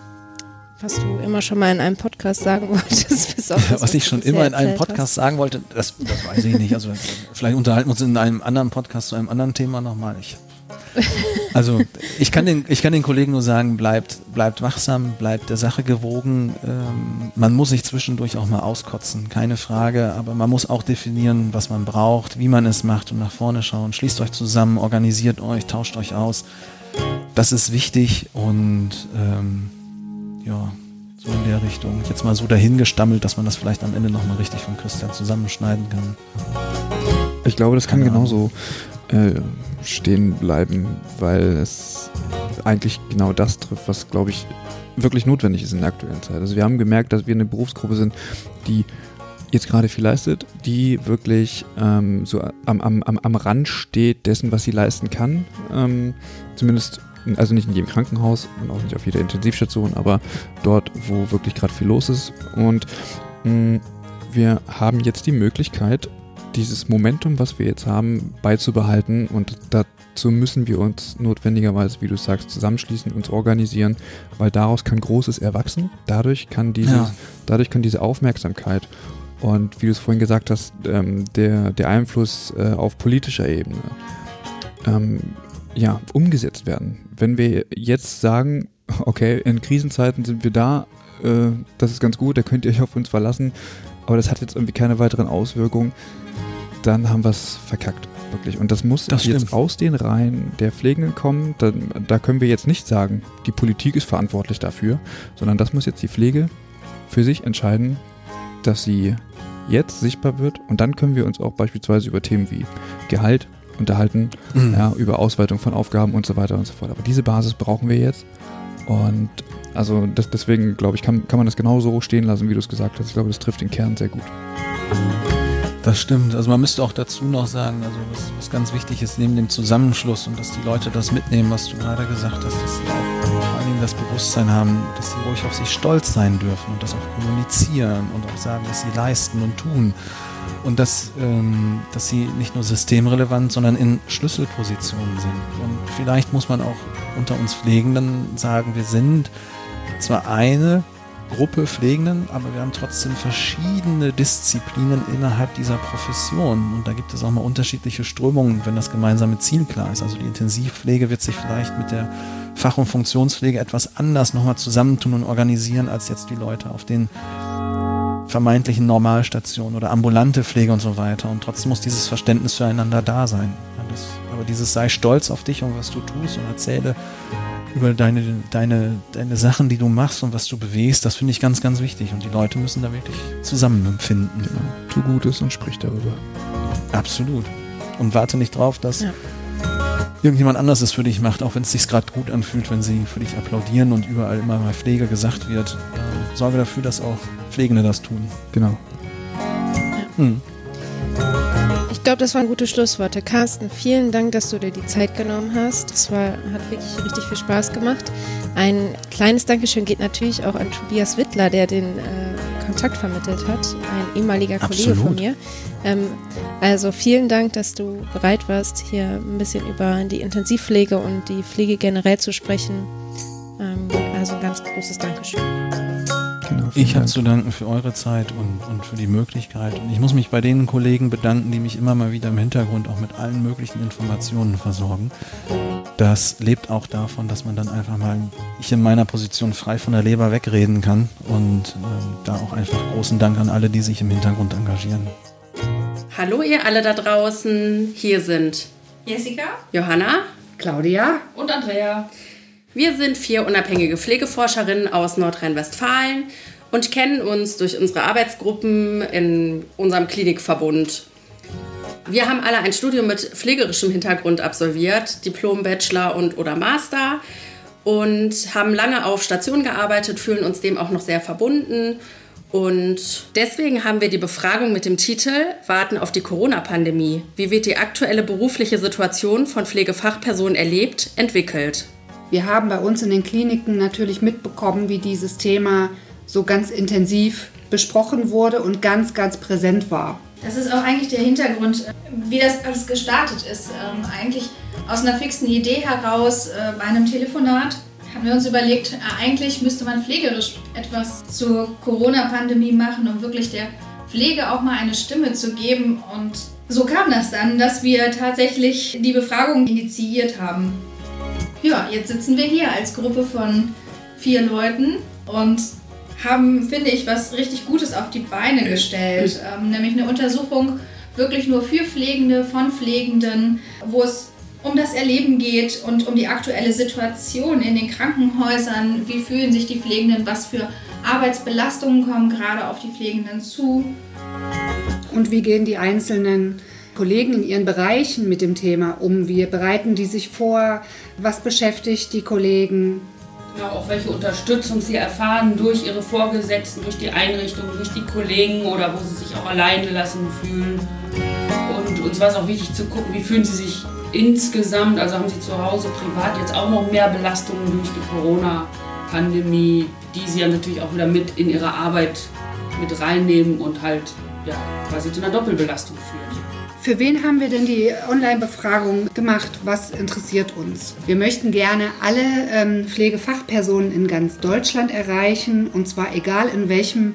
was du immer schon mal in einem Podcast sagen wolltest? Bis auf das, was ich schon immer in einem Podcast hast. sagen wollte, das, das weiß ich nicht. Also vielleicht unterhalten wir uns in einem anderen Podcast zu einem anderen Thema nochmal. Ich also ich kann den, ich kann den Kollegen nur sagen, bleibt, bleibt wachsam, bleibt der Sache gewogen. Ähm, man muss sich zwischendurch auch mal auskotzen, keine Frage, aber man muss auch definieren, was man braucht, wie man es macht und nach vorne schauen. Schließt euch zusammen, organisiert euch, tauscht euch aus. Das ist wichtig und ähm, ja, so in der Richtung. Jetzt mal so dahingestammelt, dass man das vielleicht am Ende nochmal richtig von Christian zusammenschneiden kann. Ich glaube, das kann genauso äh, stehen bleiben, weil es eigentlich genau das trifft, was, glaube ich, wirklich notwendig ist in der aktuellen Zeit. Also wir haben gemerkt, dass wir eine Berufsgruppe sind, die jetzt gerade viel leistet, die wirklich ähm, so am, am, am Rand steht dessen, was sie leisten kann. Ähm, zumindest, also nicht in jedem Krankenhaus und auch nicht auf jeder Intensivstation, aber dort, wo wirklich gerade viel los ist. Und mh, wir haben jetzt die Möglichkeit, dieses Momentum, was wir jetzt haben, beizubehalten und dazu müssen wir uns notwendigerweise, wie du sagst, zusammenschließen, uns organisieren, weil daraus kann Großes erwachsen. Dadurch kann, dieses, ja. dadurch kann diese Aufmerksamkeit und wie du es vorhin gesagt hast, ähm, der, der Einfluss äh, auf politischer Ebene ähm, ja, umgesetzt werden. Wenn wir jetzt sagen, okay, in Krisenzeiten sind wir da, äh, das ist ganz gut, da könnt ihr euch auf uns verlassen, aber das hat jetzt irgendwie keine weiteren Auswirkungen, dann haben wir es verkackt. Wirklich. Und das muss das jetzt aus den Reihen der Pflegenden kommen. Da, da können wir jetzt nicht sagen, die Politik ist verantwortlich dafür, sondern das muss jetzt die Pflege für sich entscheiden, dass sie jetzt sichtbar wird und dann können wir uns auch beispielsweise über Themen wie Gehalt unterhalten, mhm. ja, über Ausweitung von Aufgaben und so weiter und so fort. Aber diese Basis brauchen wir jetzt und also das, deswegen glaube ich, kann, kann man das genauso stehen lassen, wie du es gesagt hast. Ich glaube, das trifft den Kern sehr gut. Das stimmt. Also man müsste auch dazu noch sagen, also was, was ganz wichtig ist, neben dem Zusammenschluss und dass die Leute das mitnehmen, was du gerade gesagt hast, dass sie auch vor Dingen das Bewusstsein haben, dass sie ruhig auf sich stolz sein dürfen und das auch kommunizieren und auch sagen, was sie leisten und tun. Und dass, ähm, dass sie nicht nur systemrelevant, sondern in Schlüsselpositionen sind. Und vielleicht muss man auch unter uns Pflegenden sagen, wir sind zwar eine Gruppe Pflegenden, aber wir haben trotzdem verschiedene Disziplinen innerhalb dieser Profession. Und da gibt es auch mal unterschiedliche Strömungen, wenn das gemeinsame Ziel klar ist. Also die Intensivpflege wird sich vielleicht mit der Fach- und Funktionspflege etwas anders nochmal zusammentun und organisieren, als jetzt die Leute auf den vermeintlichen Normalstationen oder ambulante Pflege und so weiter. Und trotzdem muss dieses Verständnis füreinander da sein. aber dieses sei stolz auf dich und was du tust und erzähle über deine, deine, deine Sachen, die du machst und was du bewegst, das finde ich ganz, ganz wichtig. Und die Leute müssen da wirklich zusammenfinden. Genau. Tu Gutes und sprich darüber. Absolut. Und warte nicht drauf, dass ja. irgendjemand anders es für dich macht, auch wenn es sich gerade gut anfühlt, wenn sie für dich applaudieren und überall immer mal Pflege gesagt wird. Äh, sorge dafür, dass auch Pflegende das tun. Genau. Ja. Hm glaube, das waren gute Schlussworte. Carsten, vielen Dank, dass du dir die Zeit genommen hast. Das war, hat wirklich richtig viel Spaß gemacht. Ein kleines Dankeschön geht natürlich auch an Tobias Wittler, der den äh, Kontakt vermittelt hat, ein ehemaliger Kollege Absolut. von mir. Ähm, also vielen Dank, dass du bereit warst, hier ein bisschen über die Intensivpflege und die Pflege generell zu sprechen. Ähm, also ein ganz großes Dankeschön. Genau, ich habe zu danken für eure Zeit und, und für die Möglichkeit. Und ich muss mich bei den Kollegen bedanken, die mich immer mal wieder im Hintergrund auch mit allen möglichen Informationen versorgen. Das lebt auch davon, dass man dann einfach mal, ich in meiner Position frei von der Leber wegreden kann. Und äh, da auch einfach großen Dank an alle, die sich im Hintergrund engagieren. Hallo ihr alle da draußen. Hier sind Jessica, Johanna, Claudia und Andrea. Wir sind vier unabhängige Pflegeforscherinnen aus Nordrhein-Westfalen und kennen uns durch unsere Arbeitsgruppen in unserem Klinikverbund. Wir haben alle ein Studium mit pflegerischem Hintergrund absolviert, Diplom, Bachelor und oder Master und haben lange auf Station gearbeitet, fühlen uns dem auch noch sehr verbunden. Und deswegen haben wir die Befragung mit dem Titel Warten auf die Corona-Pandemie. Wie wird die aktuelle berufliche Situation von Pflegefachpersonen erlebt, entwickelt? Wir haben bei uns in den Kliniken natürlich mitbekommen, wie dieses Thema so ganz intensiv besprochen wurde und ganz, ganz präsent war. Das ist auch eigentlich der Hintergrund, wie das alles gestartet ist. Ähm, eigentlich aus einer fixen Idee heraus äh, bei einem Telefonat haben wir uns überlegt, äh, eigentlich müsste man pflegerisch etwas zur Corona-Pandemie machen, um wirklich der Pflege auch mal eine Stimme zu geben. Und so kam das dann, dass wir tatsächlich die Befragung initiiert haben ja, jetzt sitzen wir hier als Gruppe von vier Leuten und haben, finde ich, was richtig Gutes auf die Beine gestellt. Ähm, nämlich eine Untersuchung wirklich nur für Pflegende, von Pflegenden, wo es um das Erleben geht und um die aktuelle Situation in den Krankenhäusern. Wie fühlen sich die Pflegenden? Was für Arbeitsbelastungen kommen gerade auf die Pflegenden zu? Und wie gehen die einzelnen Kollegen in ihren Bereichen mit dem Thema um? Wie bereiten die sich vor? Was beschäftigt die Kollegen? Genau, auch welche Unterstützung sie erfahren durch ihre Vorgesetzten, durch die Einrichtung, durch die Kollegen oder wo sie sich auch alleine lassen fühlen. Und uns war es auch wichtig zu gucken, wie fühlen sie sich insgesamt, also haben sie zu Hause privat jetzt auch noch mehr Belastungen durch die Corona-Pandemie, die sie ja natürlich auch wieder mit in ihre Arbeit mit reinnehmen und halt ja, quasi zu einer Doppelbelastung führt. Für wen haben wir denn die Online-Befragung gemacht? Was interessiert uns? Wir möchten gerne alle ähm, Pflegefachpersonen in ganz Deutschland erreichen und zwar egal in welchem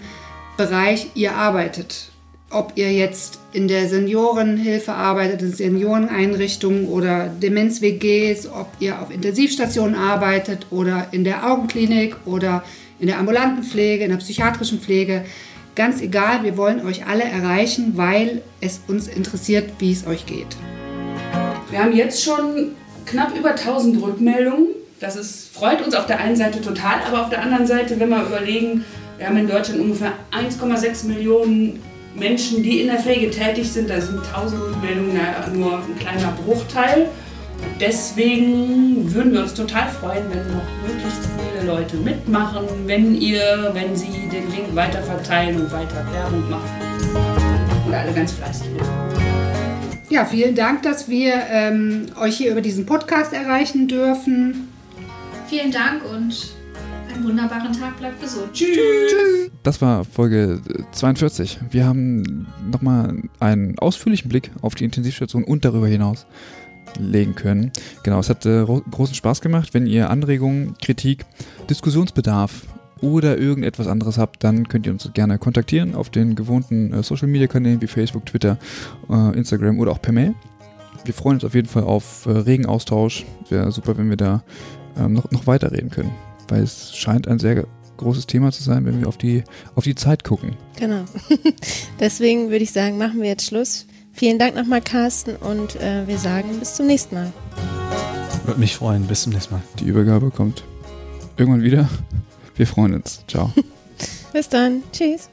Bereich ihr arbeitet. Ob ihr jetzt in der Seniorenhilfe arbeitet, in Senioreneinrichtungen oder Demenz-WGs, ob ihr auf Intensivstationen arbeitet oder in der Augenklinik oder in der ambulanten Pflege, in der psychiatrischen Pflege. Ganz egal, wir wollen euch alle erreichen, weil es uns interessiert, wie es euch geht. Wir haben jetzt schon knapp über 1000 Rückmeldungen. Das ist, freut uns auf der einen Seite total, aber auf der anderen Seite, wenn wir überlegen, wir haben in Deutschland ungefähr 1,6 Millionen Menschen, die in der Pflege tätig sind. Da sind 1000 Rückmeldungen nur ein kleiner Bruchteil. Deswegen würden wir uns total freuen, wenn noch möglichst viele Leute mitmachen, wenn ihr, wenn sie den Link weiter verteilen und weiter Werbung machen. Und alle ganz fleißig Ja, vielen Dank, dass wir ähm, euch hier über diesen Podcast erreichen dürfen. Vielen Dank und einen wunderbaren Tag. Bleibt gesund. Tschüss. Das war Folge 42. Wir haben nochmal einen ausführlichen Blick auf die Intensivstation und darüber hinaus legen können. Genau, es hat äh, großen Spaß gemacht. Wenn ihr Anregungen, Kritik, Diskussionsbedarf oder irgendetwas anderes habt, dann könnt ihr uns gerne kontaktieren auf den gewohnten äh, Social Media Kanälen wie Facebook, Twitter, äh, Instagram oder auch per Mail. Wir freuen uns auf jeden Fall auf äh, regen Austausch. Wäre super, wenn wir da ähm, noch, noch weiterreden können, weil es scheint ein sehr großes Thema zu sein, wenn wir auf die, auf die Zeit gucken. Genau. Deswegen würde ich sagen, machen wir jetzt Schluss. Vielen Dank nochmal, Carsten, und äh, wir sagen bis zum nächsten Mal. Würde mich freuen. Bis zum nächsten Mal. Die Übergabe kommt irgendwann wieder. Wir freuen uns. Ciao. bis dann. Tschüss.